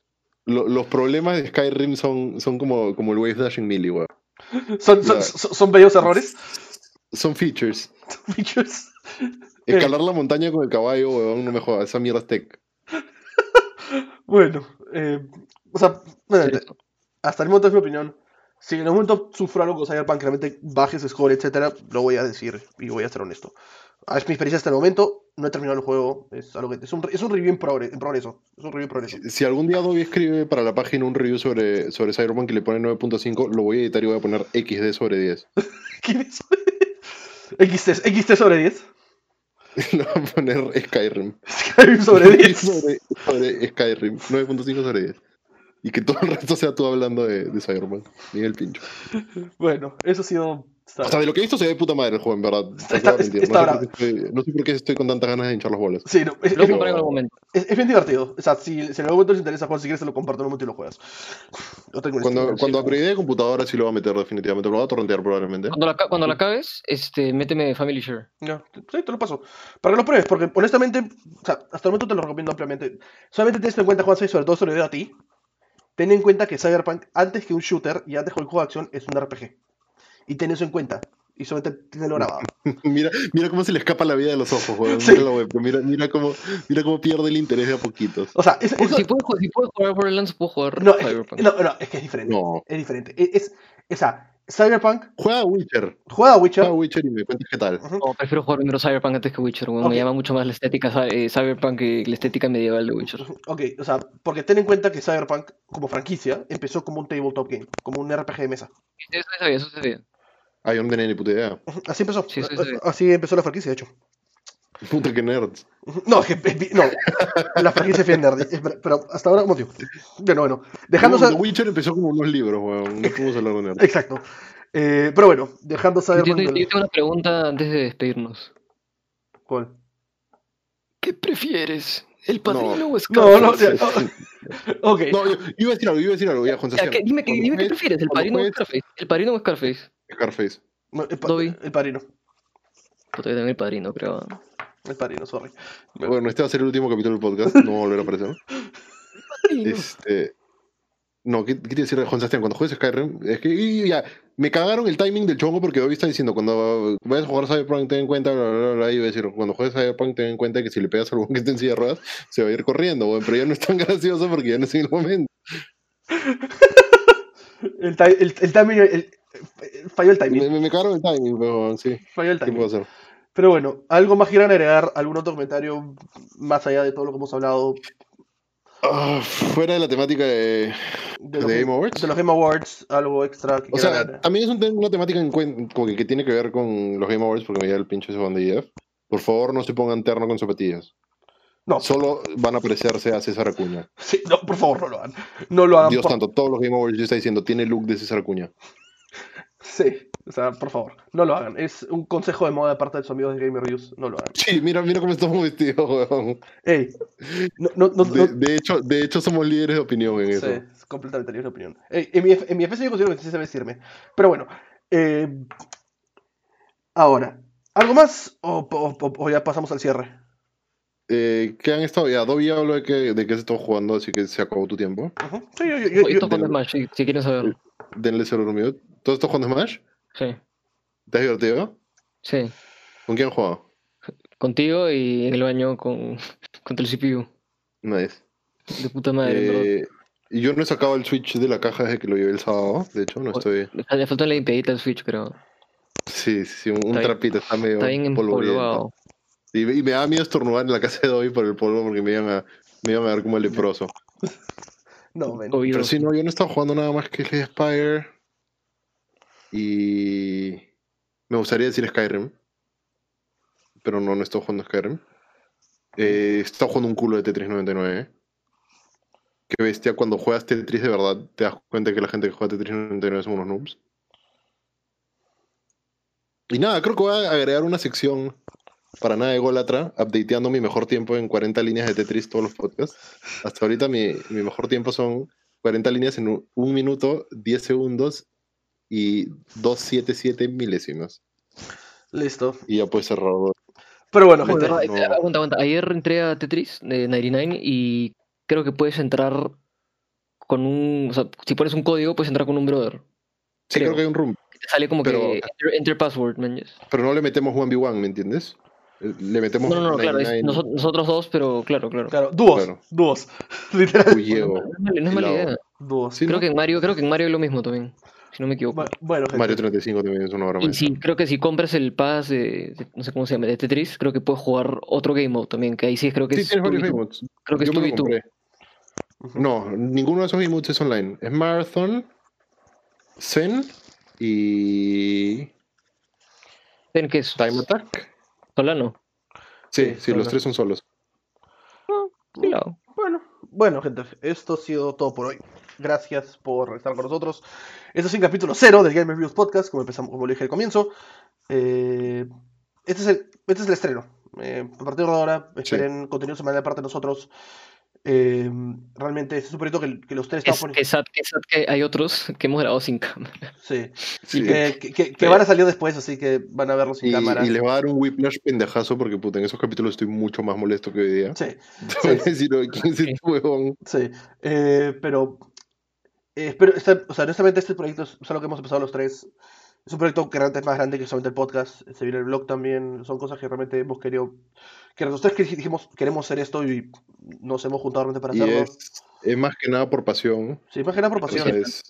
Lo- Los problemas de Skyrim son, son como, como el Wave Dash en Melee, weón. Son, son, son- son bellos errores. Son features. Features. Escalar la montaña con el caballo, weón, no me jodas. Esa mierda es tech. Bueno, eh, o sea, hasta el momento es mi opinión. Si en algún momento sufro algo con Cyberpunk, realmente baje su score, etcétera, lo voy a decir y voy a ser honesto. Ah, Es mi experiencia hasta el momento, no he terminado el juego, es algo que es un, es un review en, progre- en progreso. Es un review en progreso. Si algún día Adobe escribe para la página un review sobre, sobre Cyberpunk y le pone 9.5, lo voy a editar y voy a poner XD sobre 10. ¿Quién es? XT, XT sobre 10. Le voy a poner Skyrim. Skyrim sobre 10. sobre, sobre Skyrim. 9.5 sobre 10. Y que todo el resto sea tú hablando de, de Cyberpunk. Miguel Pincho. Bueno, eso ha sido. O sea, de lo que he visto se ve de puta madre el juego, en verdad. Está- está- está no, sé bravo. por qué estoy, no sé por qué estoy con tantas ganas de hinchar las bolas. Sí, no, es, Lo compré en algún momento. es- es bien divertido. O sea, si, si en algún momento les interesa jugar, si quieres te lo comparto en un momento y lo juegas. Yo tengo Cuando, cuando upgrade de computadora sí lo va a meter definitivamente. Lo va a torrentear probablemente. Cuando la, cuando la acabes, este, méteme Family Share. Ya, sí, te lo paso. Para que lo pruebes, porque honestamente, o sea, hasta el momento te lo recomiendo ampliamente. Solamente tienes en cuenta, Juan, sobre todo sobre a ti. Ten en cuenta que Cyberpunk, antes que un shooter y antes que un juego de acción, es un RPG. Y ten eso en cuenta. Y solamente tenlo grabado. mira, mira cómo se le escapa la vida de los ojos, weón. Sí. Mira, la web, mira, mira, cómo, mira cómo pierde el interés de a poquitos. O sea, es, eso- Si puedo, ju- si puedo jugar Borderlands, puedo jugar no, es, Cyberpunk. no, no, es que es diferente. No. Es diferente. Es, es, o sea, Cyberpunk Juega a Witcher. juega a Witcher. Juega a Witcher y me cuentas qué tal. No, prefiero jugar primero Cyberpunk antes que Witcher. Me llama mucho más la estética eh, Cyberpunk que la estética medieval de Witcher. Ok, o sea, porque ten en cuenta que Cyberpunk, como franquicia, empezó como un tabletop game, como un RPG de mesa. Eso se sabía, eso se sabía. Ah, yo no tenía ni puta idea. Así empezó. Sí, sí, sí. Así empezó la franquicia, de hecho. Puta que nerds. No, no, la franquicia es bien nerd, pero hasta ahora como digo. Bueno, bueno, dejando No, The Witcher empezó como unos libros, weón. No podemos hablar de nerds. Exacto. Eh, pero bueno, dejando Yo del- yo tengo una pregunta antes de despedirnos. ¿Cuál? ¿Qué prefieres? ¿El No. padrino o No, Scarface? no, ya, no. Ok. No, yo, yo iba a decir algo, yo iba a decir algo, ya, Juan O Sebastián. dime, que- dime qué prefieres, ¿el padrino o Scarface? ¿El padrino o Scarface? Scarface. No, El, pa- Dobby. el padrino. Yo también el padrino, creo. Padrino, sorry. Bueno, este va a ser el último capítulo del podcast, no va a volver a aparecer. Este. No, ¿qué, te decir Juan Sebastián? Cuando juegues Skyrim, es que y ya, me cagaron el timing del chongo porque Dobby está diciendo cuando vayas a jugar Cyberpunk ten en cuenta, bla, bla, bla, bla, y iba a decir, cuando juegues Cyberpunk ten en cuenta que si le pegas a algún que esté en silla de ruedas, se va a ir corriendo, weón, pero ya no es tan gracioso porque ya no es en el momento. El, ti- el, el timing. el- falló el timing. me, me cagaron el timing, pero sí, Falló el ¿qué puedo timing. hacer? Pero bueno, ¿algo más quieran agregar? ¿Algún otro comentario más allá de todo lo que hemos hablado? Ah, fuera de la temática de, De de los, Game Awards. de los Game Awards, algo extra que O sea, agregar? también es un una temática en como que, que tiene que ver con los Game Awards porque me llega el pinche ese de Jeff. Por favor, no se pongan terno con zapatillas. No, Solo van a parecerse a César Acuña. sí, no, por favor, no lo hagan. No lo hagan. Dios por- santo, todos los Game Awards yo está diciendo, tiene look de César Acuña. Sí, o sea, por favor, no lo hagan. Es un consejo de moda de parte de sus amigos de Game Reviews. No lo hagan. Sí, mira, mira cómo estamos vestidos, weón. Ey, no, no, no, De, no- de hecho, de hecho, somos líderes de opinión en Sí, eso. es completamente libre de opinión. Ey, en, mi, en mi yo considero que sí se vestirme. Pero bueno. eh, ahora, ¿algo más? O, o- o- o ya pasamos al cierre? Eh, ¿Qué han estado? Ya, Dobby habló de que, de que se está jugando, así que se acabó tu tiempo. Ujú. Sí, yo, yo- yo- Oye, yo- esto con Smash, si, si quieren saber. Denle cero dormido. ¿Todo esto jugando Smash? Sí, ¿Te has divertido? sí. ¿Con quién has jugado? Contigo y en el baño con, contra el CPU. Nice. De puta madre. Eh, y yo no he sacado el Switch de la caja desde que lo llevé el sábado. De hecho, no estoy. Le fal- Le faltó la limpiadita al Switch, creo. Sí, sí, un, bien- trapito, está medio Está bien polvoriento. empolvado. Y, y me da miedo estornudar en la casa de Dobby por el polvo porque me iban a, me iban a ver como el leproso. No. Oído. Pero sí, no, yo no he estado jugando nada más que Slay Spire. Y. Me gustaría decir Skyrim. Pero no, no estado jugando Skyrim. Eh, jugando un culo de Tetris 99. Qué bestia, cuando juegas Tetris de verdad, te das cuenta que la gente que juega Tetris 99 son unos noobs. Y nada, creo que voy a agregar una sección para nada ególatra, updateando mi mejor tiempo en 40 líneas de Tetris todos los podcasts. Hasta ahorita mi, mi mejor tiempo son 40 líneas en un, un minuto, 10 segundos y 277 milésimas. Listo. Y ya puedes cerrarlo. Pero bueno, gente. verdad, no. eh, Aguanta, aguanta. Ayer entré a Tetris de 99 y creo que puedes entrar con un. O sea, si pones un código, puedes entrar con un brother. Sí, Creo. creo que hay un room, Te sale como Pero- que enter, enter password, man. yes. pero no le metemos 1v1, ¿me entiendes? Eh, Le metemos No, no, no, claro. es 99. noso- nosotros dos, pero claro, claro. Claro, dúos. Claro. Dúos. Literal. Uy, llego. No es mala, no es mala idea. Dúos. Sí, Creo ¿no? que en Mario, creo que en Mario es lo mismo también. Si no me equivoco. Bu- Bueno, gente. Mario 35 también es una obra Y sí, creo que si compras el pass de, de- no sé cómo se llama, de Tetris, creo que puedes jugar otro game mode también, que ahí sí creo que Sí, es tienes varios game modes. Creo que es Yo tú me y lo compré. No, ninguno de esos game modes es online. Es Marathon, Zen y ¿En qué es? Time Attack. Solano. Sí, Sí, sí, los tres son solos. Cuidado. Bueno, bueno, gente, esto ha sido todo por hoy. Gracias por estar con nosotros. Este es el capítulo cero del Game Reviews Podcast, como empezamos, como lo dije al comienzo. Eh, este, es el, este es el estreno. Eh, a partir de ahora, esperen contenido semanal de parte de nosotros. Eh, realmente es proyecto que, que los tres Es, estamos que sad, que sad que hay otros que hemos grabado sin cámara. Sí, Sí. que, que- que- que van a salir después, así que van a verlo sin Y, cámara. y les va a dar un whiplash pendejazo porque puta, en esos capítulos estoy mucho más molesto que hoy día. Sí, Te voy a decir, "Oye, ¿quién es este? Sí, eh, pero, eh, espero, este- o sea, honestamente este proyecto es, es algo que hemos empezado los tres. Es un proyecto que realmente es más grande que solamente el podcast. Se viene el blog también. Son cosas que realmente hemos querido. Que nosotros que dijimos queremos hacer esto y nos hemos juntado realmente para Y hacerlo. es, es más que nada por pasión. Sí, más que nada por pasión. es-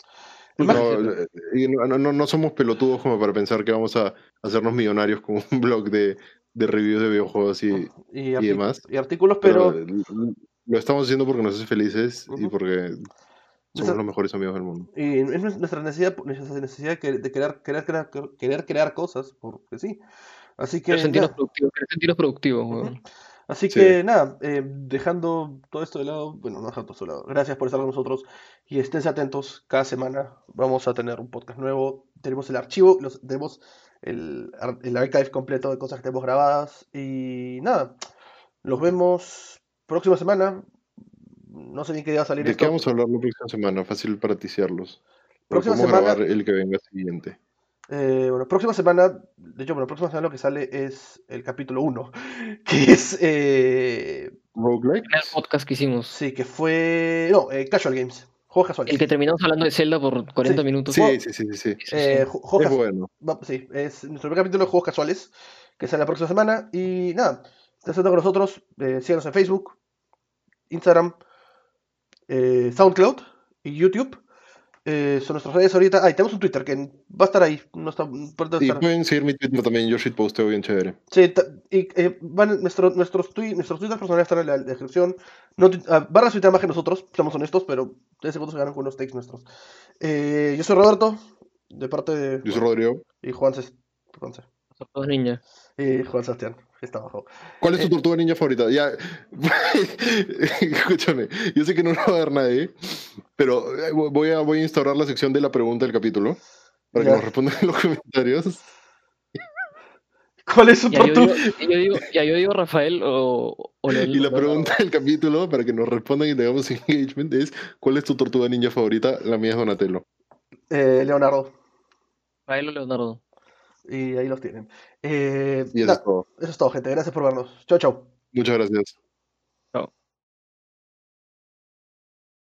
Es más- no, eh, y no, no- no- no somos pelotudos como para pensar que vamos a hacernos millonarios con un blog de, de reviews de videojuegos y, y, y demás. y artículos, pero, pero, lo estamos haciendo porque nos hace felices y Ujú. porque somos Nuestra- los mejores amigos del mundo. y es nuestra necesidad, nuestra necesidad de querer, querer, crear, querer crear cosas, porque sí. Así que, sentirnos productivos, sentirnos productivos, weón. así Sí. que nada, eh, dejando todo esto de lado, bueno, no dejando todo esto de lado, gracias por estar con nosotros y esténse atentos, cada semana vamos a tener un podcast nuevo, tenemos el archivo, los, tenemos el, el archive completo de cosas que tenemos grabadas y nada, los vemos próxima semana, no sé ni qué día va a salir ¿De esto. qué vamos a hablar la próxima semana? Fácil para ticiarlos. Próxima vamos a semana- grabar el que venga siguiente. Eh, bueno, próxima semana, de hecho, bueno, próxima semana lo que sale es el capítulo 1, que es, eh, ¿Roguelike? El podcast que hicimos. sí, que fue, no, eh, Casual Games, juegos casuales. El que terminamos hablando de Zelda por 40 Sí. minutos. Sí, sí, sí, sí. sí. Eh, juegos Es bueno. va- sí, es nuestro primer capítulo de juegos casuales, que sale la próxima semana. Y nada, estén atentos con nosotros, eh, síganos en Facebook, Instagram, eh, SoundCloud y YouTube. Eh, son nuestras redes ahorita. Ah, y tenemos un Twitter que va a estar ahí. No está, pronto Y pueden seguir mi Twitter también. Yo shitposteo bien chévere. Sí, y eh, van nuestro, nuestros, twi- nuestros Twitter personales están en la descripción. No, ah, van a tuitear más que nosotros, seamos honestos, pero de segundos se ganan con unos takes nuestros. Eh, yo soy Roberto, de parte de. Yo soy Rodrigo. Y Juan, Juanse. Todos ninja. Y Juan Sebastián, está abajo. ¿Cuál es tu Eh. tortuga ninja favorita? Ya. Escúchame. Yo sé que no lo va a ver nadie. Pero eh, voy a, voy a instaurar la sección de la pregunta del capítulo. Para que Ya. nos respondan en los comentarios. ¿Cuál es su Ya yo, tortuga? digo, yo digo, ya yo digo Rafael o, o Leonardo. Y la pregunta del capítulo, para que nos respondan y tengamos engagement, es: ¿Cuál es tu tortuga ninja favorita? La mía es Donatello. Eh, Leonardo. Rafael o Leonardo. Y ahí los tienen. Eh, Y eso na- es todo. eso es todo, gente. Gracias por vernos. Chao, chao. Muchas gracias.